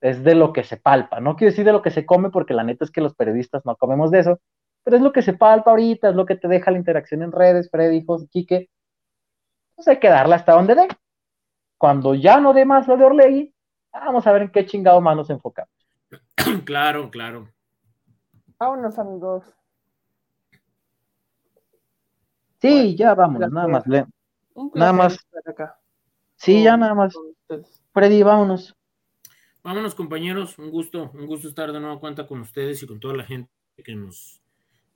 es de lo que se palpa. No quiero decir de lo que se come, porque la neta es que los periodistas no comemos de eso, pero es lo que se palpa ahorita, es lo que te deja la interacción en redes, Freddy, José, Quique. Pues hay que darle hasta donde dé. Cuando ya no dé más lo de Orlegui, vamos a ver en qué chingado más nos enfocamos. Claro, claro. Vámonos, amigos. Sí, ya vámonos, nada más. Nada más. Sí, ya nada más. Freddy, vámonos. Vámonos, compañeros. Un gusto, un gusto estar de nuevo cuenta con ustedes y con toda la gente que nos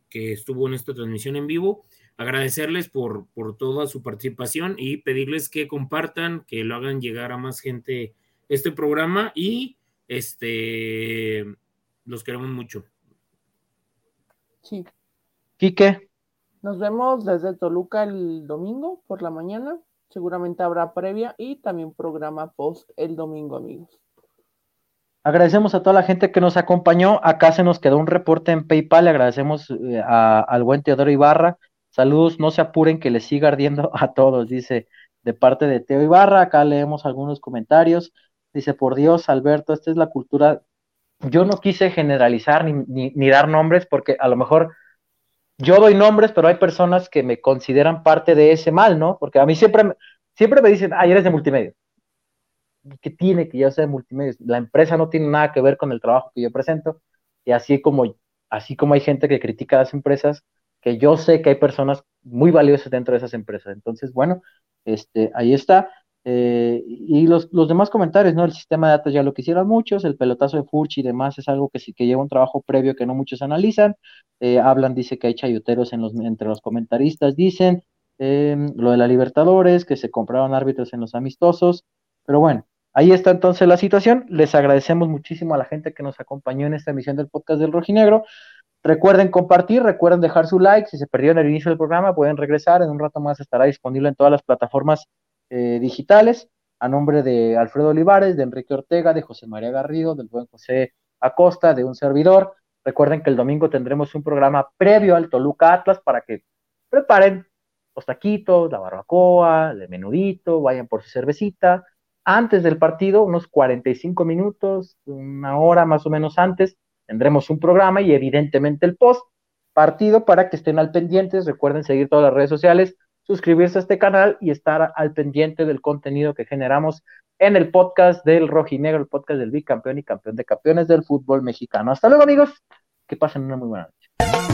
que estuvo en esta transmisión en vivo. Agradecerles por, por toda su participación y pedirles que compartan, que lo hagan llegar a más gente este programa y este los queremos mucho. Sí. Quique. Nos vemos desde Toluca el domingo por la mañana. Seguramente habrá previa y también programa post el domingo, amigos. Agradecemos a toda la gente que nos acompañó. Acá se nos quedó un reporte en PayPal. Le agradecemos eh, al buen Teodoro Ibarra. Saludos, no se apuren que les siga ardiendo a todos, dice de parte de Teo Ibarra. Acá leemos algunos comentarios. Dice, por Dios, Alberto, esta es la cultura. Yo no quise generalizar ni, ni dar nombres porque a lo mejor yo doy nombres, pero hay personas que me consideran parte de ese mal, ¿no? Porque a mí siempre, siempre me dicen, ay, eres de multimedia. ¿Qué tiene que yo sea multimedia? La empresa no tiene nada que ver con el trabajo que yo presento. Y así como, así como hay gente que critica a las empresas, que yo sé que hay personas muy valiosas dentro de esas empresas. Entonces, bueno, este, ahí está. Eh, y los, los, demás comentarios, ¿no? El sistema de datos ya lo quisieron muchos, el pelotazo de Furchi y demás es algo que sí que lleva un trabajo previo que no muchos analizan. Eh, hablan, dice que hay chayoteros en los, entre los comentaristas, dicen em, lo de la Libertadores, que se compraron árbitros en los amistosos, pero bueno, ahí está entonces la situación. Les agradecemos muchísimo a la gente que nos acompañó en esta emisión del podcast del Rojinegro. Recuerden compartir, recuerden dejar su like. Si se perdieron el inicio del programa, pueden regresar. En un rato más estará disponible en todas las plataformas eh, digitales, a nombre de Alfredo Olivares, de Enrique Ortega, de José María Garrido, del buen José Acosta, de un servidor. Recuerden que el domingo tendremos un programa previo al Toluca Atlas para que preparen los taquitos, la barbacoa, el menudito, vayan por su cervecita. Antes del partido, unos 45 minutos, una hora más o menos antes, tendremos un programa y evidentemente el post partido para que estén al pendientes. Recuerden seguir todas las redes sociales, suscribirse a este canal y estar al pendiente del contenido que generamos en el podcast del Rojinegro, el podcast del bicampeón y campeón de campeones del fútbol mexicano. Hasta luego, amigos. Que pasen una muy buena noche.